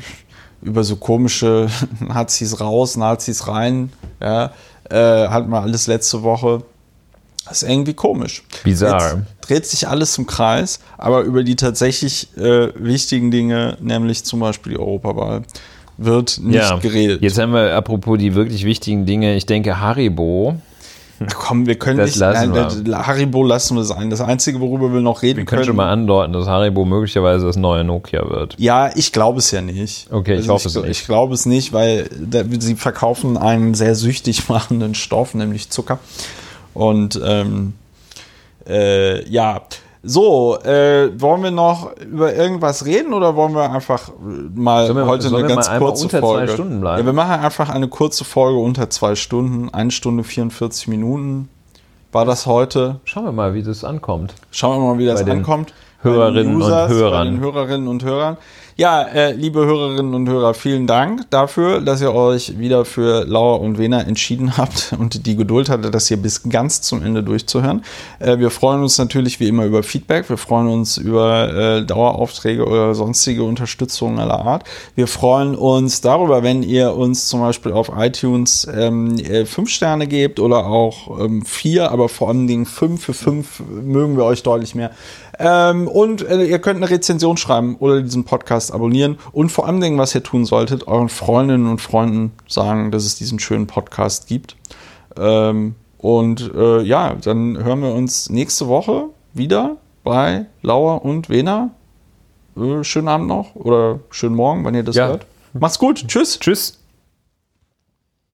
über so komische (laughs) Nazis raus, Nazis rein, ja, äh, hatten wir alles letzte Woche. Das ist irgendwie komisch. Bizarr. Jetzt dreht sich alles im Kreis, aber über die tatsächlich äh, wichtigen Dinge, nämlich zum Beispiel die Europawahl, wird nicht Ja, geredet. jetzt haben wir apropos die wirklich wichtigen Dinge. Ich denke, Haribo, Komm, wir können Das nicht. lassen nein, wir. Haribo lassen wir sein. Das Einzige, worüber wir noch reden wir können können. schon mal andeuten, dass Haribo möglicherweise das neue Nokia wird. ja, ich glaube es ja nicht. Also Okay, ich hoffe es ich, nicht. Ich glaube es nicht, weil sie verkaufen einen sehr süchtig (laughs) machenden Stoff, nämlich Zucker. Und ähm, äh, ja, so, äh, wollen wir noch über irgendwas reden oder wollen wir einfach mal Sollen wir- heute eine ganz mal kurze Folge? Stunden bleiben? Ja, wir machen einfach eine kurze Folge unter zwei Stunden, eine Stunde 44 Minuten. War das heute? Schauen wir mal, wie das ankommt. Schauen wir mal, wie das Bei ankommt. Hörerinnen und Bei Hörern. den Hörerinnen und Hörern. Ja, äh, liebe Hörerinnen und Hörer, vielen Dank dafür, dass ihr euch wieder für Lauer und Wena entschieden (laughs) habt und die Geduld hattet, das hier bis ganz zum Ende durchzuhören. Äh, wir freuen uns natürlich wie immer über Feedback. Wir freuen uns über äh, Daueraufträge oder sonstige Unterstützung aller Art. Wir freuen uns darüber, wenn ihr uns zum Beispiel auf iTunes ähm, äh, fünf Sterne gebt oder auch ähm, vier, aber vor allen Dingen fünf. Für fünf mögen wir euch deutlich mehr. Ähm, und äh, ihr könnt eine Rezension schreiben oder diesen Podcast abonnieren. Und vor allen Dingen, was ihr tun solltet, euren Freundinnen und Freunden sagen, dass es diesen schönen Podcast gibt. Ähm, und äh, ja, dann hören wir uns nächste Woche wieder bei Lauer und Wena. Äh, schönen Abend noch oder schönen Morgen, wann ihr das Ja. hört. Macht's gut. Tschüss. Tschüss.